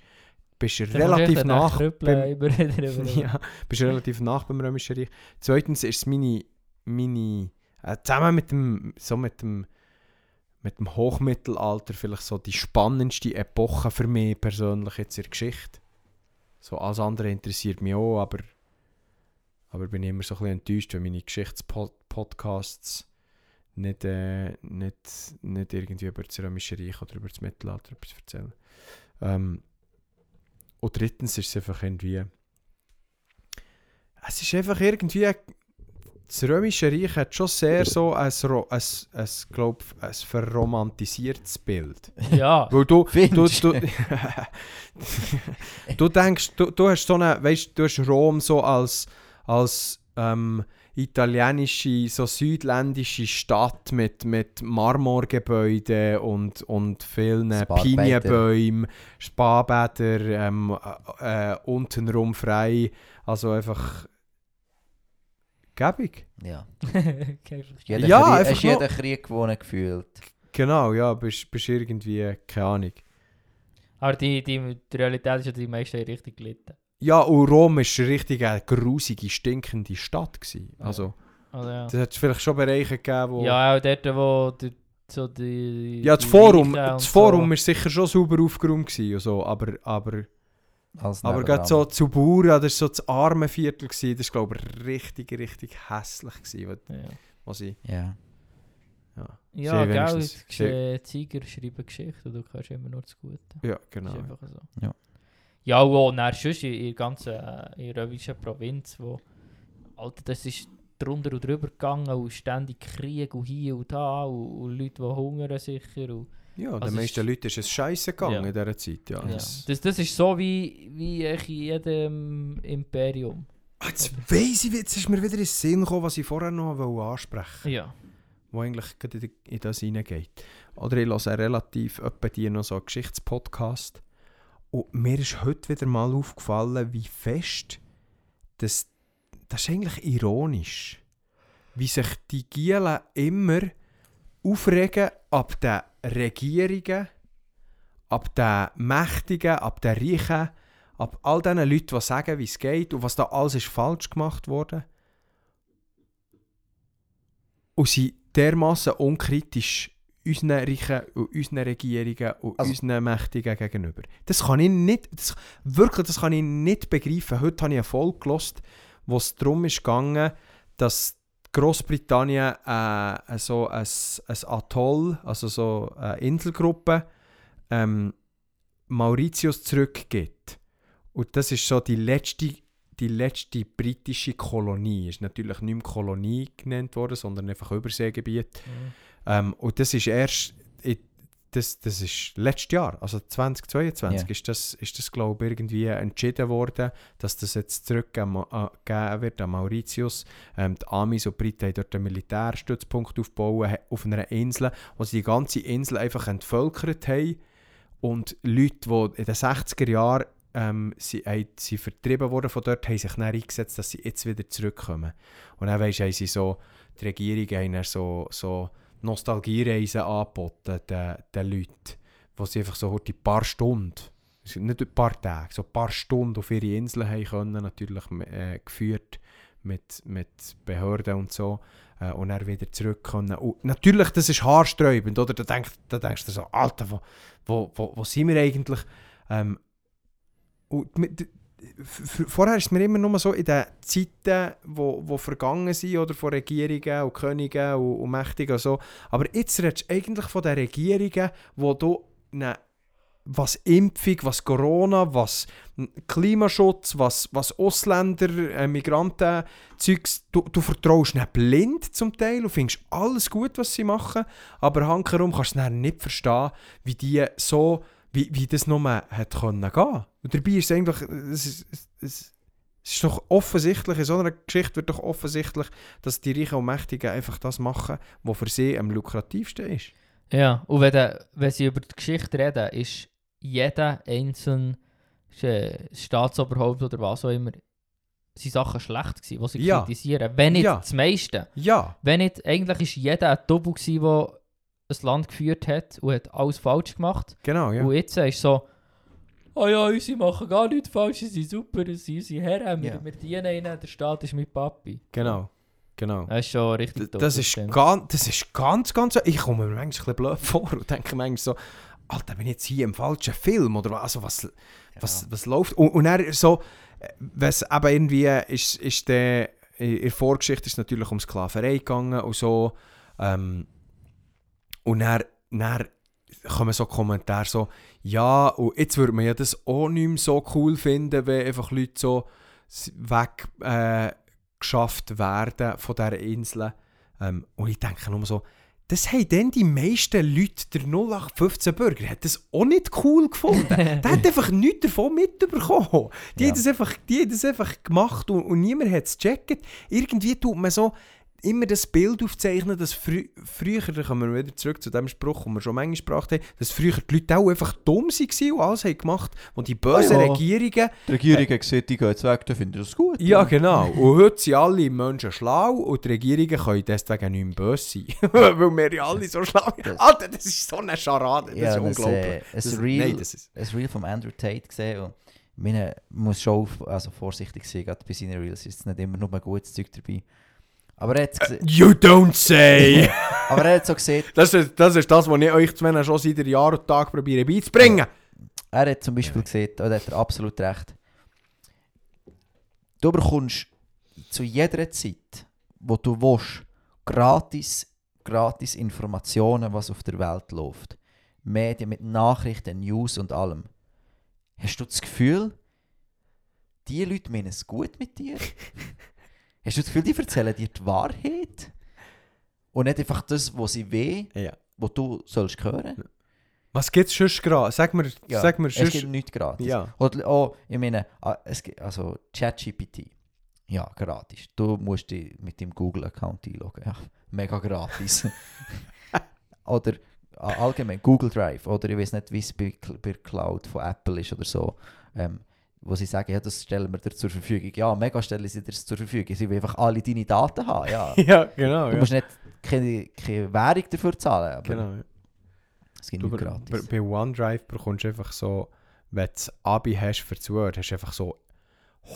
bist du relativ nach... beim- über- ja, bist relativ nach beim Römischen Reich. Zweitens ist es meine... meine äh, zusammen mit dem... So mit dem mit dem Hochmittelalter vielleicht so die spannendste Epoche für mich persönlich jetzt in der Geschichte. So alles andere interessiert mich auch, aber, aber bin immer so ein bisschen enttäuscht, wenn meine Geschichtspodcasts nicht, äh, nicht, nicht irgendwie über das Römische Reich oder über das Mittelalter etwas erzählen. Ähm, und drittens ist es einfach irgendwie... Es ist einfach irgendwie... Das Römische Reich hat schon sehr so ein, ein, ein, glaub, ein verromantisiertes Bild. Ja. Weil du, du, du, du denkst, du, du hast so eine, weißt, du hast Rom so als, als ähm, italienische, so südländische Stadt mit, mit Marmorgebäuden und, und vielen. Pinienbäumen, Spabäder, ähm, äh, äh, untenrum frei, also einfach gäbig. ja. Jeder Ja, einfach hast jeder nur- Krieg gewonnen gefühlt. Genau, ja, bist, bist irgendwie, keine Ahnung. Aber die, die, die Realität ist ja, die meisten richtig gelitten. Ja, und Rom war richtig eine grusige, stinkende Stadt. Gewesen. Ja. Also, Also, ja. das hat es vielleicht schon Bereiche gegeben, wo... ja, auch dort, wo die, so die. Ja, das die Forum, das Forum so. ist sicher schon sauber aufgeräumt gewesen und so, aber, aber, aber gerade so zu Bauern, das war so das arme Viertel, gewesen, das war glaube ich richtig, richtig hässlich gewesen, was, Ja, was ich, ja ja. Sie gell, äh, Tiger schreiben Geschichten, du kannst immer nur das Gute. Ja, Das genau. ist einfach so. Ja. Ja, und auch dann sonst in in der ganzen äh, in der römischen Provinz, wo, Alter, das ist drunter und drüber gegangen und ständig Krieg und hier und da und, und Leute, die hungern sicher. Und, Ja, den Also meisten es- Leuten ist es scheiße gegangen Ja. in dieser Zeit, ja. ja. Das, Das, ist so wie, wie in jedem Imperium. Ah, jetzt weiss ich, jetzt ist mir wieder in den Sinn gekommen, was ich vorher noch wollte ansprechen Ja. wo eigentlich gerade in in das hineingeht. Oder ich höre relativ öppe die noch so einen Geschichtspodcast. Und mir ist heute wieder mal aufgefallen, wie fest das, das ist eigentlich ironisch, wie sich die Gielen immer aufregen ab den Regierungen, ab den Mächtigen, ab den Reichen, ab all diesen Leuten, die sagen, wie es geht und was da alles ist falsch gemacht worden. Und sie dermaßen unkritisch unseren Reichen und unseren Regierungen und Also- unseren Mächtigen gegenüber. Das kann ich nicht, das, wirklich, das kann ich nicht begreifen. Heute habe ich eine Folge gehört, wo es darum ist gegangen, dass Großbritannien äh, so ein, ein Atoll, also so eine Inselgruppe, ähm, Mauritius zurückgibt. Und das ist so die letzte, die letzte britische Kolonie. Ist natürlich nicht mehr Kolonie genannt worden, sondern einfach Überseegebiet. Ähm, und das ist erst, das, das ist letztes Jahr, also 2022, Ja. ist das, ist das glaube ich, irgendwie entschieden worden, dass das jetzt zurückgegeben äh, wird an Mauritius. Ähm, die Amis und Briten haben dort einen Militärstützpunkt aufgebaut, auf einer Insel, wo sie die ganze Insel einfach entvölkert haben. Und Leute, die in den 60er Jahren ähm, sie, haben, sie vertrieben wurden von dort, haben sich dann eingesetzt, dass sie jetzt wieder zurückkommen. Und dann weisst, haben sie so, die Regierung haben so, so Nostalgiereisen angeboten den, den Leuten, wo sie einfach so heute ein paar Stunden, nicht ein paar Tage, so ein paar Stunden auf ihre Inseln haben können, natürlich äh, geführt mit, mit Behörden und so äh, und dann wieder zurück können. Und natürlich, das ist haarsträubend, oder? Da, denk, da denkst du so, Alter, wo, wo, wo, wo sind wir eigentlich? Ähm, und vorher ist es mir immer nur so in den Zeiten, wo, wo vergangen sind, oder von Regierungen und Königen und, und Mächtigen und so. Aber jetzt redest du eigentlich von den Regierungen, wo du ne, was Impfung, was Corona, was Klimaschutz, was, was Ausländer, äh, Migranten, Zeugs, du, du vertraust nicht blind zum Teil und findest alles gut, was sie machen, aber hankerum kannst du nicht verstehen, wie die so, wie, wie das nur hat können gehen. Und dabei ist es eigentlich, es ist, es, es ist doch offensichtlich, in so einer Geschichte wird doch offensichtlich, dass die Reichen und Mächtigen einfach das machen, was für sie am lukrativsten ist. Ja, und wenn, de, wenn sie über die Geschichte reden, ist jeder einzelne Staatsoberhaupt oder was auch immer, sind Sachen schlecht gewesen, die sie Ja. kritisieren. Wenn nicht Ja. das meiste. Ja, Wenn nicht, eigentlich ist jeder ein gewesen, der ein Land geführt hat und hat alles falsch gemacht. genau, ja. Und jetzt ist so, oh ja, unsere machen gar nichts falsch, sie sind super, sie sind unsere Herren, wir, Ja. wir dienen ihnen, der Staat ist mein Papi. Genau, genau. Das ist schon richtig D- dumm, Das ist, ganz, das ist ganz, ganz... Ich komme mir manchmal ein bisschen blöd vor und denke manchmal so, Alter, bin ich jetzt hier im falschen Film? Oder was, also was, was, was läuft? Und, und dann so, was eben irgendwie ist, ist der... In der Vorgeschichte ist natürlich um Sklaverei gegangen und so. Ähm, und dann, dann kommen so Kommentare so, ja, und jetzt würde man ja das auch nicht mehr so cool finden, wenn einfach Leute so s- weg äh, werden von dieser Insel. Ähm, und ich denke nur so, das haben dann die meisten Leute, der 0815 Bürger, hat das auch nicht cool gefunden. Der hat einfach nichts davon mitbekommen. Die, Ja. haben das einfach, die haben das einfach gemacht und, und niemand hat es gecheckt. Irgendwie tut man so immer das Bild aufzeichnen, dass frü früher, da kommen wir wieder zurück zu dem Spruch, den wir schon manchmal gebracht haben, dass früher die Leute auch einfach dumm waren und alles haben gemacht und die bösen Ah ja. Regierungen Die Regierung hat gesagt, die gehen jetzt weg, dann finden das gut. ja, genau. Und heute sind alle Menschen schlau und die Regierungen können deswegen nicht mehr böse sein. Weil wir ja alle so schlau sind. Alter, das ist so eine Scharade. Das Ja, ist das, unglaublich. äh, ein Nein, das ist... ein Reel von Andrew Tate gesehen und meine muss schon auf, also vorsichtig sein, gerade bei seinen Reels ist nicht immer nur ein gutes Zeug dabei. Aber er hat, gese- You don't say! aber er hat so gesehen, das, ist, das ist das, was ich euch zwei schon seit Jahr und Tag probiere beizubringen. er hat zum Beispiel gesehen, und da hat er absolut recht, du bekommst zu jeder Zeit, wo du willst, gratis, gratis Informationen, was auf der Welt läuft. Medien mit Nachrichten, News und allem. Hast du das Gefühl, die Leute meinen es gut mit dir? Hast du das Gefühl, die erzählen dir die Wahrheit? Und nicht einfach das, was sie weh, Ja. was du sollst hören? Was gibt es sonst gerade? Sag mir, Ja, sag mir es sonst... gibt nichts gratis. Ja. Oder, oh, ich meine, ah, es gibt, also ChatGPT. Ja, gratis. Du musst dich mit dem Google-Account einloggen. Ja, mega gratis. oder ah, allgemein Google Drive. Oder ich weiß nicht, wie es bei, bei Cloud von Apple ist oder so. Ähm, wo sie sagen, ja, das stellen wir dir zur Verfügung. Ja, mega stellen sie dir das zur Verfügung. Sie will einfach alle deine Daten haben. Ja. ja, genau. Du Ja. musst nicht keine, keine Währung dafür zahlen. Aber genau. es gibt Du, nicht bei, gratis. bei OneDrive bekommst du einfach so, wenn du das Abi hast für das Word, hast du einfach so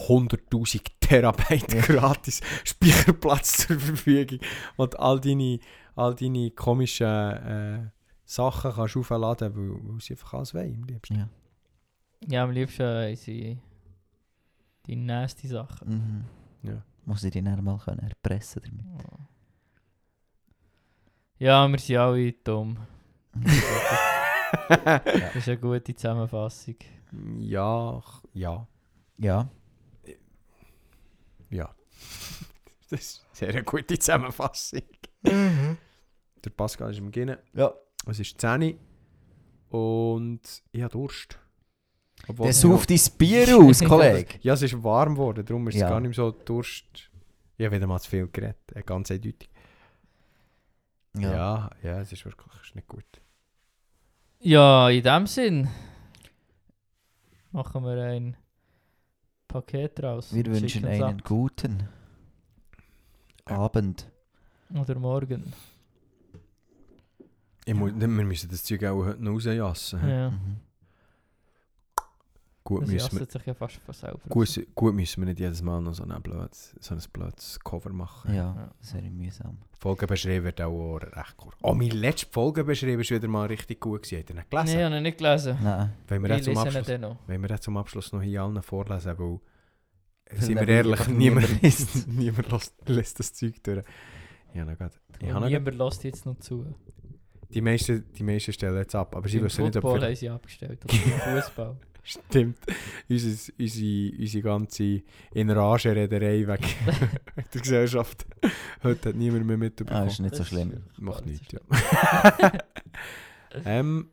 100'000 Terabyte Ja. gratis Speicherplatz zur Verfügung und all deine, all deine komischen äh, Sachen kannst du aufladen, weil, weil sie einfach alles wollen am liebsten. Ja. Ja, am liebsten haben sie die nasty Sachen. Mhm. Ja. Muss ich die dann mal können erpressen damit. Ja. Ja, wir sind alle dumm. Das ist eine gute Zusammenfassung. ja, ja, Ja. ja. Das ist eine sehr gute Zusammenfassung. Der Pascal ist am Beginnen. Ja. Es ist 10 Uhr und ich habe Durst. Obwohl- Der sauft dein Bier aus, Kollege. Ja, es ist warm geworden, darum ist es Ja. gar nicht mehr so Durst. Ich habe wieder mal zu viel geredet, äh, ganz eindeutig. Ja. ja, es ist wirklich es ist nicht gut. Ja, in dem Sinn machen wir ein Paket raus. Wir und wünschen schicken's einen guten Abend. ab. Oder morgen. Ich muss, wir müssen das Zeug auch heute noch rausjassen. Ja. Mhm. Müssen wir, sich ja fast von selber. gut, gut müssen wir nicht jedes Mal noch so ein blödes, so ein blödes Cover machen. Ja, Ja. das wäre mühsam. Folgenbeschrieb wird auch recht gut. Oh, mein letzter Folgenbeschrieb ist wieder mal richtig gut gewesen. Habt ihr nicht Nein, gelesen? ich habe ihn nicht gelesen. Nein. Wenn wir zum Abschluss, wenn wir zum Abschluss noch hier allen vorlesen, weil, sind wir ehrlich, niemand, liest. niemand lässt, lässt das Zeug durch. Ja, na gut. Noch- niemand lässt jetzt noch zu. die meisten, die meisten stellen jetzt ab, aber sie Im wissen nicht, ob Football haben sie abgestellt. Oder im Fußball. Stimmt. Unsere, unsere, unsere ganze Inrage-Rederei weg weg der Gesellschaft. Heute hat niemand mehr Ah, mitbekommen. ist nicht so Das schlimm. Macht nichts, so ja. ähm,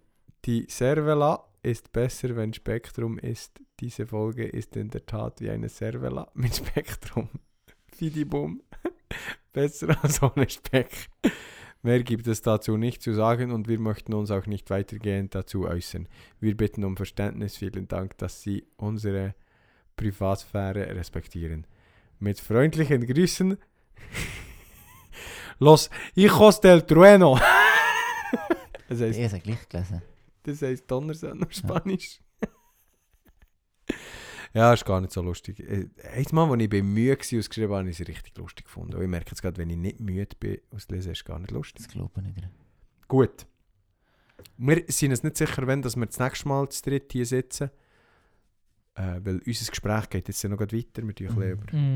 die Servela ist besser, wenn Spektrum ist. Diese Folge ist in der Tat wie eine Servela mit Spektrum. Fidibum. besser als ohne Speck. Mehr gibt es dazu nicht zu sagen und wir möchten uns auch nicht weitergehend dazu äußern. Wir bitten um Verständnis. Vielen Dank, dass Sie unsere Privatsphäre respektieren. Mit freundlichen Grüßen. Los Hijos del Trueno. das, Ich heisst, habe gleich gelesen. das heisst Donnersonne auf Spanisch. ja, ist gar nicht so lustig. Äh, Einmal, als ich bei Mühe war und geschrieben habe, habe ich es richtig lustig gefunden. Und ich merke jetzt gerade, wenn ich nicht müde bin, auslesen, ist es gar nicht lustig. Das glaube ich nicht. Gut. Wir sind uns nicht sicher, wenn dass wir das nächste Mal zu dritt hier sitzen. Äh, weil unser Gespräch geht jetzt ja noch weiter. Wir reden ein bisschen Mhm.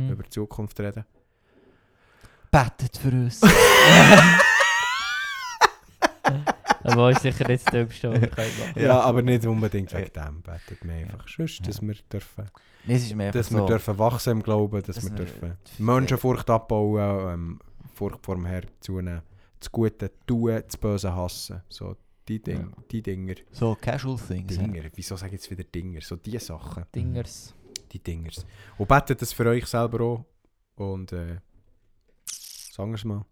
über, über die Zukunft reden. Bettet für uns. Aber ist sicher jetzt können machen. Ja, aber nicht unbedingt wegen dem. Betet mir einfach. Sonst, dass wir dürfen, dass so. wir dürfen wachsen im Glauben, dass, Dass wir dürfen Menschenfurcht abbauen, ähm, Furcht vor dem Herrn zunehmen, das Gute tun, das Böse hassen. So die, Ding, Ja. die Dinger. So casual things. ja. Dinger. Wieso sage ich jetzt wieder Dinger? So die Sachen. Dingers. Die Dingers. Und betet das für euch selber auch. Und äh, sagen wir es mal.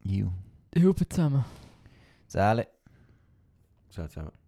You. Hilfe zusammen. Zähle. So, zusammen.